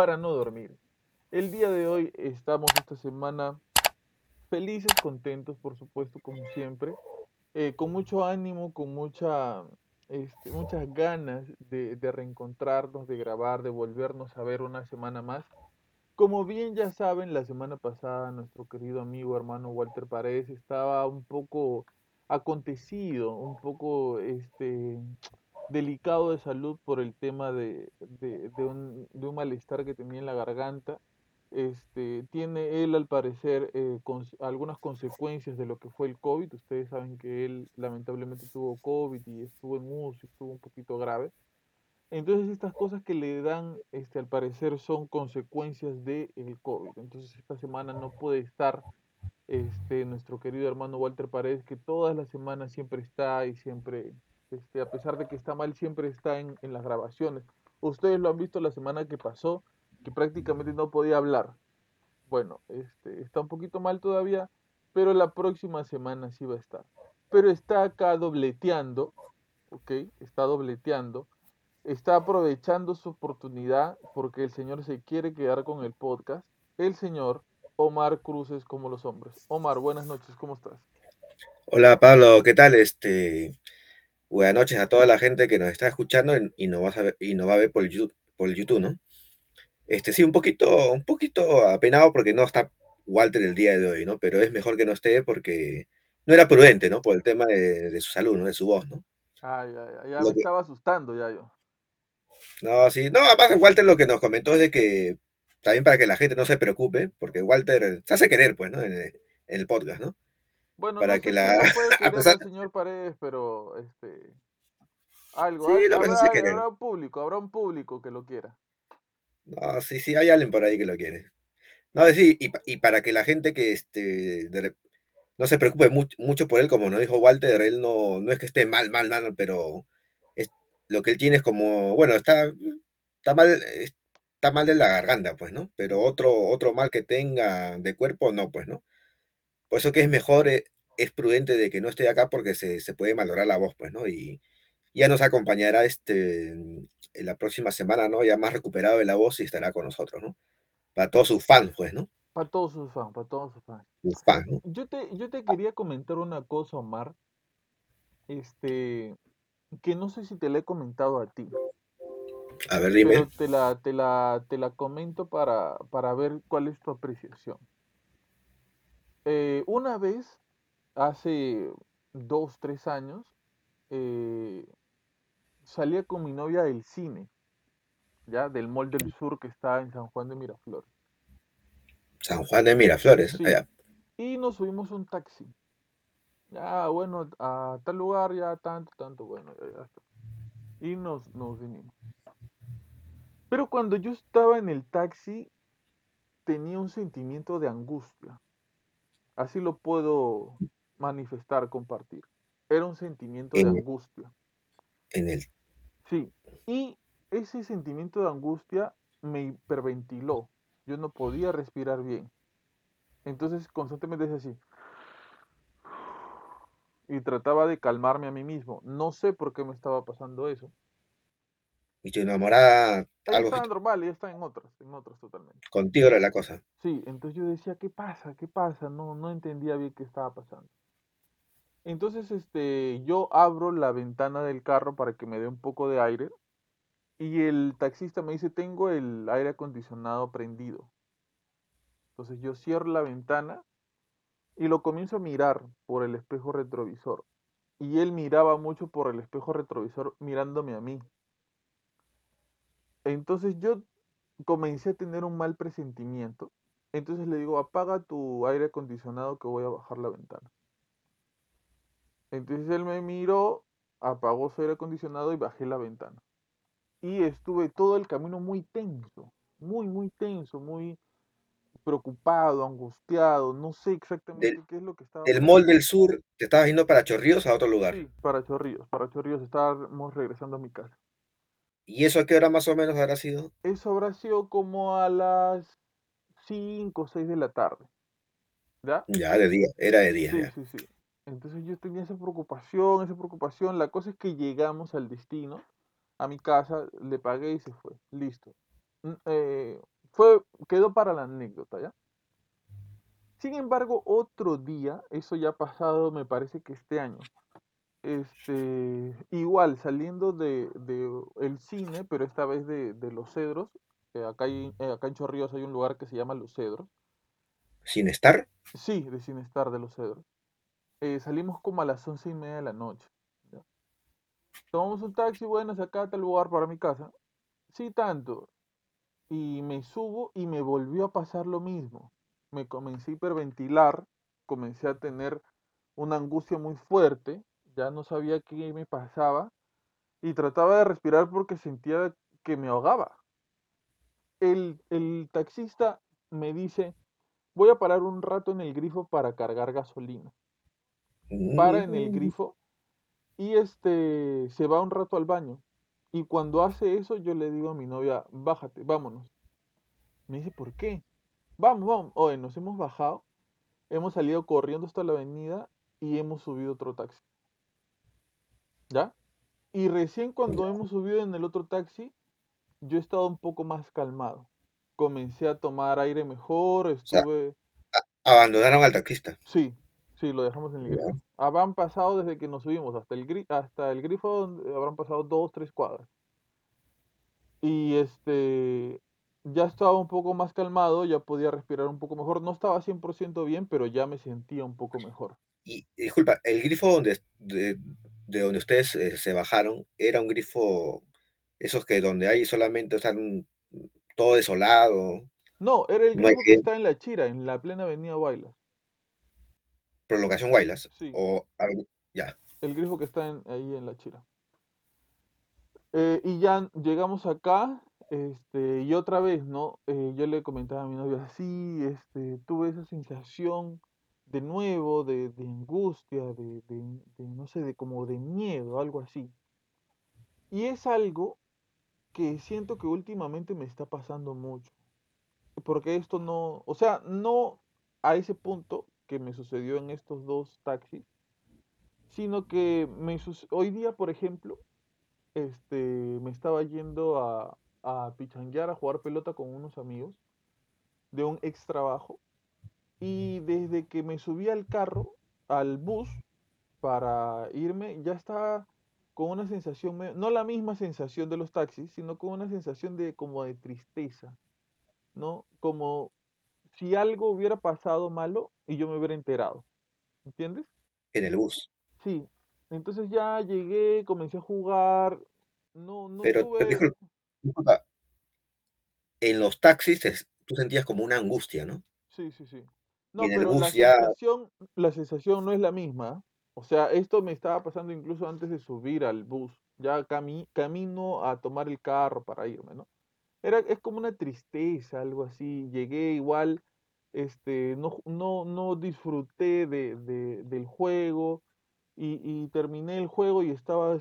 para no dormir. El día de hoy estamos esta semana felices, contentos, por supuesto, como siempre, eh, con mucho ánimo, con mucha, este, muchas ganas de, reencontrarnos, de grabar, de volvernos a ver una semana más. Como bien ya saben, la semana pasada nuestro querido amigo hermano Walter Paredes estaba un poco acontecido, un poco este, delicado de salud por el tema de, un, malestar que tenía en la garganta. Este, tiene él al parecer eh, algunas consecuencias de lo que fue el COVID. Ustedes saben que él lamentablemente tuvo COVID y estuvo en UCI, estuvo un poquito grave. Entonces estas cosas que le dan, este, al parecer son consecuencias del COVID. Entonces esta semana no puede estar este, nuestro querido hermano Walter Paredes, que todas las semanas siempre está y siempre, este, a pesar de que está mal, siempre está en, en las grabaciones. Ustedes lo han visto la semana que pasó, que prácticamente no podía hablar. Bueno, este, está un poquito mal todavía, pero la próxima semana sí va a estar. Pero está acá dobleteando, ¿ok? Está dobleteando está aprovechando su oportunidad porque el señor se quiere quedar con el podcast. El señor Omar Cruces como los hombres. Omar, buenas noches, ¿cómo estás? Hola Pablo, ¿qué tal? Este, buenas noches a toda la gente que nos está escuchando y nos va a ver, y nos va a ver por YouTube, por el YouTube, ¿no? Este, sí, un poquito, un poquito apenado porque no está Walter el día de hoy, ¿no? Pero es mejor que no esté porque no era prudente, ¿no? Por el tema de, de su salud, ¿no? De su voz, ¿no? Ay, ya, ya, ya Lo me que- estaba asustando ya yo. no, sí, no, aparte Walter lo que nos comentó es de que también para que la gente no se preocupe, porque Walter se hace querer, pues, ¿no? En el, en el podcast, ¿no? Bueno, Para no que la- a pesar- al señor Paredes, pero este algo, Sí, lo habrá, habrá un público, habrá un público que lo quiera. No, sí, sí, hay alguien por ahí que lo quiere. No, sí, y, pa- y para que la gente que este, de no se preocupe mucho, mucho por él, como nos dijo Walter, él no, no es que esté mal, mal, mal, pero es, lo que él tiene es como, bueno, está, está mal, está mal de la garganta, pues, ¿no? Pero otro, otro mal que tenga de cuerpo, no, pues, ¿no? Por eso que es mejor, eh, es prudente de que no esté acá porque se, se puede malograr la voz, pues, ¿no? Y ya nos acompañará este, en la próxima semana, ¿no? Ya más recuperado de la voz y estará con nosotros, ¿no? Para todos sus fans, pues, ¿no? Para todos sus fans, para todos sus fans. Sus fans, ¿no? Yo te, yo te quería comentar una cosa, Omar, este, que no sé si te la he comentado a ti. A ver, dime. pero te la, te la, te la comento para, para ver cuál es tu apreciación. Eh, una vez, hace dos, tres años, eh, salía con mi novia del cine, ya, del Mall del Sur que está en San Juan de Miraflores. San Juan de Miraflores. Sí. allá. Y nos subimos un taxi. Ya, bueno, a tal lugar, ya tanto, tanto, bueno, ya, ya está. Y nos, nos vinimos. Pero cuando yo estaba en el taxi, tenía un sentimiento de angustia. Así lo puedo manifestar, compartir. Era un sentimiento de angustia. En el, Sí. Y ese sentimiento de angustia me hiperventiló. yo no podía respirar bien. Entonces constantemente decía así. Y trataba de calmarme a mí mismo. No sé por qué me estaba pasando eso. Y tu enamorada, Ella algo estaba que normal, ella está en otras, en otras totalmente. contigo era la cosa. Sí, entonces yo decía, ¿qué pasa? ¿Qué pasa? No, no entendía bien qué estaba pasando. Entonces, este, yo abro la ventana del carro para que me dé un poco de aire y el taxista me dice, tengo el aire acondicionado prendido. Entonces yo cierro la ventana y lo comienzo a mirar por el espejo retrovisor. Y él miraba mucho por el espejo retrovisor mirándome a mí. Entonces yo comencé a tener un mal presentimiento. Entonces le digo, apaga tu aire acondicionado que voy a bajar la ventana. Entonces él me miró, apagó su aire acondicionado y bajé la ventana. Y estuve todo el camino muy tenso, muy, muy tenso, muy preocupado, angustiado. No sé exactamente qué es lo que estaba Del. Mall del Sur, te estabas yendo para Chorrillos a otro lugar. Sí, para Chorrillos, para Chorrillos. Estábamos regresando a mi casa. ¿Y eso a qué hora más o menos habrá sido? Eso habrá sido como a las 5 o 6 de la tarde. ¿Ya? Ya, de día, era de día. Sí, ya. sí, sí. Entonces yo tenía esa preocupación, esa preocupación. La cosa es que llegamos al destino, a mi casa, le pagué y se fue. Listo. Eh, fue, quedó para la anécdota, ¿ya? Sin embargo, otro día, eso ya ha pasado, me parece que este año, este, igual saliendo de, de el cine, pero esta vez de, de Los Cedros, eh, acá, hay- eh, acá en Chorrillos hay un lugar que se llama Los Cedros, ¿Sin estar? sí, de Cinestar de Los Cedros. Eh, salimos como a las once y media de la noche. ¿ya? Tomamos un taxi, bueno, acá tal lugar para mi casa. Sí, tanto. Y me subo y me volvió a pasar lo mismo. Me comencé a hiperventilar, comencé a tener una angustia muy fuerte, ya no sabía qué me pasaba y trataba de respirar porque sentía que me ahogaba. El, el taxista me dice, voy a parar un rato en el grifo para cargar gasolina. para en el Mm, grifo y este se va un rato al baño. Y cuando hace eso, yo le digo a mi novia, bájate, vámonos. Me dice, ¿por qué? Vamos, vamos. Oye, nos hemos bajado, hemos salido corriendo hasta la avenida y hemos subido otro taxi. ¿Ya? Y recién cuando ya. hemos subido en el otro taxi, yo he estado un poco más calmado. Comencé a tomar aire mejor, O sea, estuve... abandonaron al taxista. Sí, sí, lo dejamos en el grifo. Habrán pasado desde que nos subimos hasta el, gri- hasta el grifo, donde habrán pasado dos, tres cuadras. Y este, ya estaba un poco más calmado, ya podía respirar un poco mejor. No estaba 100% bien, pero ya me sentía un poco mejor. Y y disculpa, el grifo donde, de, de donde ustedes eh, se bajaron era un grifo, esos que donde hay solamente, o sea, un- todo desolado, No, era el no grifo que está en La Chira, en la plena avenida Guaylas. prolongación Guaylas, Sí, o ya, el grifo que está en- ahí en La Chira. Eh, y ya llegamos acá, este, y otra vez, ¿no? Eh, yo le comentaba a mi novia, sí, este, tuve esa sensación de nuevo, de, de angustia, de, de- de, no sé, de como de miedo, algo así. Y es algo que siento que últimamente me está pasando mucho, porque esto no, o sea, no a ese punto que me sucedió en estos dos taxis, sino que me hoy día, por ejemplo, este, me estaba yendo a, a pichanguear, a jugar pelota con unos amigos de un ex trabajo. Y desde que me subí al carro, al bus, para irme, ya estaba con una sensación, no la misma sensación de los taxis, sino con una sensación de como de tristeza, ¿no? Como si algo hubiera pasado malo y yo me hubiera enterado, ¿entiendes? en el bus. Sí. Entonces ya llegué, comencé a jugar, no, no Pero, tuve, disculpa, en los taxis tú sentías como una angustia, ¿no? Sí, sí, sí. No, en el pero la ya, sensación, la sensación no es la misma. O sea, esto me estaba pasando incluso antes de subir al bus. Ya cami- camino a tomar el carro para irme, ¿no? Era, es como una tristeza, algo así. Llegué igual, este, no, no, no disfruté de, de- del juego y, y terminé el juego y estaba,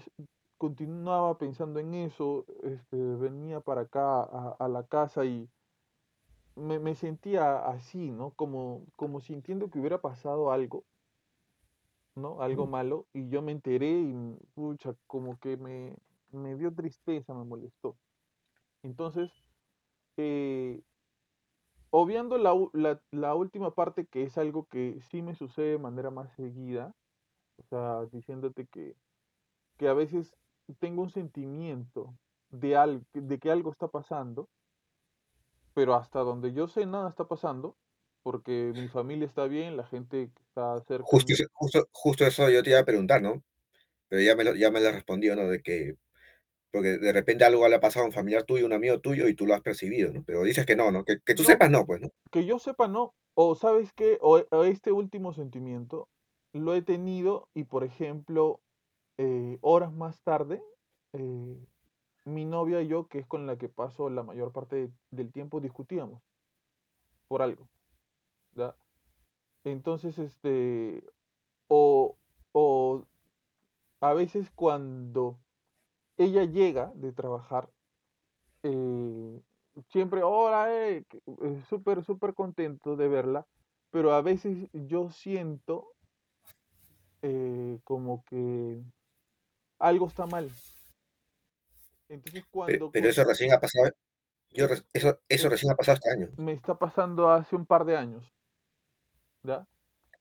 continuaba pensando en eso. Este, venía para acá a, a la casa y me, me sentía así, ¿no? Como, como sintiendo que hubiera pasado algo, ¿no? Algo malo, y yo me enteré y, pucha, como que me, me dio tristeza, me molestó. Entonces, eh, obviando la, la- la última parte, que es algo que sí me sucede de manera más seguida, o sea, diciéndote que, que a veces tengo un sentimiento de, al- de que algo está pasando, pero hasta donde yo sé nada está pasando, porque mi familia está bien, la gente que está cerca Justo, justo, justo eso yo te iba a preguntar, ¿no? Pero ya me lo, ya me lo respondió, ¿no? De que, porque de repente algo le ha pasado a un familiar tuyo, un amigo tuyo, y tú lo has percibido, ¿no? Pero dices que no, ¿no? Que, que tú No, sepas, no, pues, ¿no? que yo sepa, no. O sabes qué, o, e- o este último sentimiento lo he tenido y, por ejemplo, eh, horas más tarde, eh, mi novia y yo, que es con la que paso la mayor parte de- del tiempo, discutíamos por algo. Entonces, este, o, o a veces cuando ella llega de trabajar, eh, siempre, hola, eh, eh, súper, súper contento de verla, pero a veces yo siento eh, como que algo está mal. Entonces, Pe- cuando Pero, eso recién ha pasado, yo, es- re- eso, eso es- recién ha pasado este año. me está pasando hace un par de años, ¿ya?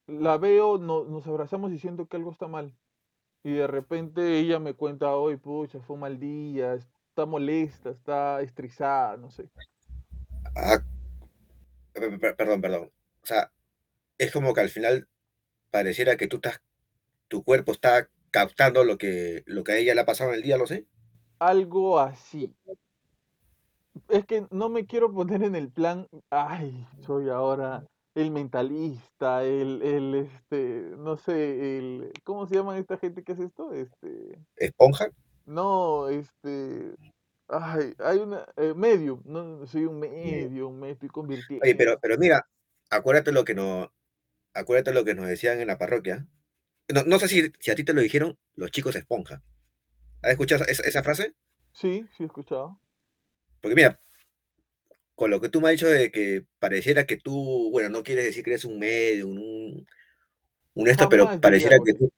La veo, no- nos abrazamos y siento que algo está mal. Y de repente ella me cuenta, hoy, pucha, fue un mal día, está molesta, está estresada, no sé. Ah, pe- pe- perdón, perdón. O sea, es como que al final pareciera que tú estás, tu cuerpo está captando lo que, lo que a ella le ha pasado en el día, lo sé. Algo así. Es que no me quiero poner en el plan, ay, soy ahora el mentalista, el, el, este, no sé, el, ¿cómo se llaman esta gente que hace esto? Este, Esponja. no, este, ay, hay una, eh, medium, no, soy un medium, me estoy Oye, pero, convirtiendo. pero mira, acuérdate lo que nos, acuérdate lo que nos decían en la parroquia. No, no sé si, si a ti te lo dijeron los chicos esponja. ¿Has escuchado esa, esa frase? Sí, sí he escuchado. Porque mira, con lo que tú me has dicho de que pareciera que tú, bueno, no quieres decir que eres un medio, un, un esto, pero Jamás pareciera que tú...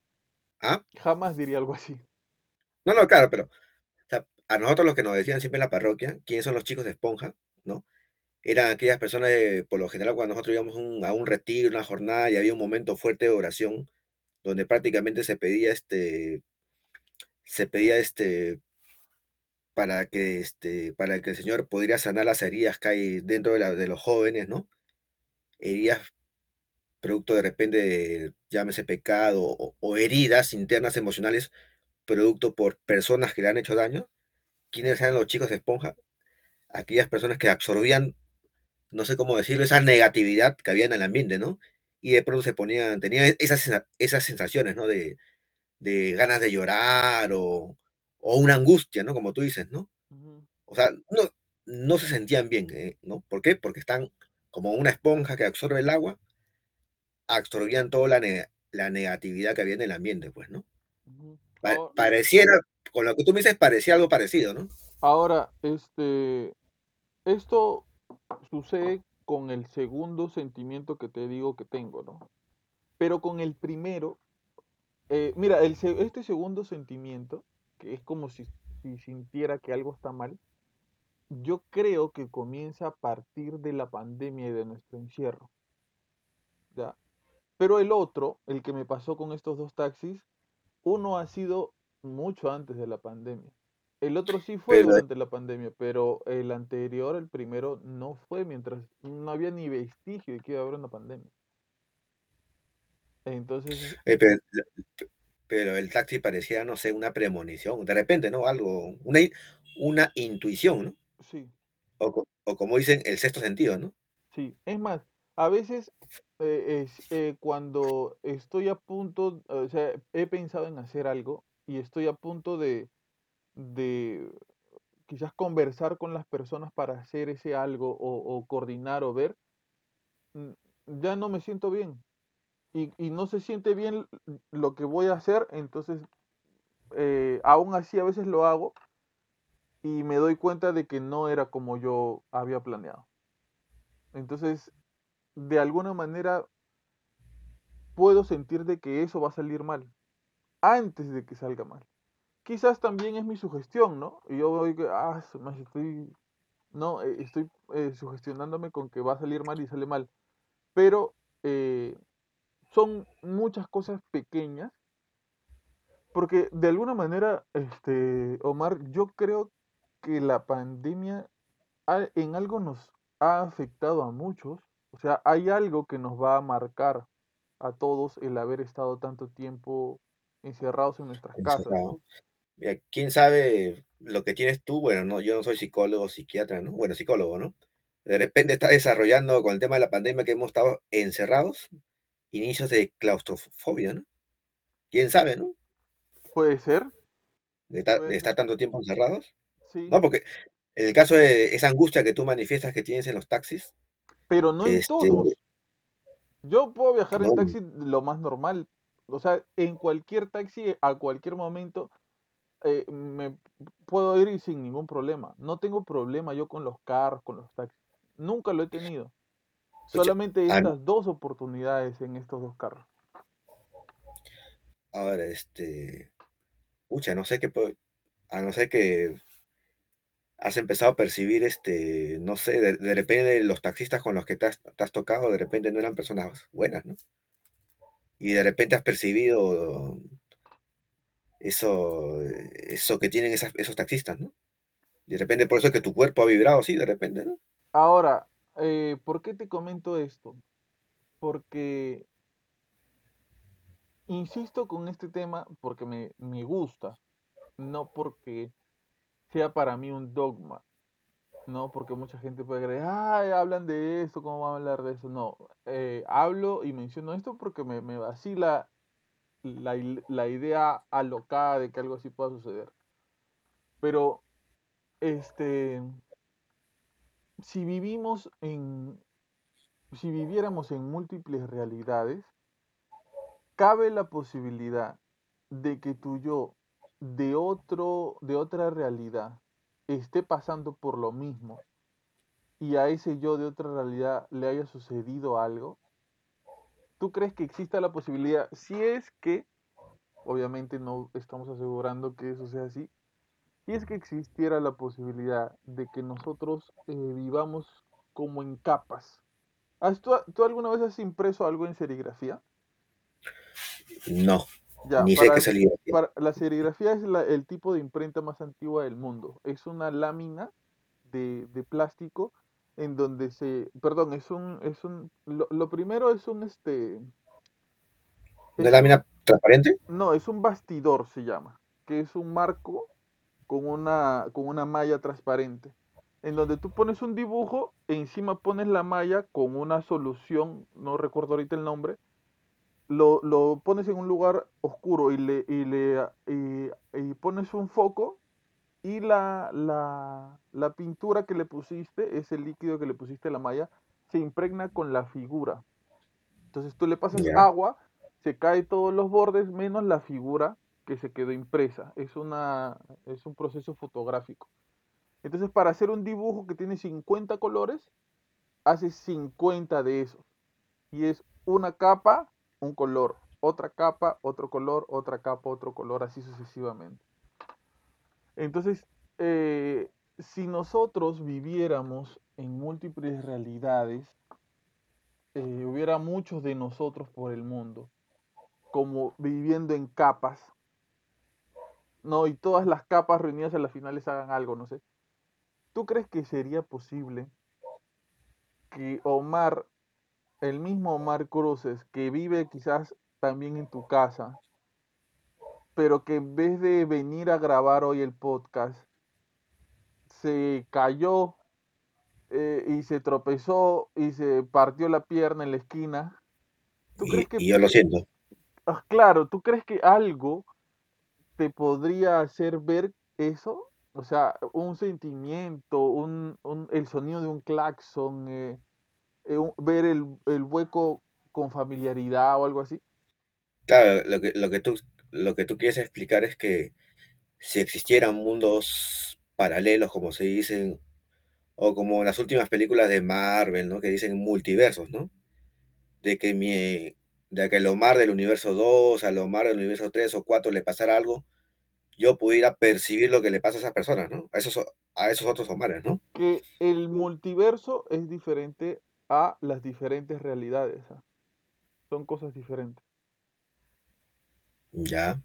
¿Ah? jamás diría algo así. No, no, claro, pero o sea, a nosotros los que nos decían siempre en la parroquia, quiénes son los chicos de esponja, ¿no? Eran aquellas personas, de- por lo general, cuando nosotros íbamos un- a un retiro, una jornada, y había un momento fuerte de oración, donde prácticamente se pedía este, se pedía este, para que este, para que el Señor pudiera sanar las heridas que hay dentro de, los jóvenes, ¿no? Heridas producto de repente de, llámese pecado o, heridas internas emocionales, producto por personas que le han hecho daño. ¿Quiénes eran los chicos de esponja? Aquellas personas que absorbían, no sé cómo decirlo, esa negatividad que había en el ambiente, ¿no? Y de pronto se ponían, tenían esas, esas sensaciones, ¿no? De, de ganas de llorar o, o una angustia, ¿no? Como tú dices, ¿no? O sea, no, no se sentían bien, ¿eh? ¿no? ¿Por qué? Porque están como una esponja que absorbe el agua, absorbían toda la, ne- la negatividad que había en el ambiente, pues, ¿no? Pa- Ahora, pareciera, con lo que tú me dices, parecía algo parecido, ¿no? ahora, este, esto sucede con el segundo sentimiento que te digo que tengo, ¿no? Pero con el primero, eh, mira, el, este segundo sentimiento, que es como si, si sintiera que algo está mal, yo creo que comienza a partir de la pandemia y de nuestro encierro, ¿ya? Pero el otro, el que me pasó con estos dos taxis, uno ha sido mucho antes de la pandemia. El otro sí fue Pero, durante la pandemia, pero el anterior, el primero, no fue mientras no había ni vestigio de que iba a haber una pandemia. Entonces, eh, pero, pero el taxi parecía, no sé, una premonición, de repente, ¿no? Algo, una, una intuición, ¿no? sí, O, o como dicen, el sexto sentido, ¿no? sí. Es más, a veces eh, es, eh, cuando estoy a punto, o sea, he pensado en hacer algo y estoy a punto de, de quizás conversar con las personas para hacer ese algo o, o coordinar o ver, ya no me siento bien. Y, no se siente bien lo que voy a hacer, entonces eh, aún así a veces lo hago y me doy cuenta de que no era como yo había planeado. Entonces, de alguna manera, puedo sentir de que eso va a salir mal, antes de que salga mal. Quizás también es mi sugestión, ¿no? Y yo voy que, ah, estoy, no, eh, estoy eh, sugestionándome con que va a salir mal y sale mal. Pero eh, son muchas cosas pequeñas, porque de alguna manera, este, Omar, yo creo que la pandemia en algo nos ha afectado a muchos. O sea, hay algo que nos va a marcar a todos el haber estado tanto tiempo encerrados en nuestras casas, ¿no? Encerrado. Mira, quién sabe lo que tienes tú, bueno, no, yo no soy psicólogo, psiquiatra, ¿no? Bueno, psicólogo, ¿no? De repente está desarrollando con el tema de la pandemia que hemos estado encerrados, inicios de claustrofobia, ¿no? Quién sabe, ¿no? Puede ser, De, ta- de estar tanto tiempo encerrados. sí, No, porque en el caso de esa angustia que tú manifiestas que tienes en los taxis, pero no en este, todos. Yo puedo viajar en taxi lo más normal. O sea, en cualquier taxi, a cualquier momento, eh, me puedo ir sin ningún problema. No tengo problema yo con los carros, con los taxis. Nunca lo he tenido. Solamente a- estas dos oportunidades en estos dos carros. ahora, este, pucha, no sé qué, a no ser que has empezado a percibir, este, no sé, de, de repente los taxistas con los que te has, te has tocado, de repente no eran personas buenas, ¿no? Y de repente has percibido eso, eso que tienen esas- esos taxistas, ¿no? De repente por eso es que tu cuerpo ha vibrado así, de repente, ¿no? Ahora, eh, ¿por qué te comento esto? Porque insisto con este tema porque me, me gusta, no porque sea para mí un dogma. No, porque mucha gente puede creer, ay, hablan de esto, ¿cómo van a hablar de eso? No, eh, hablo y menciono esto porque me, me vacila la, la idea alocada de que algo así pueda suceder. Pero, este, si vivimos en, si viviéramos en múltiples realidades, cabe la posibilidad de que tu yo de otro, de otra realidad esté pasando por lo mismo y a ese yo de otra realidad le haya sucedido algo, ¿tú crees que exista la posibilidad? Si es que, obviamente no estamos asegurando que eso sea así, si es que existiera la posibilidad de que nosotros eh, vivamos como en capas. ¿Has, tú, tú alguna vez has impreso algo en serigrafía? No, Ya, ni sé qué salía. para- la serigrafía es la- el tipo de imprenta más antigua del mundo. Es una lámina de, de plástico en donde se, perdón, es un, es un, lo, lo primero es un, este, ¿Una es lámina transparente? no, es un bastidor se llama, que es un marco con una, con una malla transparente, en donde tú pones un dibujo e encima pones la malla con una solución, no recuerdo ahorita el nombre, lo, lo pones en un lugar oscuro y le, y le y, y pones un foco y la, la, la pintura que le pusiste, ese líquido que le pusiste a la malla, se impregna con la figura. Entonces tú le pasas agua, se cae todos los bordes menos la figura que se quedó impresa. Es, una, es un proceso fotográfico. Entonces para hacer un dibujo que tiene 50 colores, haces 50 de esos. Y es una capa, un color, otra capa, otro color, otra capa, otro color, así sucesivamente. Entonces, eh, si nosotros viviéramos en múltiples realidades, eh, hubiera muchos de nosotros por el mundo, como viviendo en capas, ¿no? Y todas las capas reunidas a las finales hagan algo, no sé. ¿Tú crees que sería posible que Omar, el mismo Omar Cruces, que vive quizás también en tu casa, pero que en vez de venir a grabar hoy el podcast, se cayó eh, y se tropezó y se partió la pierna en la esquina. ¿Tú Y, crees que, y yo lo siento. ah, claro, tú crees que algo te podría hacer ver eso? O sea, un sentimiento, un, el sonido de un claxon, eh, eh, ver el, el hueco con familiaridad o algo así. Claro, lo que, lo que tú, lo que tú quieres explicar es que si existieran mundos paralelos, como se dicen, O como las últimas películas de Marvel, ¿no? Que dicen multiversos, ¿no? De que mi, de que a Omar del universo 2, a Omar del universo 3 o 4 le pasara algo, yo pudiera percibir lo que le pasa a esas personas, ¿no? A esos, a esos otros Omares, ¿no? Que el multiverso es diferente a las diferentes realidades. ¿ah? Son cosas diferentes. Ya.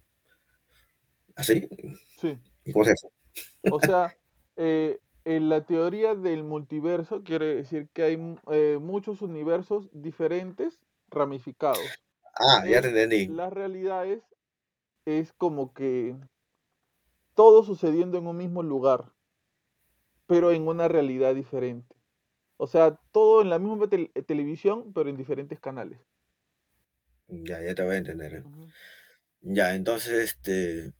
¿Así? Sí. ¿Y cómo es eso? O sea, eh, en la teoría del multiverso quiere decir que hay eh, muchos universos diferentes ramificados. Ah, ya te entendí. las realidades es como que todo sucediendo en un mismo lugar, pero en una realidad diferente. O sea, todo en la misma tel- televisión, pero en diferentes canales. Ya, ya te voy a entender. ¿eh? Ya, entonces, este,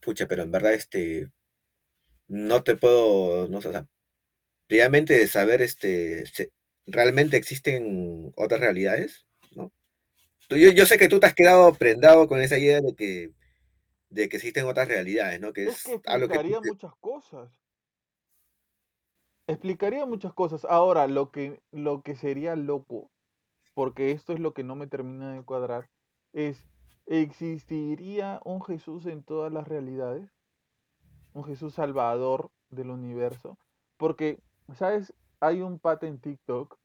pucha, pero en verdad, este, no te puedo, no sé, o sea, realmente de saber, este, se- realmente existen otras realidades, Yo, yo sé que tú te has quedado prendado con esa idea de que, de que existen otras realidades, ¿no? Que Es que es que explicaría te- muchas cosas. Explicaría muchas cosas. Ahora, lo que, lo que sería loco, porque esto es lo que no me termina de cuadrar, es, ¿existiría un Jesús en todas las realidades? ¿Un Jesús salvador del universo? Porque, ¿sabes? Hay un pata en TikTok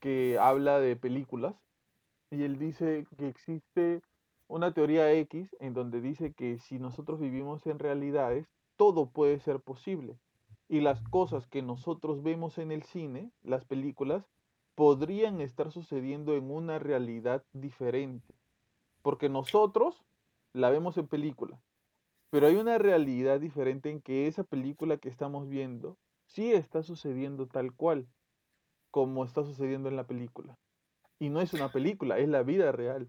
que habla de películas y él dice que existe una teoría X en donde dice que si nosotros vivimos en realidades, todo puede ser posible. Y las cosas que nosotros vemos en el cine, las películas, podrían estar sucediendo en una realidad diferente. Porque nosotros la vemos en película, pero hay una realidad diferente en que esa película que estamos viendo sí está sucediendo tal cual como está sucediendo en la película. Y no es una película, es la vida real.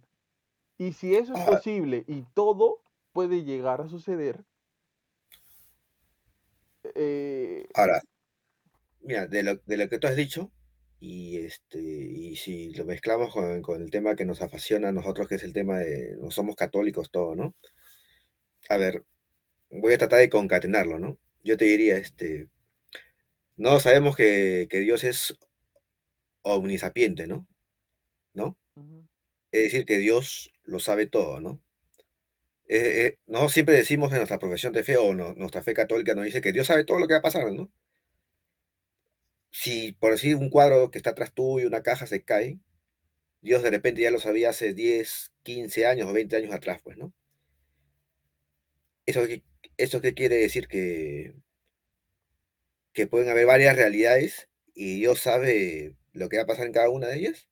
Y si eso es Ah, posible y todo puede llegar a suceder, eh, Ahora, mira, de lo, de lo que tú has dicho, y este, y si lo mezclamos con, con el tema que nos apasiona a nosotros, que es el tema de, no somos católicos todo, ¿no? A ver, voy a tratar de concatenarlo, ¿no? Yo te diría, este, no sabemos que, que Dios es omnisapiente, ¿no? Es decir, que Dios lo sabe todo, ¿no? Eh, eh, siempre decimos en nuestra profesión de fe o nuestra fe católica nos dice que Dios sabe todo lo que va a pasar, ¿no? Si por decir un cuadro que está atrás tuyo, una caja se cae, Dios de repente ya lo sabía hace 10, 15 años o 20 años atrás, pues, ¿no? ¿Eso qué, eso qué quiere decir? Que, que pueden haber varias realidades y Dios sabe lo que va a pasar en cada una de ellas,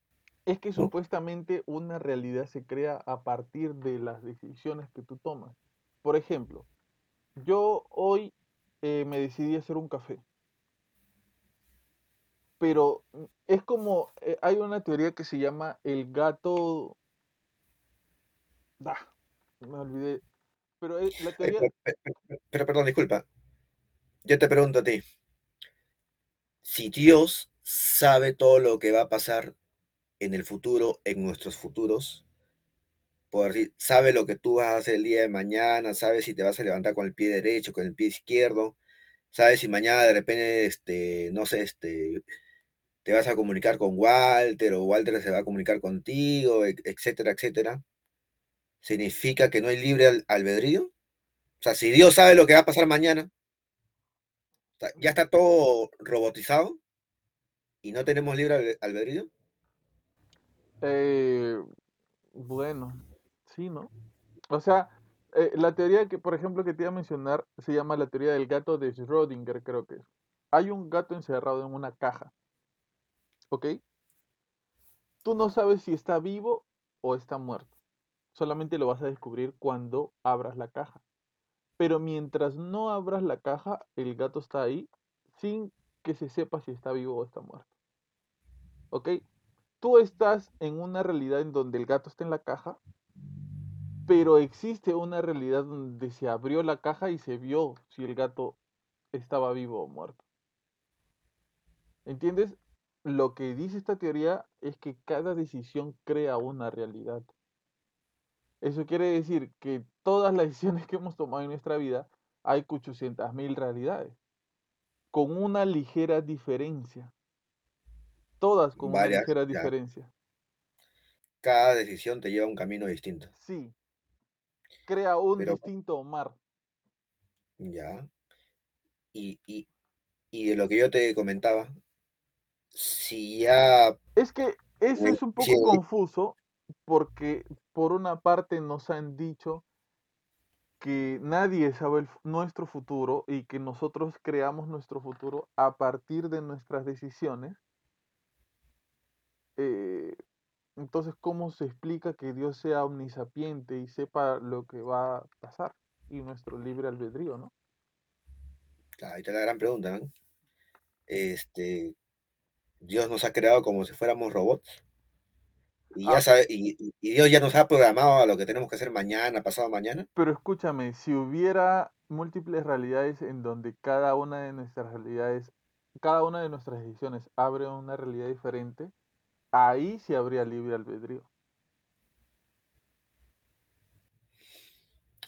es que ¿no? supuestamente una realidad se crea a partir de las decisiones que tú tomas. Por ejemplo, yo hoy eh, me decidí a hacer un café, pero mm, es como, eh, hay una teoría que se llama el gato... Ah, me olvidé. Pero eh, la teoría, pero, pe- pe- pero, perdón, disculpa, yo te pregunto a ti, si Dios sabe todo lo que va a pasar en el futuro, en nuestros futuros, por decir, sabe lo que tú vas a hacer el día de mañana, sabe si te vas a levantar con el pie derecho, con el pie izquierdo, sabe si mañana de repente, este, no sé, este, te vas a comunicar con Walter o Walter se va a comunicar contigo, e- etcétera, etcétera. ¿Significa que no hay libre al- albedrío? O sea, si Dios sabe lo que va a pasar mañana, ya está todo robotizado y no tenemos libre albe- albedrío. Eh, bueno, sí, ¿no? O sea, eh, la teoría que, por ejemplo, que te iba a mencionar se llama la teoría del gato de Schrödinger, creo que es. Hay un gato encerrado en una caja, ¿ok? Tú no sabes si está vivo o está muerto. Solamente lo vas a descubrir cuando abras la caja. Pero mientras no abras la caja, el gato está ahí sin que se sepa si está vivo o está muerto. ¿Ok? Tú estás en una realidad en donde el gato está en la caja, pero existe una realidad donde se abrió la caja y se vio si el gato estaba vivo o muerto. ¿Entiendes? Lo que dice esta teoría es que cada decisión crea una realidad. Eso quiere decir que todas las decisiones que hemos tomado en nuestra vida hay 800.000 realidades. con una ligera diferencia. Todas con una ligera ya. diferencia. Cada decisión te lleva a un camino distinto. Sí. Crea un Pero- distinto mar. Ya. Y, y, y de lo que yo te comentaba, si ya Es que eso es un poco sí. confuso porque por una parte nos han dicho que nadie sabe el nuestro futuro y que nosotros creamos nuestro futuro a partir de nuestras decisiones. Eh, entonces, ¿cómo se explica que Dios sea omnisapiente y sepa lo que va a pasar? Y nuestro libre albedrío, ¿no? Ahí está la gran pregunta, ¿no? Este, Dios nos ha creado como si fuéramos robots. Y ya Ah. sabe, y, y- y Dios ya nos ha programado a lo que tenemos que hacer mañana, pasado mañana. Pero escúchame, si hubiera múltiples realidades en donde cada una de nuestras realidades, cada una de nuestras decisiones abre una realidad diferente, ahí sí habría libre albedrío.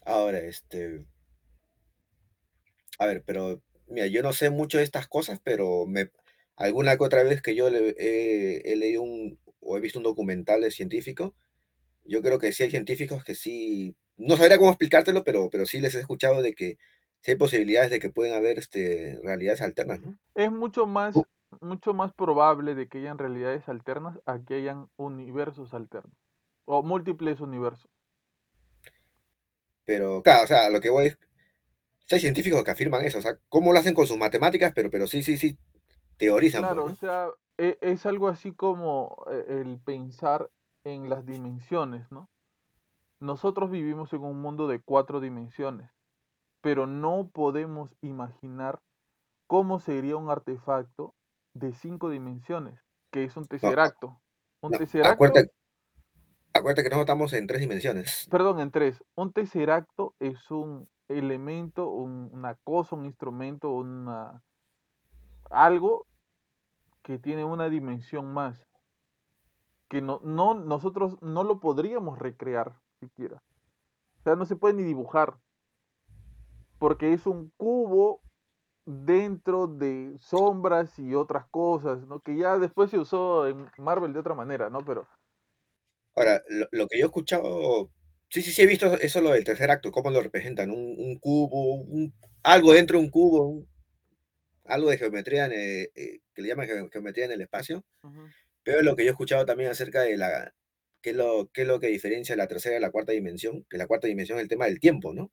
Ahora, este. A ver, pero mira, yo no sé mucho de estas cosas, pero me, alguna que otra vez que yo le- he, he leído un, o he visto un documental de científico, yo creo que sí hay científicos que sí, no sabría cómo explicártelo, pero, pero sí les he escuchado de que sí hay posibilidades de que pueden haber este, realidades alternas, ¿no? Es mucho más, mucho más probable de que hayan realidades alternas a que hayan universos alternos o múltiples universos. Pero, claro, o sea, lo que voy es, hay científicos que afirman eso, o sea, cómo lo hacen con sus matemáticas, pero, pero sí, sí, sí, teorizan, pues, Claro, ¿no? o sea, e- es algo así como eh, el pensar en las dimensiones, ¿no? Nosotros vivimos en un mundo de cuatro dimensiones, pero no podemos imaginar cómo sería un artefacto de cinco dimensiones, que es un tesseracto. Un No, tesseracto, acuérdate, acuérdate que nosotros estamos en tres dimensiones. perdón, en tres. Un tesseracto es un elemento, un- una cosa, un instrumento, una algo que tiene una dimensión más, que no, no, nosotros no lo podríamos recrear siquiera. O sea, no se puede ni dibujar, porque es un cubo dentro de sombras y otras cosas, ¿no? Que ya después se usó en Marvel de otra manera, ¿no? Pero Ahora, lo, lo que yo he escuchado, sí, sí, sí, he visto eso lo del tercer acto, cómo lo representan, un, un cubo, un- algo dentro de un cubo, un- algo de geometría, en el- eh, que le llaman geo- geometría en el espacio, pero lo que yo he escuchado también acerca de la, qué es lo, qué es lo que diferencia la tercera de la cuarta dimensión, que la cuarta dimensión es el tema del tiempo, ¿no?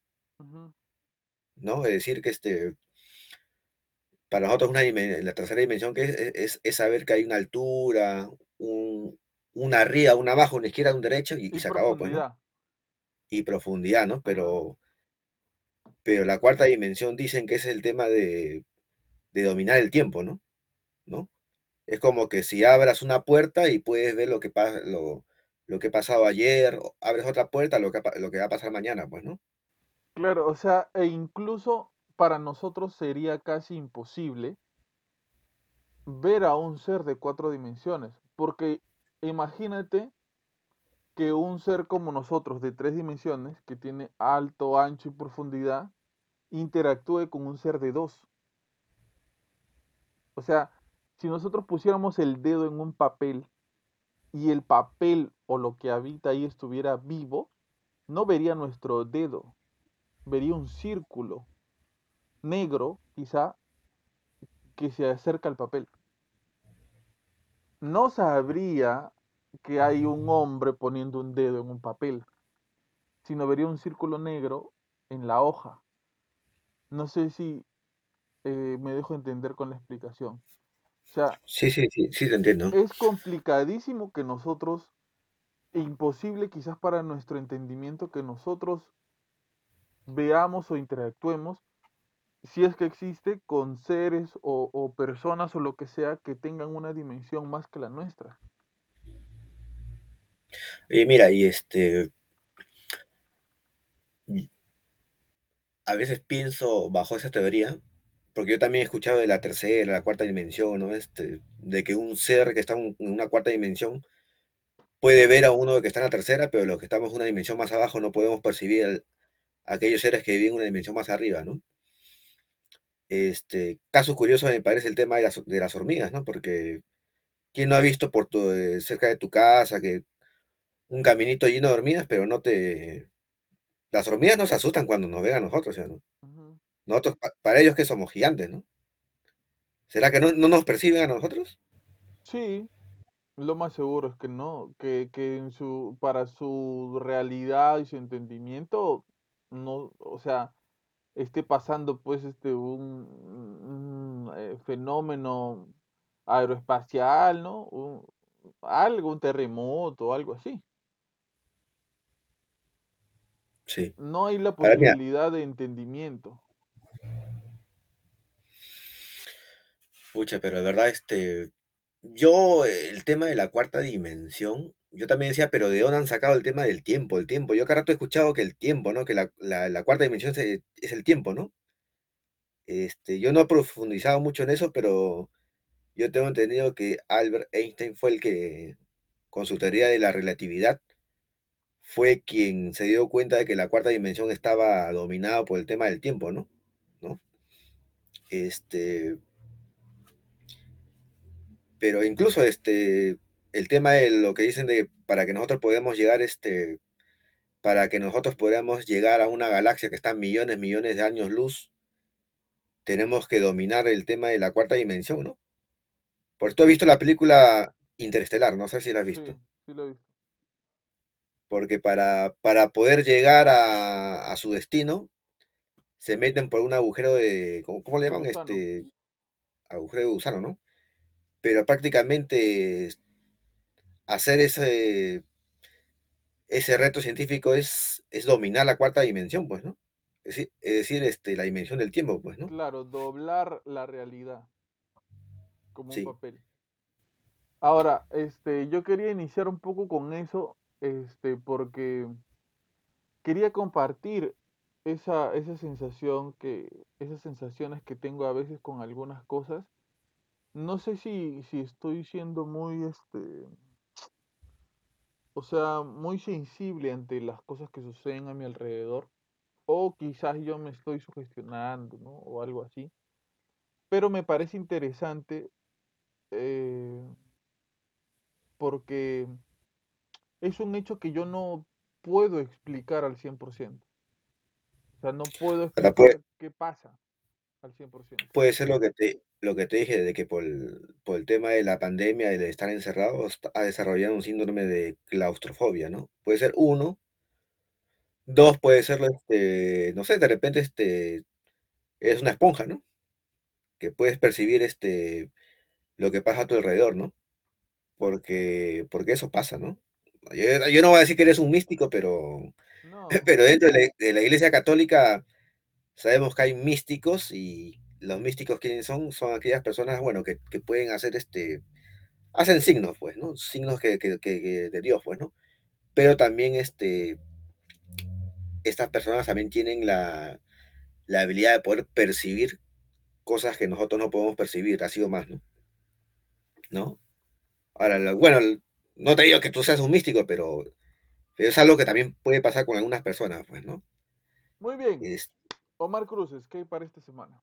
¿No? Es decir, que este, para nosotros una la tercera dimensión que es, es- es, saber que hay una altura, un, una arriba, una abajo, una izquierda, una derecha, y, y Y se acabó, pues, ¿no? y profundidad, ¿no? Pero, pero la cuarta dimensión dicen que es el tema de, de dominar el tiempo, ¿no? ¿No? Es como que si abras una puerta y puedes ver lo que, pa- lo, lo que ha pasado ayer, abres otra puerta, lo que, lo que va a pasar mañana, pues, ¿no? Claro, o sea, e incluso para nosotros sería casi imposible ver a un ser de cuatro dimensiones, porque imagínate que un ser como nosotros de tres dimensiones, que tiene alto, ancho y profundidad, interactúe con un ser de dos. O sea, si nosotros pusiéramos el dedo en un papel y el papel o lo que habita ahí estuviera vivo, no vería nuestro dedo, vería un círculo negro, quizá, que se acerca al papel. No sabría que hay un hombre poniendo un dedo en un papel, sino vería un círculo negro en la hoja. No sé si eh, me dejo entender con la explicación. O sea, Sí, sí, sí, sí, te entiendo. es complicadísimo que nosotros, e imposible quizás para nuestro entendimiento, que nosotros veamos o interactuemos, si es que existe, con seres o, personas o lo que sea que tengan una dimensión más que la nuestra. Y mira, y este, a veces pienso bajo esa teoría, porque yo también he escuchado de la tercera, la cuarta dimensión, ¿no? Este, de que un ser que está en una cuarta dimensión puede ver a uno que está en la tercera, pero los que estamos en una dimensión más abajo no podemos percibir a aquellos seres que viven en una dimensión más arriba, ¿no? Este, caso curioso me parece el tema de las, de las hormigas, ¿no? Porque ¿quién no ha visto por tu, eh, cerca de tu casa que un caminito lleno de hormigas, pero no te... Las hormigas nos asustan cuando nos ven a nosotros, ¿sí o ¿no? Nosotros, pa- para ellos que somos gigantes, ¿no? ¿Será que no, no nos perciben a nosotros? Sí, lo más seguro es que no, que, que en su, para su realidad y su entendimiento, no, o sea, esté pasando pues este un, un, eh, fenómeno aeroespacial, ¿no? Un- algo, un terremoto, algo así. Sí. No hay la posibilidad de entendimiento. pucha, pero de verdad, este, yo, el tema de la cuarta dimensión, yo también decía, pero ¿de dónde han sacado el tema del tiempo? El tiempo. Yo cada rato he escuchado que el tiempo, ¿no? Que la, la- cuarta dimensión es el tiempo, ¿no? Este, yo no he profundizado mucho en eso, pero yo tengo entendido que Albert Einstein fue el que, con su teoría de la relatividad, fue quien se dio cuenta de que la cuarta dimensión estaba dominada por el tema del tiempo, ¿no? ¿No? Este, pero incluso este, el tema de lo que dicen de para que nosotros podamos llegar, este, para que nosotros podamos llegar a una galaxia que está a millones, millones de años luz, tenemos que dominar el tema de la cuarta dimensión, ¿no? Por tú has visto la película Interestelar, no sé si la has Sí, visto. sí lo he visto. Porque para, para poder llegar a, a su destino, se meten por un agujero de, ¿cómo, cómo le llaman? gusano. Este, agujero de gusano, ¿no? Pero prácticamente hacer ese, ese reto científico es, es dominar la cuarta dimensión, pues, ¿no? Es decir, es decir, este, la dimensión del tiempo, pues, ¿no? Claro, doblar la realidad como un papel. Ahora, este, yo quería iniciar un poco con eso, este, porque quería compartir esa, esa sensación que, esas sensaciones que tengo a veces con algunas cosas. No sé si, si estoy siendo muy, este, o sea, muy sensible ante las cosas que suceden a mi alrededor, o quizás yo me estoy sugestionando, ¿no? O algo así. Pero me parece interesante eh, porque es un hecho que yo no puedo explicar al 100%. O sea, no puedo puede, explicar qué pasa al 100%. puede ser lo que te, lo que te dije, de que por el, por el tema de la pandemia y de estar encerrados, ha desarrollado un síndrome de claustrofobia, ¿no? Puede ser uno, dos, puede ser, este, no sé, de repente, este, es una esponja, ¿no? Que puedes percibir, este, lo que pasa a tu alrededor, ¿no? Porque, porque eso pasa, ¿no? Yo, yo no voy a decir que eres un místico, pero, No, pero dentro de la, de la Iglesia Católica sabemos que hay místicos y los místicos quiénes son, son aquellas personas, bueno, que, que pueden hacer este, hacen signos, pues, ¿no? Signos que, que- de Dios, pues, ¿no? Pero también este, estas personas también tienen la, la habilidad de poder percibir cosas que nosotros no podemos percibir, así o más, ¿no? ¿No? Ahora, bueno, no te digo que tú seas un místico, pero, pero es algo que también puede pasar con algunas personas, pues, ¿no? muy bien. Es- Omar Cruces, ¿qué hay para esta semana?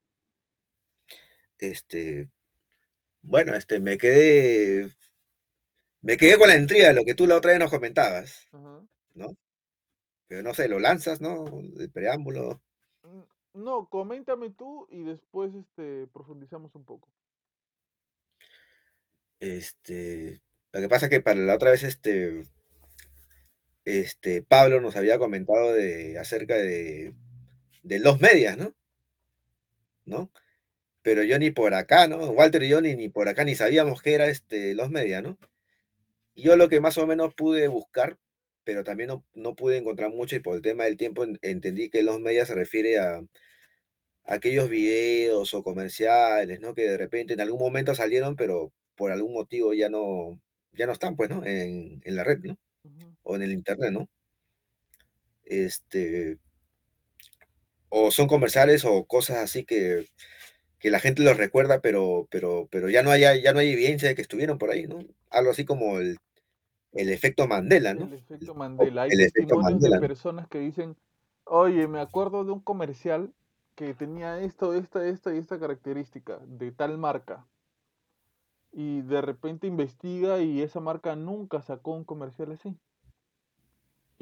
este, bueno, este, me quedé, me quedé con la intriga de lo que tú la otra vez nos comentabas. ¿no? Pero no sé, lo lanzas, ¿no? El preámbulo. Mm, No, coméntame tú y después este, profundizamos un poco. Este, lo que pasa que para la otra vez, este, este, Pablo nos había comentado de, acerca de, de los medias, ¿no? ¿No? Pero yo ni por acá, ¿no? Walter y yo ni, ni por acá ni sabíamos qué era este, los medias, ¿no? Yo lo que más o menos pude buscar, pero también no, no pude encontrar mucho y por el tema del tiempo en- entendí que los medias se refiere a, a aquellos videos o comerciales, ¿no? Que de repente en algún momento salieron, pero por algún motivo ya no, ya no están, pues, ¿no? En, en la red, ¿no? O en el internet, ¿no? Este, o son comerciales o cosas así que, que la gente los recuerda, pero, pero, pero ya no hay, ya no hay evidencia de que estuvieron por ahí, ¿no? Algo así como el, el efecto Mandela, ¿no? El efecto El, Mandela. Hay el efecto de personas que dicen, oye, me acuerdo de un comercial que tenía esto, esta, esta y esta característica de tal marca. Y de repente investiga y esa marca nunca sacó un comercial así.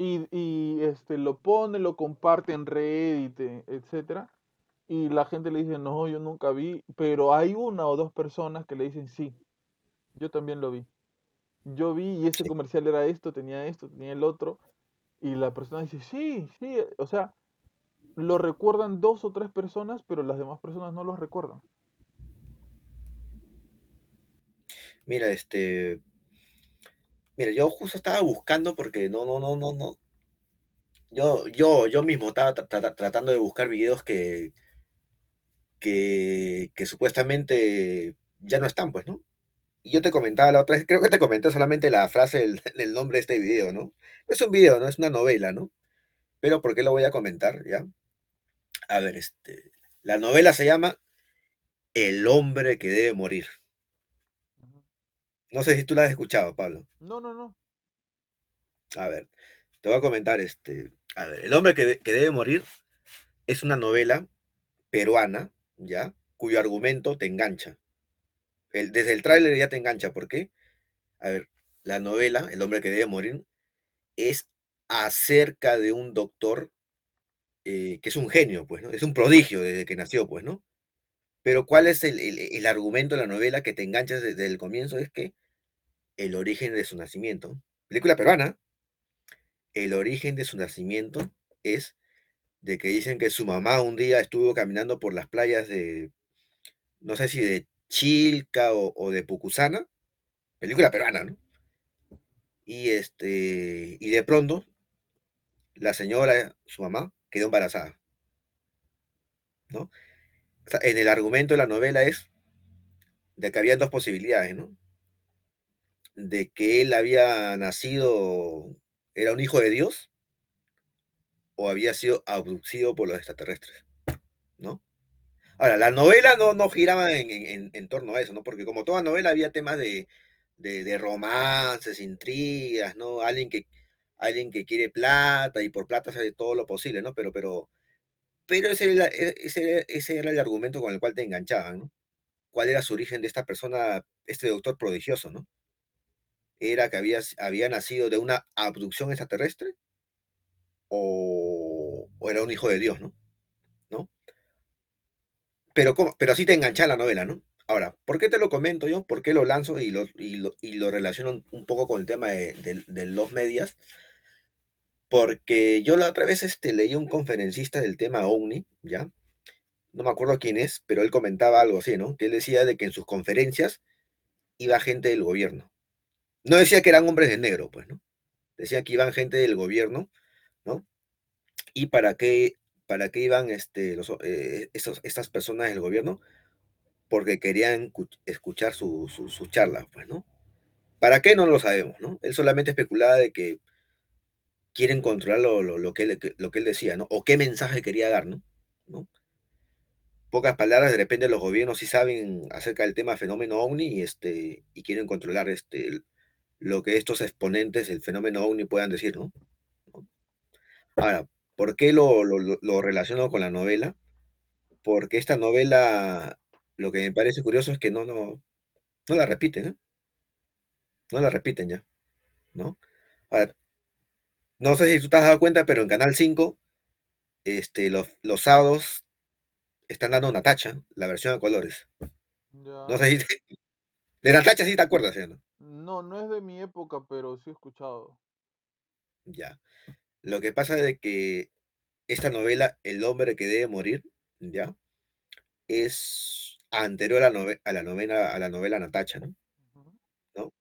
Y, y este, lo pone, lo comparte en Reddit, eh, etcétera. Y la gente le dice, no, yo nunca vi. Pero hay una o dos personas que le dicen, sí, yo también lo vi. Yo vi y ese comercial era esto, tenía esto, tenía el otro. Y la persona dice, sí, sí. O sea, lo recuerdan dos o tres personas, pero las demás personas no los recuerdan. Mira, este. Mira, yo justo estaba buscando porque no, no, no, no, no. Yo, yo, yo mismo estaba tra- tra- tratando de buscar videos que, que, que supuestamente ya no están, pues, ¿no? Y yo te comentaba la otra vez, creo que te comenté solamente la frase del, del nombre de este video, ¿no? No Es un video, ¿no? Es una novela, ¿no? Pero ¿por qué lo voy a comentar, ya? A ver, este. La novela se llama El hombre que debe morir. No sé si tú la has escuchado, Pablo. No, no, no. A ver, te voy a comentar, este. A ver, El hombre que, que debe morir es una novela peruana, ¿ya? Cuyo argumento te engancha. El- desde el tráiler ya te engancha. ¿Por qué? A ver, la novela, El hombre que debe morir, es acerca de un doctor eh, que es un genio, pues, ¿no? Es un prodigio desde que nació, pues, ¿no? Pero ¿cuál es el, el- el argumento de la novela que te engancha desde el comienzo? Es que el origen de su nacimiento, película peruana, el origen de su nacimiento es de que dicen que su mamá un día estuvo caminando por las playas de, no sé si de Chilca o, de Pucusana, película peruana, ¿no? Y este, y de pronto la señora, su mamá, quedó embarazada, ¿no? O sea, en el argumento de la novela es de que había dos posibilidades, ¿no? De que él había nacido, era un hijo de Dios, o había sido abducido por los extraterrestres, ¿no? Ahora, la novela no, no giraba en, en- torno a eso, ¿no? Porque como toda novela había temas de, de, de romances, intrigas, ¿no? Alguien que, alguien que quiere plata y por plata hace todo lo posible, ¿no? Pero, pero, pero ese ese, ese era el argumento con el cual te enganchaban, ¿no? ¿Cuál era su origen de esta persona, este doctor prodigioso, ¿no? Era que había, había nacido de una abducción extraterrestre o, era un hijo de Dios, ¿no? ¿No? Pero, pero así te engancha la novela, ¿no? Ahora, ¿por qué te lo comento yo? ¿Por qué lo lanzo y lo, y lo, y lo relaciono un- poco con el tema de, de- de los medias? Porque yo la otra vez este, leí un conferencista del tema OVNI, ¿ya? No me acuerdo quién es, pero él comentaba algo así, ¿no? Que él decía de que en sus conferencias iba gente del gobierno. No decía que eran hombres de negro, pues, ¿no? Decía que iban gente del gobierno, ¿no? ¿Y para qué, para qué iban este, los, eh, estas personas del gobierno? Porque querían cu- escuchar su, su, su charla, pues, ¿no? ¿Para qué? No lo sabemos, ¿no? Él solamente especulaba de que quieren controlar lo, lo, lo que, él, lo que él decía, ¿no? O qué mensaje quería dar, ¿no? ¿no? Pocas palabras, de repente los gobiernos sí saben acerca del tema fenómeno OVNI y, este, y quieren controlar este, lo que estos exponentes del fenómeno OVNI puedan decir, ¿no? Ahora, ¿por qué lo, lo, relaciono con la novela? Porque esta novela, lo que me parece curioso es que no, no, no la repiten, ¿eh? No la repiten ya, ¿no? Ahora, no sé si tú te has dado cuenta, pero en Canal 5, este, los, los sábados están dando Natacha, la versión a colores. No sé si te- de Natacha sí te acuerdas, ¿sí o ¿no? No, no es de mi época, pero sí he escuchado. Ya. Lo que pasa es que esta novela, El hombre que debe morir, ¿ya? Es anterior a la, nove- a la novela, a la novela Natacha, ¿no? ¿No? O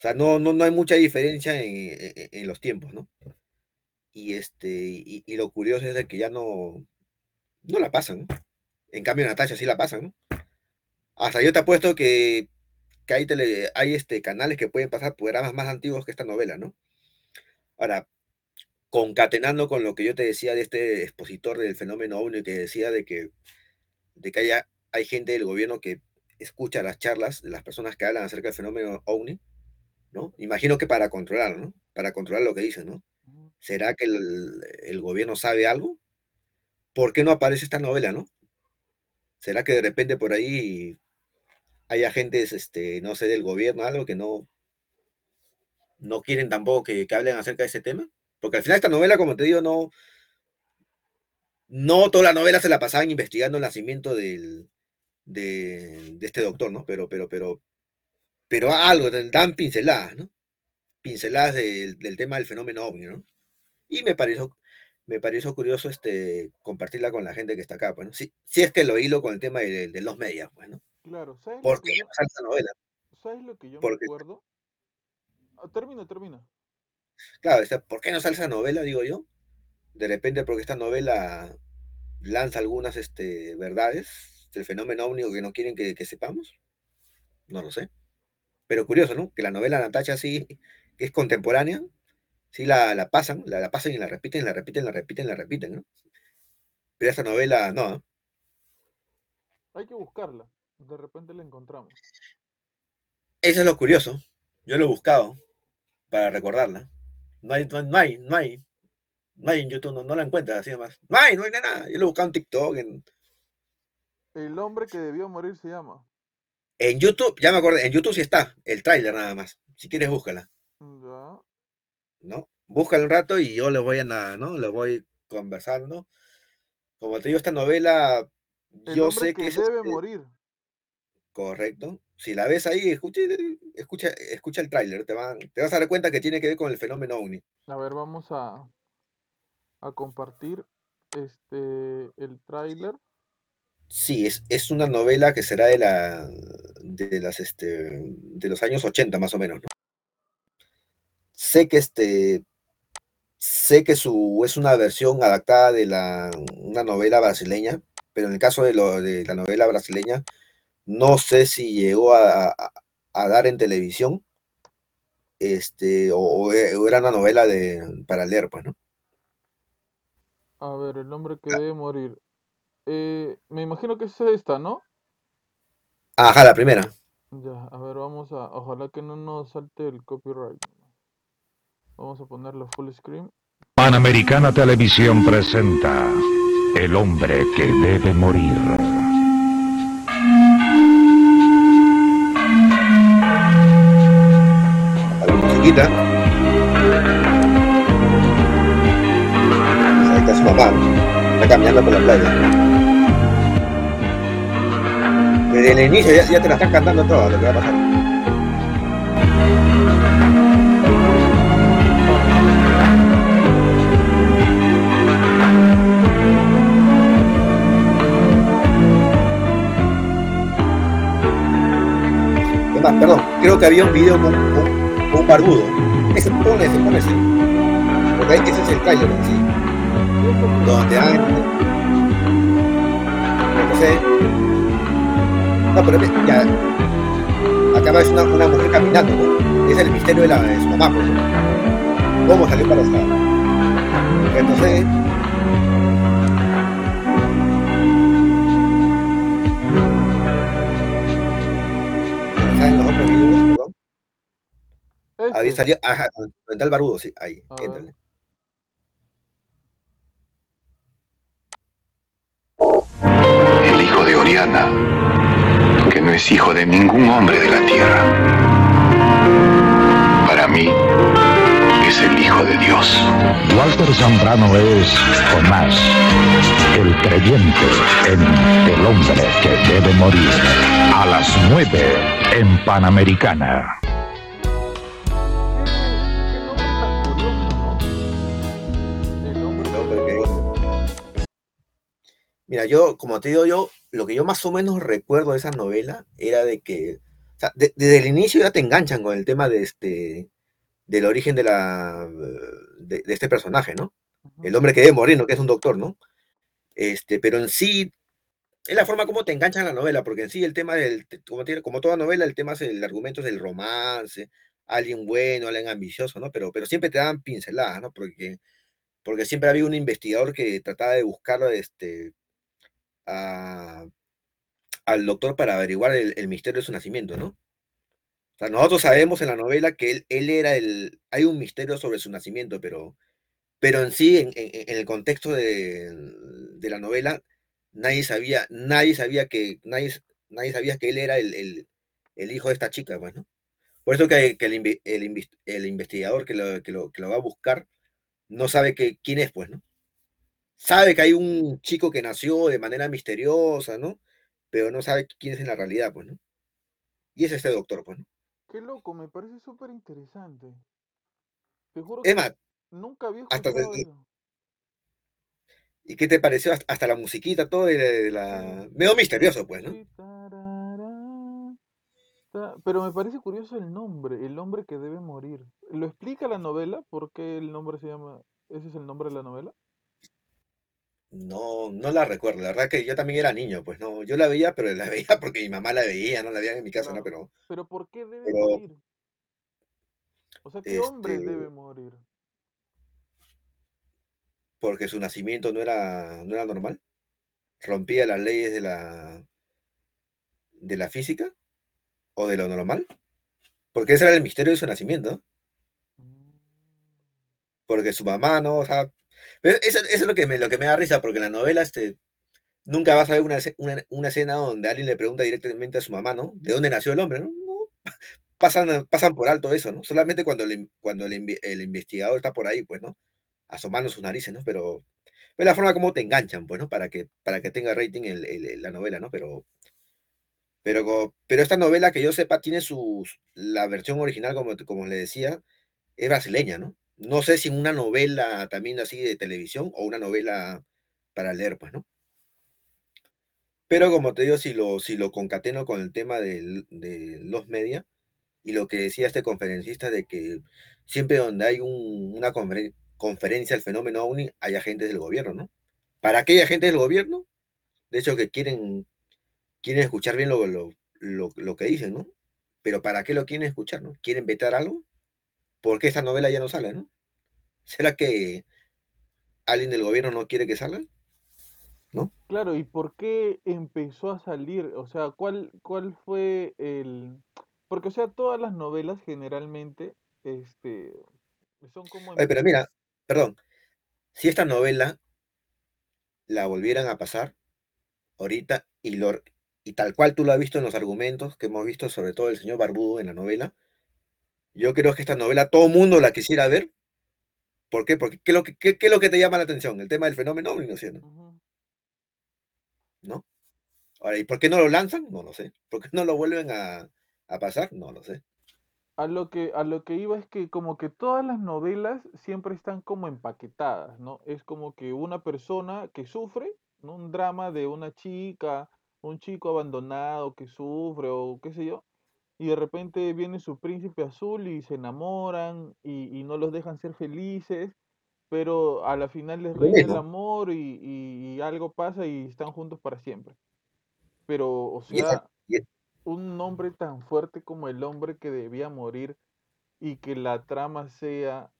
sea, no, no, no hay mucha diferencia en, en- en los tiempos, ¿no? Y, este, y, y lo curioso es de que ya no, no la pasan, ¿no? En cambio, Natacha sí la pasan, ¿no? Hasta yo te apuesto que, que hay, tele, hay este, canales que pueden pasar programas más antiguos que esta novela, ¿no? Ahora, concatenando con lo que yo te decía de este expositor del fenómeno OVNI que decía de que, de que haya, hay gente del gobierno que escucha las charlas de las personas que hablan acerca del fenómeno OVNI, ¿no? Imagino que para controlar, ¿no? Para controlar lo que dicen, ¿no? ¿Será que el, el gobierno sabe algo? ¿por qué no aparece esta novela, no? ¿Será que de repente por ahí hay agentes, este, no sé, del gobierno, algo que no, no quieren tampoco que, hablen acerca de ese tema? Porque al final esta novela, como te digo, no, no toda la novela se la pasaban investigando el nacimiento del, de, de este doctor, ¿no? Pero, pero, pero, pero algo, dan pinceladas, ¿no? Pinceladas del, del tema del fenómeno ovni, ¿no? Y me pareció, me pareció curioso este, compartirla con la gente que está acá, bueno, si, si es que lo hilo con el tema de, los medios, bueno. Claro, ¿sabes ¿Por lo que yo, esa novela? ¿sabes lo que yo me Porque, acuerdo? Ah, termina, termina. claro, ¿por qué no sale esa novela, digo yo? De repente porque esta novela lanza algunas este, verdades del fenómeno ovni que no quieren que, que sepamos. No lo sé. Pero curioso, ¿no? Que la novela Natacha sí, que es contemporánea, sí la, la pasan, la, la pasan y la repiten, la repiten, la repiten, la repiten, ¿no? Pero esta novela, no. ¿no? Hay que buscarla. De repente la encontramos. Eso es lo curioso. Yo lo he buscado para recordarla. No hay, no, no hay, no hay, no hay en YouTube, no, no la encuentras así nomás. No hay, no hay nada. Yo lo he buscado en TikTok, en, El hombre que debió morir se llama. en YouTube, ya me acordé, en YouTube sí está, el tráiler nada más. Si quieres, búscala, Ya. ¿no? Búscala un rato y yo le voy a nada, ¿no? Le voy conversando. Como te digo, esta novela, El yo sé que, que es debe este, morir. Correcto. Si la ves ahí, escucha, escucha, escucha el tráiler, te, van- te vas a dar cuenta que tiene que ver con el fenómeno ovni. A ver, vamos a, a compartir este el tráiler. Sí, es, es una novela que será de la de las este de los años 80 más o menos, ¿no? Sé que este sé que su es una versión adaptada de la una novela brasileña, pero en el caso de, lo, de la novela brasileña no sé si llegó a, a- a dar en televisión este o, o era una novela de para leer, pues, ¿no? A ver, el hombre que debe morir. Eh, me imagino que es esta, ¿no? Ajá, la primera. Ya, a ver, vamos a. Ojalá que no nos salte el copyright. Vamos a ponerlo full screen. Panamericana Televisión presenta El hombre que debe morir. A la musiquita. Ahí está su ¿no? está caminando por la playa. Desde el inicio ya, te la están cantando todo lo que va a pasar. Perdón, creo que había un video con un barbudo. Ese, pon ese, pon ese. Porque ese es el trailer en sí. Donde hay. Entonces. No, pero ya. Acá ves una, una mujer caminando, ¿no? Es el misterio de, la, de su mamá, pues. ¿no? ¿Cómo salió embarazada? Entonces. Ahí Este, salió, ajá, donde está el barbudo, sí, ahí, A ver. éntrale. el hijo de Oriana, que no es hijo de ningún hombre de la tierra. Para mí, es el hijo de Dios. Walter Zambrano es Jonás, el creyente en El hombre que debe morir. A las 9 en Panamericana. Mira, yo, como te digo yo, lo que yo más o menos recuerdo de esa novela era de que, o sea, de- desde el inicio ya te enganchan con el tema de este, del origen de la, de, de este personaje, ¿no? El hombre que debe morir, ¿no? Que es un doctor, ¿no? Este, pero en sí, es la forma como te enganchan la novela, porque en sí el tema del, como, tiene- como toda novela, el tema es el argumento es el romance, alguien bueno, alguien ambicioso, ¿no? Pero, pero siempre te dan pinceladas, ¿no? Porque, porque siempre había un investigador que trataba de buscar este, al doctor para averiguar el, misterio de su nacimiento, ¿no? O sea, nosotros sabemos en la novela que él, era el... Hay un misterio sobre su nacimiento, pero, pero en sí, en, el contexto de, la novela, nadie sabía, nadie sabía que, nadie, nadie sabía que él era el, el- hijo de esta chica, pues, ¿no? Por eso que, el, el investigador que lo, que, lo, que lo va a buscar no sabe que, quién es, pues, ¿no? Sabe que hay un chico que nació de manera misteriosa, ¿no? Pero no sabe quién es en la realidad, pues, ¿no? Y es este doctor, pues, ¿no? Qué loco, me parece súper interesante. Te juro que más, nunca había hasta eso. ¿y qué te pareció hasta, hasta la musiquita, todo de, de la... Medio misterioso, pues, ¿no? Pero me parece curioso el nombre, el hombre que debe morir. ¿Lo explica la novela? ¿Por qué el nombre se llama? ¿Ese es el nombre de la novela? No, no la recuerdo. La verdad que yo también era niño, pues no. Yo la veía, pero la veía porque mi mamá la veía, no la veía en mi casa, ¿no? Claro. Pero ¿Pero por qué debe Pero, morir? O sea, ¿qué hombre este, debe morir? porque su nacimiento no era, no era normal. Rompía las leyes de la, de la física o de lo normal. Porque ese era el misterio de su nacimiento. ¿no? Mm, Porque su mamá, ¿no? O sea, eso, eso es lo que, me, lo que me da risa, porque la novela este, nunca vas a ver una, una, una escena donde alguien le pregunta directamente a su mamá, ¿no? ¿De dónde nació el hombre? ¿no? Pasan, pasan por alto eso, ¿no? Solamente cuando, el, cuando el, el investigador está por ahí, pues, ¿no? Asomando sus narices, ¿no? Pero es la forma como te enganchan, pues, ¿no? Para que, para que tenga rating el- la novela, ¿no? Pero, pero, pero esta novela, que yo sepa, tiene sus, la versión original, como, como le decía, es brasileña, ¿no? No sé si una novela también así de televisión o una novela para leer, pues, ¿no? Pero como te digo, si lo, si lo concateno con el tema de los media y lo que decía este conferencista de que siempre donde hay un- una conferen- conferencia del fenómeno OVNI hay agentes del gobierno, ¿no? ¿Para qué hay agentes del gobierno? De hecho, que quieren, quieren escuchar bien lo, lo, lo, lo que dicen, ¿no? Pero ¿para qué lo quieren escuchar, no? ¿Quieren vetar algo? ¿Por qué esta novela ya no sale, no? ¿Será que alguien del gobierno no quiere que salga? ¿No? Claro, ¿y por qué empezó a salir? O sea, ¿cuál, cuál fue el...? Porque, o sea, todas las novelas generalmente, este, son como... Oye, pero mira, perdón, si esta novela la volvieran a pasar ahorita y, lo, y tal cual tú lo has visto en los argumentos que hemos visto, sobre todo el señor Barbudo en la novela, yo creo que esta novela todo mundo la quisiera ver. ¿Por qué? Porque ¿qué es lo que, qué- qué es lo que te llama la atención? El tema del fenómeno ¿no. ¿No? Ahora, ¿y por qué no lo lanzan? No lo sé. ¿Por qué no lo vuelven a, a pasar? No lo sé. A lo que, a lo que iba es que como que todas las novelas siempre están como empaquetadas, ¿no? Es como que una persona que sufre, ¿no? Un drama de una chica, un chico abandonado que sufre o qué sé yo, y de repente viene su príncipe azul y se enamoran y, y no los dejan ser felices, pero a la final les reina el amor y, y- y algo pasa y están juntos para siempre. Pero, o sea, un nombre tan fuerte como el hombre que debía morir y que la trama sea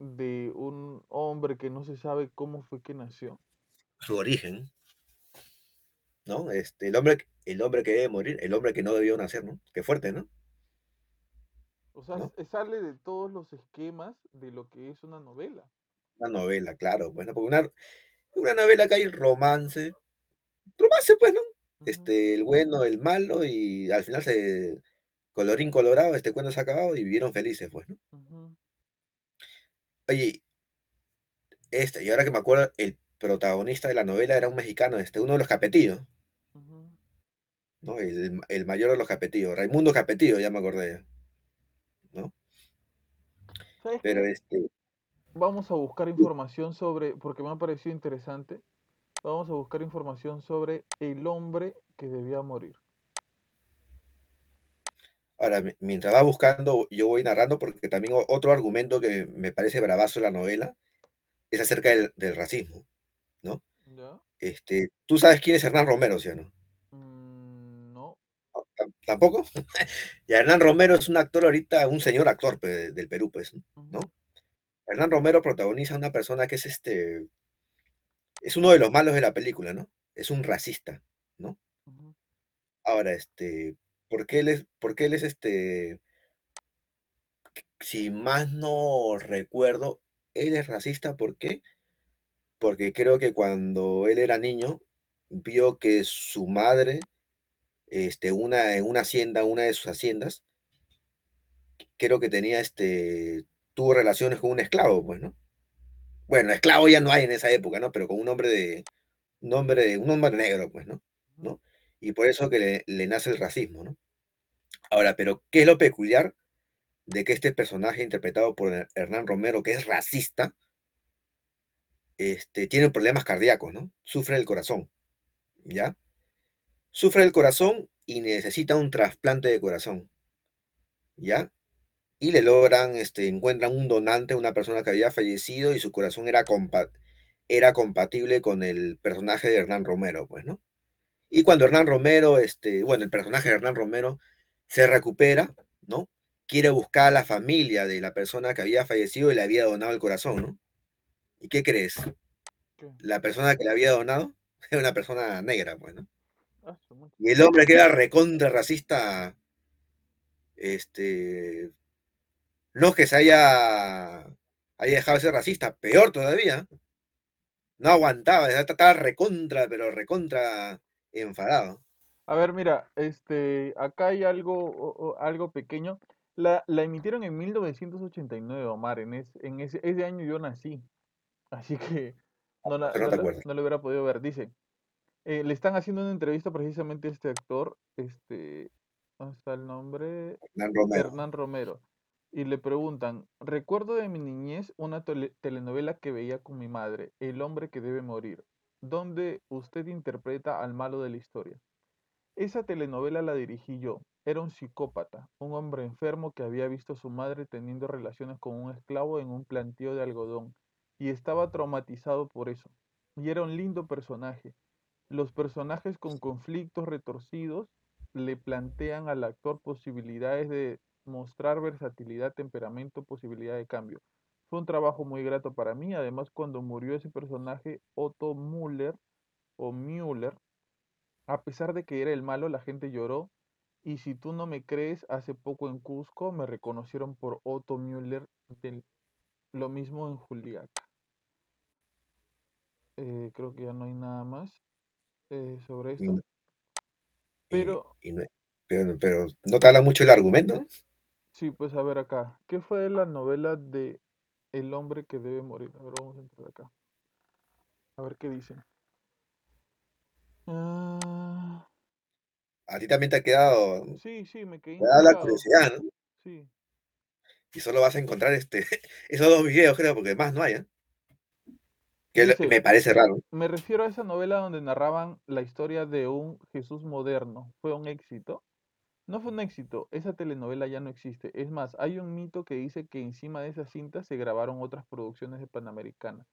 de un hombre que no se sabe cómo fue que nació. su origen, ¿no? Este, el hombre, el hombre que debe morir, el hombre que no debió nacer, ¿no? Qué fuerte, ¿no? O sea, sale de todos los esquemas de lo que es una novela. Una novela, claro, bueno, porque una, una novela que hay romance, romance, pues, ¿no? Este, el bueno, el malo, y al final se, colorín colorado, este cuento se ha acabado y vivieron felices, pues, ¿no? Oye, este, y ahora que me acuerdo, el protagonista de la novela era un mexicano, este, uno de los Capetillos, Ujú. ¿No? El, el mayor de los Capetillos, Raimundo Capetillo, ya me acordé, ¿no? ¿Sabes Pero este, Vamos a buscar información sobre, porque me ha parecido interesante, vamos a buscar información sobre el hombre que debía morir. ahora, mi- mientras va buscando, yo voy narrando, porque también otro argumento que me parece bravazo en la novela es acerca del, del racismo, ¿no? ¿Ya? Este, ¿tú sabes quién es Hernán Romero, sí o no? ¿Tampoco? Y Hernán Romero es un actor ahorita, un señor actor del Perú, pues, ¿no? Hernán Romero protagoniza a una persona que es este, es uno de los malos de la película, ¿no? Es un racista, ¿no? Ahora, este, ¿por qué él es, por qué él es este, si más no recuerdo, él es racista, ¿por qué? Porque creo que cuando él era niño, vio que su madre, este, una, en una hacienda, una de sus haciendas, creo que tenía, este, tuvo relaciones con un esclavo, pues, ¿no? Bueno, esclavo ya no hay en esa época, ¿no? Pero con un hombre de, un hombre, de, un hombre negro, pues, ¿no? ¿no? Y por eso que le, le nace el racismo, ¿no? Ahora, pero ¿qué es lo peculiar de que este personaje interpretado por Hernán Romero, que es racista, este, tiene problemas cardíacos, ¿no? Sufre el corazón, ¿ya? Sufre el corazón y necesita un trasplante de corazón, ¿ya? Y le logran, este, encuentran un donante, una persona que había fallecido y su corazón era, compa era compatible con el personaje de Hernán Romero, pues, ¿no? Y cuando Hernán Romero, este, bueno, el personaje de Hernán Romero se recupera, ¿no? Quiere buscar a la familia de la persona que había fallecido y le había donado el corazón, ¿no? ¿Y qué crees? La persona que le había donado era una persona negra, pues, ¿no? Y el hombre que era recontra racista, este, no es que se haya, haya dejado de ser racista, peor todavía. No aguantaba, estaba recontra, pero recontra enfadado. A ver, mira, este, acá hay algo, o- o- algo pequeño. La, la emitieron en 1989, Omar. En, es- en ese, ese año yo nací. Así que no la, no no la- hubiera podido ver. Dice, eh, le están haciendo una entrevista precisamente a este actor, este, ¿dónde está el nombre? Hernán Romero. Hernán Romero. Y le preguntan, recuerdo de mi niñez una tele- telenovela que veía con mi madre, El hombre que debe morir, donde usted interpreta al malo de la historia. Esa telenovela la dirigí yo. Era un psicópata, un hombre enfermo que había visto a su madre teniendo relaciones con un esclavo en un plantío de algodón y estaba traumatizado por eso. Y era un lindo personaje. Los personajes con conflictos retorcidos le plantean al actor posibilidades de mostrar versatilidad, temperamento, posibilidad de cambio. Fue un trabajo muy grato para mí. Además, cuando murió ese personaje, Otto Müller o Müller, a pesar de que era el malo, la gente lloró. Y si tú no me crees, hace poco en Cusco me reconocieron por Otto Müller, del- lo mismo en Juliaca. Eh, creo que ya no hay nada más eh, sobre esto. Pero y no- pero, pero no te habla mucho el argumento, sí, pues a ver acá. ¿Qué fue la novela de El hombre que debe morir? A ver, vamos a entrar acá. A ver qué dicen. Ah, A ti también te ha quedado, sí, sí, me quedé te da la curiosidad, ¿no? Sí. Y solo vas a encontrar este, esos dos videos, creo, porque más no hay, ¿eh? Que lo- Dice, me parece raro. me refiero a esa novela donde narraban la historia de un Jesús moderno. ¿Fue un éxito? No fue un éxito, esa telenovela ya no existe. Es más, hay un mito que dice que encima de esa cinta se grabaron otras producciones de Panamericana.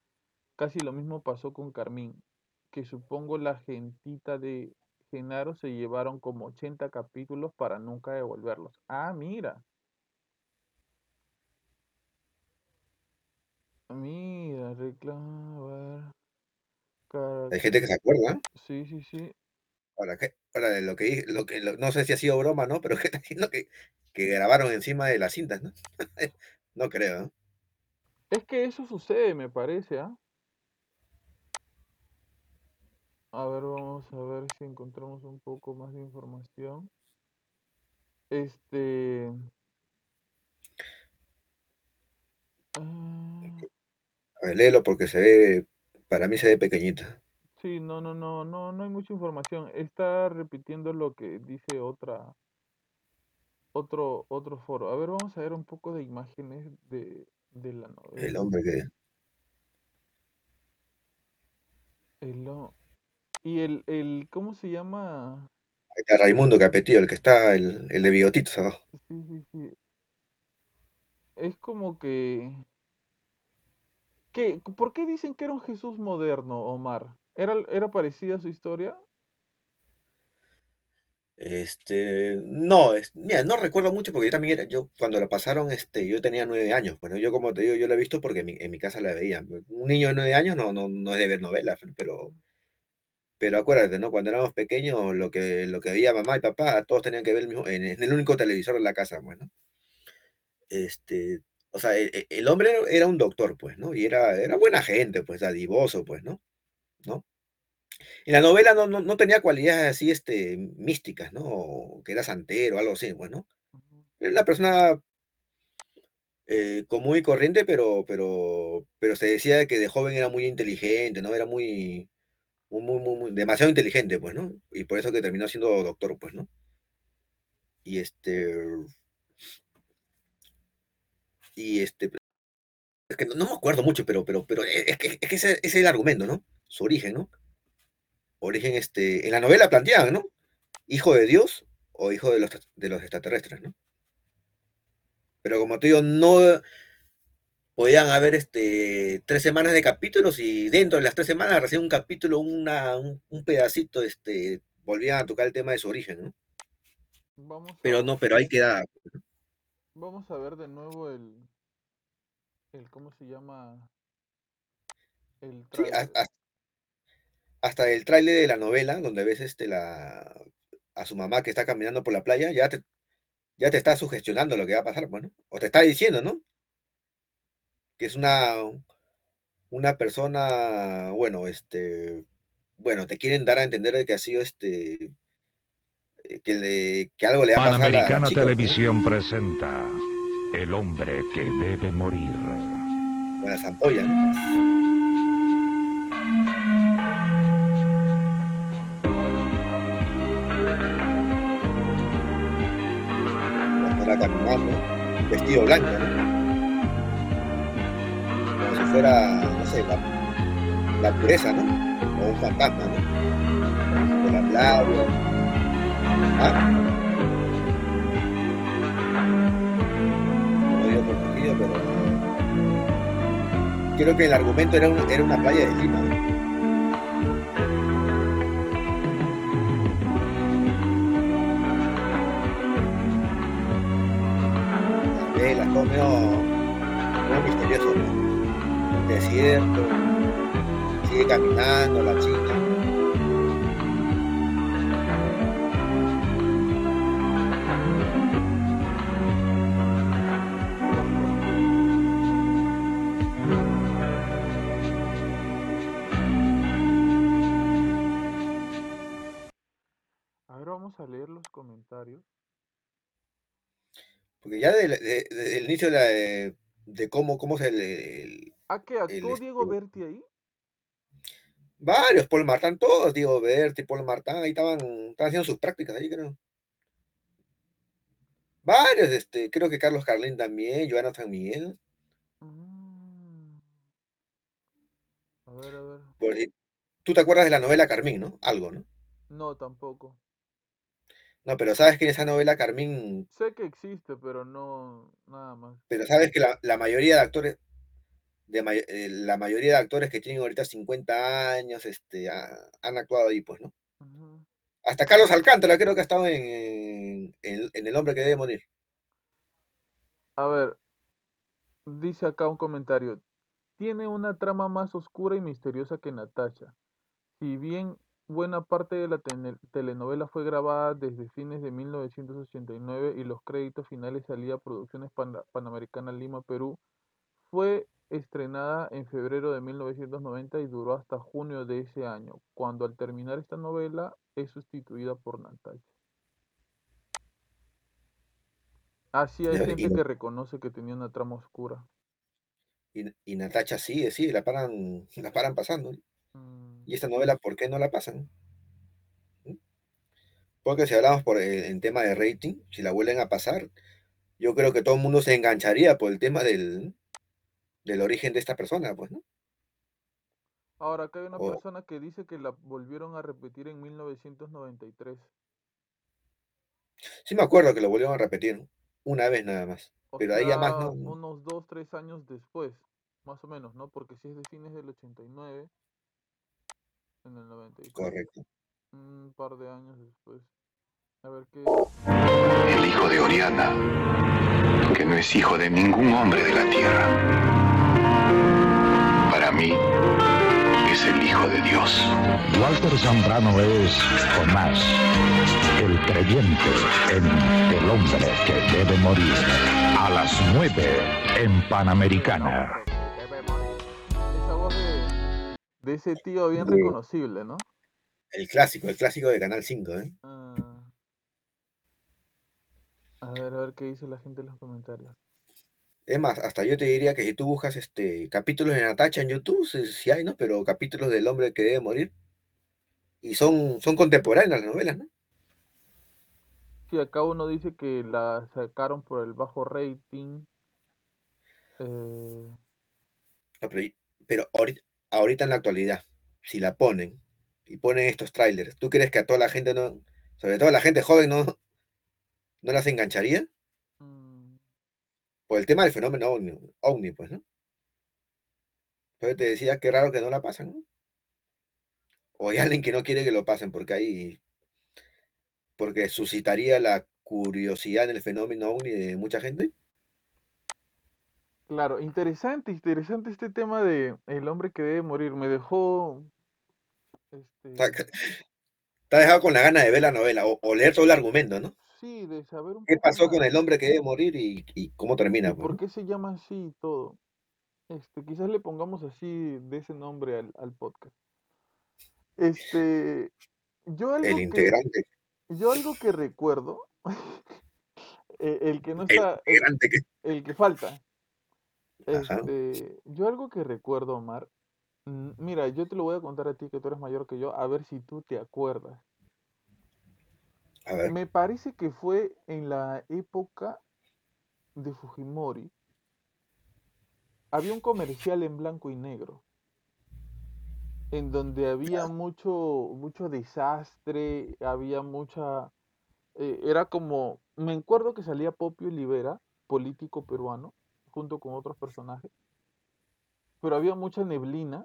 Casi lo mismo pasó con Carmín, que supongo la gentita de Genaro se llevaron como 80 capítulos para nunca devolverlos. Ah, mira. Mira, reclamar. Hay gente que se acuerda, ¿eh? Sí, sí, sí. Ahora, ¿qué? Ahora, de lo que dije, lo que, lo- no sé si ha sido broma, ¿no? Pero que diciendo que, que grabaron encima de las cintas, ¿no? No creo, ¿no? Es que eso sucede, me parece, ¿ah? A ver, vamos a ver si encontramos un poco más de información. Este. ah, A ver, léelo porque se ve, para mí se ve pequeñita. sí, no, no, no, no, no hay mucha información. Está repitiendo lo que dice otra, otro, otro foro. A ver, vamos a ver un poco de imágenes de, de la El novela. hombre que... El y el, el, ¿cómo se llama? Está Raimundo Capetillo, el que está, el, el de bigotitos abajo. Sí, sí, sí. Es como que... ¿Por qué dicen que era un Jesús moderno, Omar? ¿Era, era parecida su historia? Este, no, es, no recuerdo mucho porque yo también era, yo cuando la pasaron, este, yo tenía nueve años, bueno, yo como te digo, yo la he visto porque en mi, casa la veían. Un niño de nueve años no, no, no es de ver novelas, pero, pero acuérdate, ¿no? Cuando éramos pequeños, lo que, lo que veía mamá y papá, todos tenían que ver el mismo, en, en el único televisor de la casa, bueno. Este, o sea, e- e- el, hombre era un doctor, pues, ¿no? Y era, era buena gente, pues, adivoso, pues, ¿no? ¿No? En la novela no, no, no tenía cualidades así, este, místicas, ¿no? O que era santero, algo así, pues, ¿no? Ujú. Era una persona eh, común y corriente, pero, pero, pero se decía que de joven era muy inteligente, ¿no? Era muy, muy- muy- demasiado inteligente, pues, ¿no? Y por eso que terminó siendo doctor, pues, ¿no? Y este, y este, es que no, no me acuerdo mucho, pero, pero, pero es que, es que ese, ese es el argumento, ¿no? Su origen, ¿no? Origen, este, en la novela planteaban, ¿no? Hijo de Dios o hijo de los, de los extraterrestres, ¿no? Pero como te digo, no podían haber este, tres semanas de capítulos y dentro de las tres semanas recién un capítulo, una, un, un pedacito, este, volvían a tocar el tema de su origen, ¿no? Vamos Pero no, pero ahí queda, vamos a ver de nuevo el, el ¿cómo se llama? El sí, hasta el tráiler de la novela, donde ves este, la, a su mamá que está caminando por la playa, ya te, ya te está sugestionando lo que va a pasar, bueno, o te está diciendo, ¿no? Que es una, una persona, bueno, este, bueno, te quieren dar a entender de que ha sido este, que, le, que algo le va a pasar a la Panamericana. Televisión presenta El hombre que debe morir. con la zampolla, ¿no? La señora caminando, vestido blanco, ¿no? Como si fuera, no sé, la, la pureza, ¿no? O un fantasma, ¿no? Por la playa. Ah. Pero creo que el argumento era, un- era una playa de Lima. Las velas, todo medio, misterioso. Desierto, sigue caminando la chica. Comentarios. Porque ya desde, de- desde el inicio de, la- de, cómo, cómo se le, el- ¿Ah, que actuó Diego este- Berti ahí? varios, Paul Martán, todos, Diego Berti, Paul Martán, ahí estaban, estaban haciendo sus prácticas ahí, creo. Varios, este, creo que Carlos Carlín también, Joana San Miguel. Mm. A ver, a ver. Tú te acuerdas de la novela Carmín, ¿no? Algo, ¿no? No, tampoco. No, pero sabes que en esa novela Carmín, Sé que existe, pero no nada más. pero sabes que la, la mayoría de actores, de may- eh, la mayoría de actores que tienen ahorita 50 años, este, ha- han actuado ahí, pues, ¿no? Hasta Carlos Alcántara creo que ha estado en, en, en El hombre que debe morir. A ver, dice acá un comentario. Tiene una trama más oscura y misteriosa que Natasha. Si bien buena parte de la telenovela fue grabada desde fines de 1989 y los créditos finales salía Producciones Pana- Panamericana Lima, Perú, fue estrenada en febrero de 1990 y duró hasta junio de ese año, cuando al terminar esta novela es sustituida por Natasha. Así hay y gente que reconoce que tenía una trama oscura. Y, y Natacha sigue, sigue, la paran, la paran pasando. Mm, Y esta novela, ¿por qué no la pasan? ¿Mm? Porque si hablamos por el, en tema de rating, si la vuelven a pasar, yo creo que todo el mundo se engancharía por el tema del, del origen de esta persona, pues, ¿no? Ahora, acá hay una persona que dice que la volvieron a repetir en 1993. Sí me acuerdo que lo volvieron a repetir, ¿no? Una vez nada más. O Pero ahí ya más no. unos dos, tres años después, más o menos, ¿no? Porque si es de fines del 89, en el 93, Correcto. un par de años después. A ver qué... El hijo de Oriana, que no es hijo de ningún hombre de la tierra. Para mí, es el hijo de Dios. Walter Zambrano es Jonás, el creyente en el hombre que debe morir. A las 9 en Panamericana. De, ese tío bien reconocible, ¿no? El clásico, el clásico de Canal 5, ¿eh? Ah. A ver, a ver qué dice la gente en los comentarios. Es más, hasta yo te diría que si tú buscas este capítulos de Natacha en YouTube, sí hay, ¿no? Pero capítulos del hombre que debe morir. Y son, son contemporáneas las novelas, ¿no? Sí, acá uno dice que la sacaron por el bajo rating. Eh, No, pero, pero ahorita, ahorita en la actualidad, si la ponen y ponen estos trailers, ¿tú crees que a toda la gente no, sobre todo a la gente joven, no, no las engancharía? mm, Por el tema del fenómeno ovni, ovni, pues, ¿no? Entonces te decía que raro que no la pasan, ¿no? O hay alguien que no quiere que lo pasen porque ahí, porque suscitaría la curiosidad en el fenómeno ovni de mucha gente. Claro, interesante, interesante este tema de el hombre que debe morir. Me dejó. Este, Está, está dejado con la gana de ver la novela o, o leer todo el argumento, ¿no? sí, de saber un ¿Qué pasó con el hombre que debe morir y, y cómo ¿Y termina? pues, por ¿no? qué se llama así y todo? Este, quizás le pongamos así de ese nombre al, al podcast. Este, yo algo El que, integrante, yo algo que recuerdo, eh, el que no está, el, el que falta, Ajá. este, yo algo que recuerdo, Omar, mm, mira, yo te lo voy a contar a ti que tú eres mayor que yo, a ver si tú te acuerdas. A ver, Me parece que fue en la época de Fujimori, había un comercial en blanco y negro. en donde había mucho, mucho desastre, había mucha, eh, era como, me acuerdo que salía Popio Olivera, político peruano, junto con otros personajes, pero había mucha neblina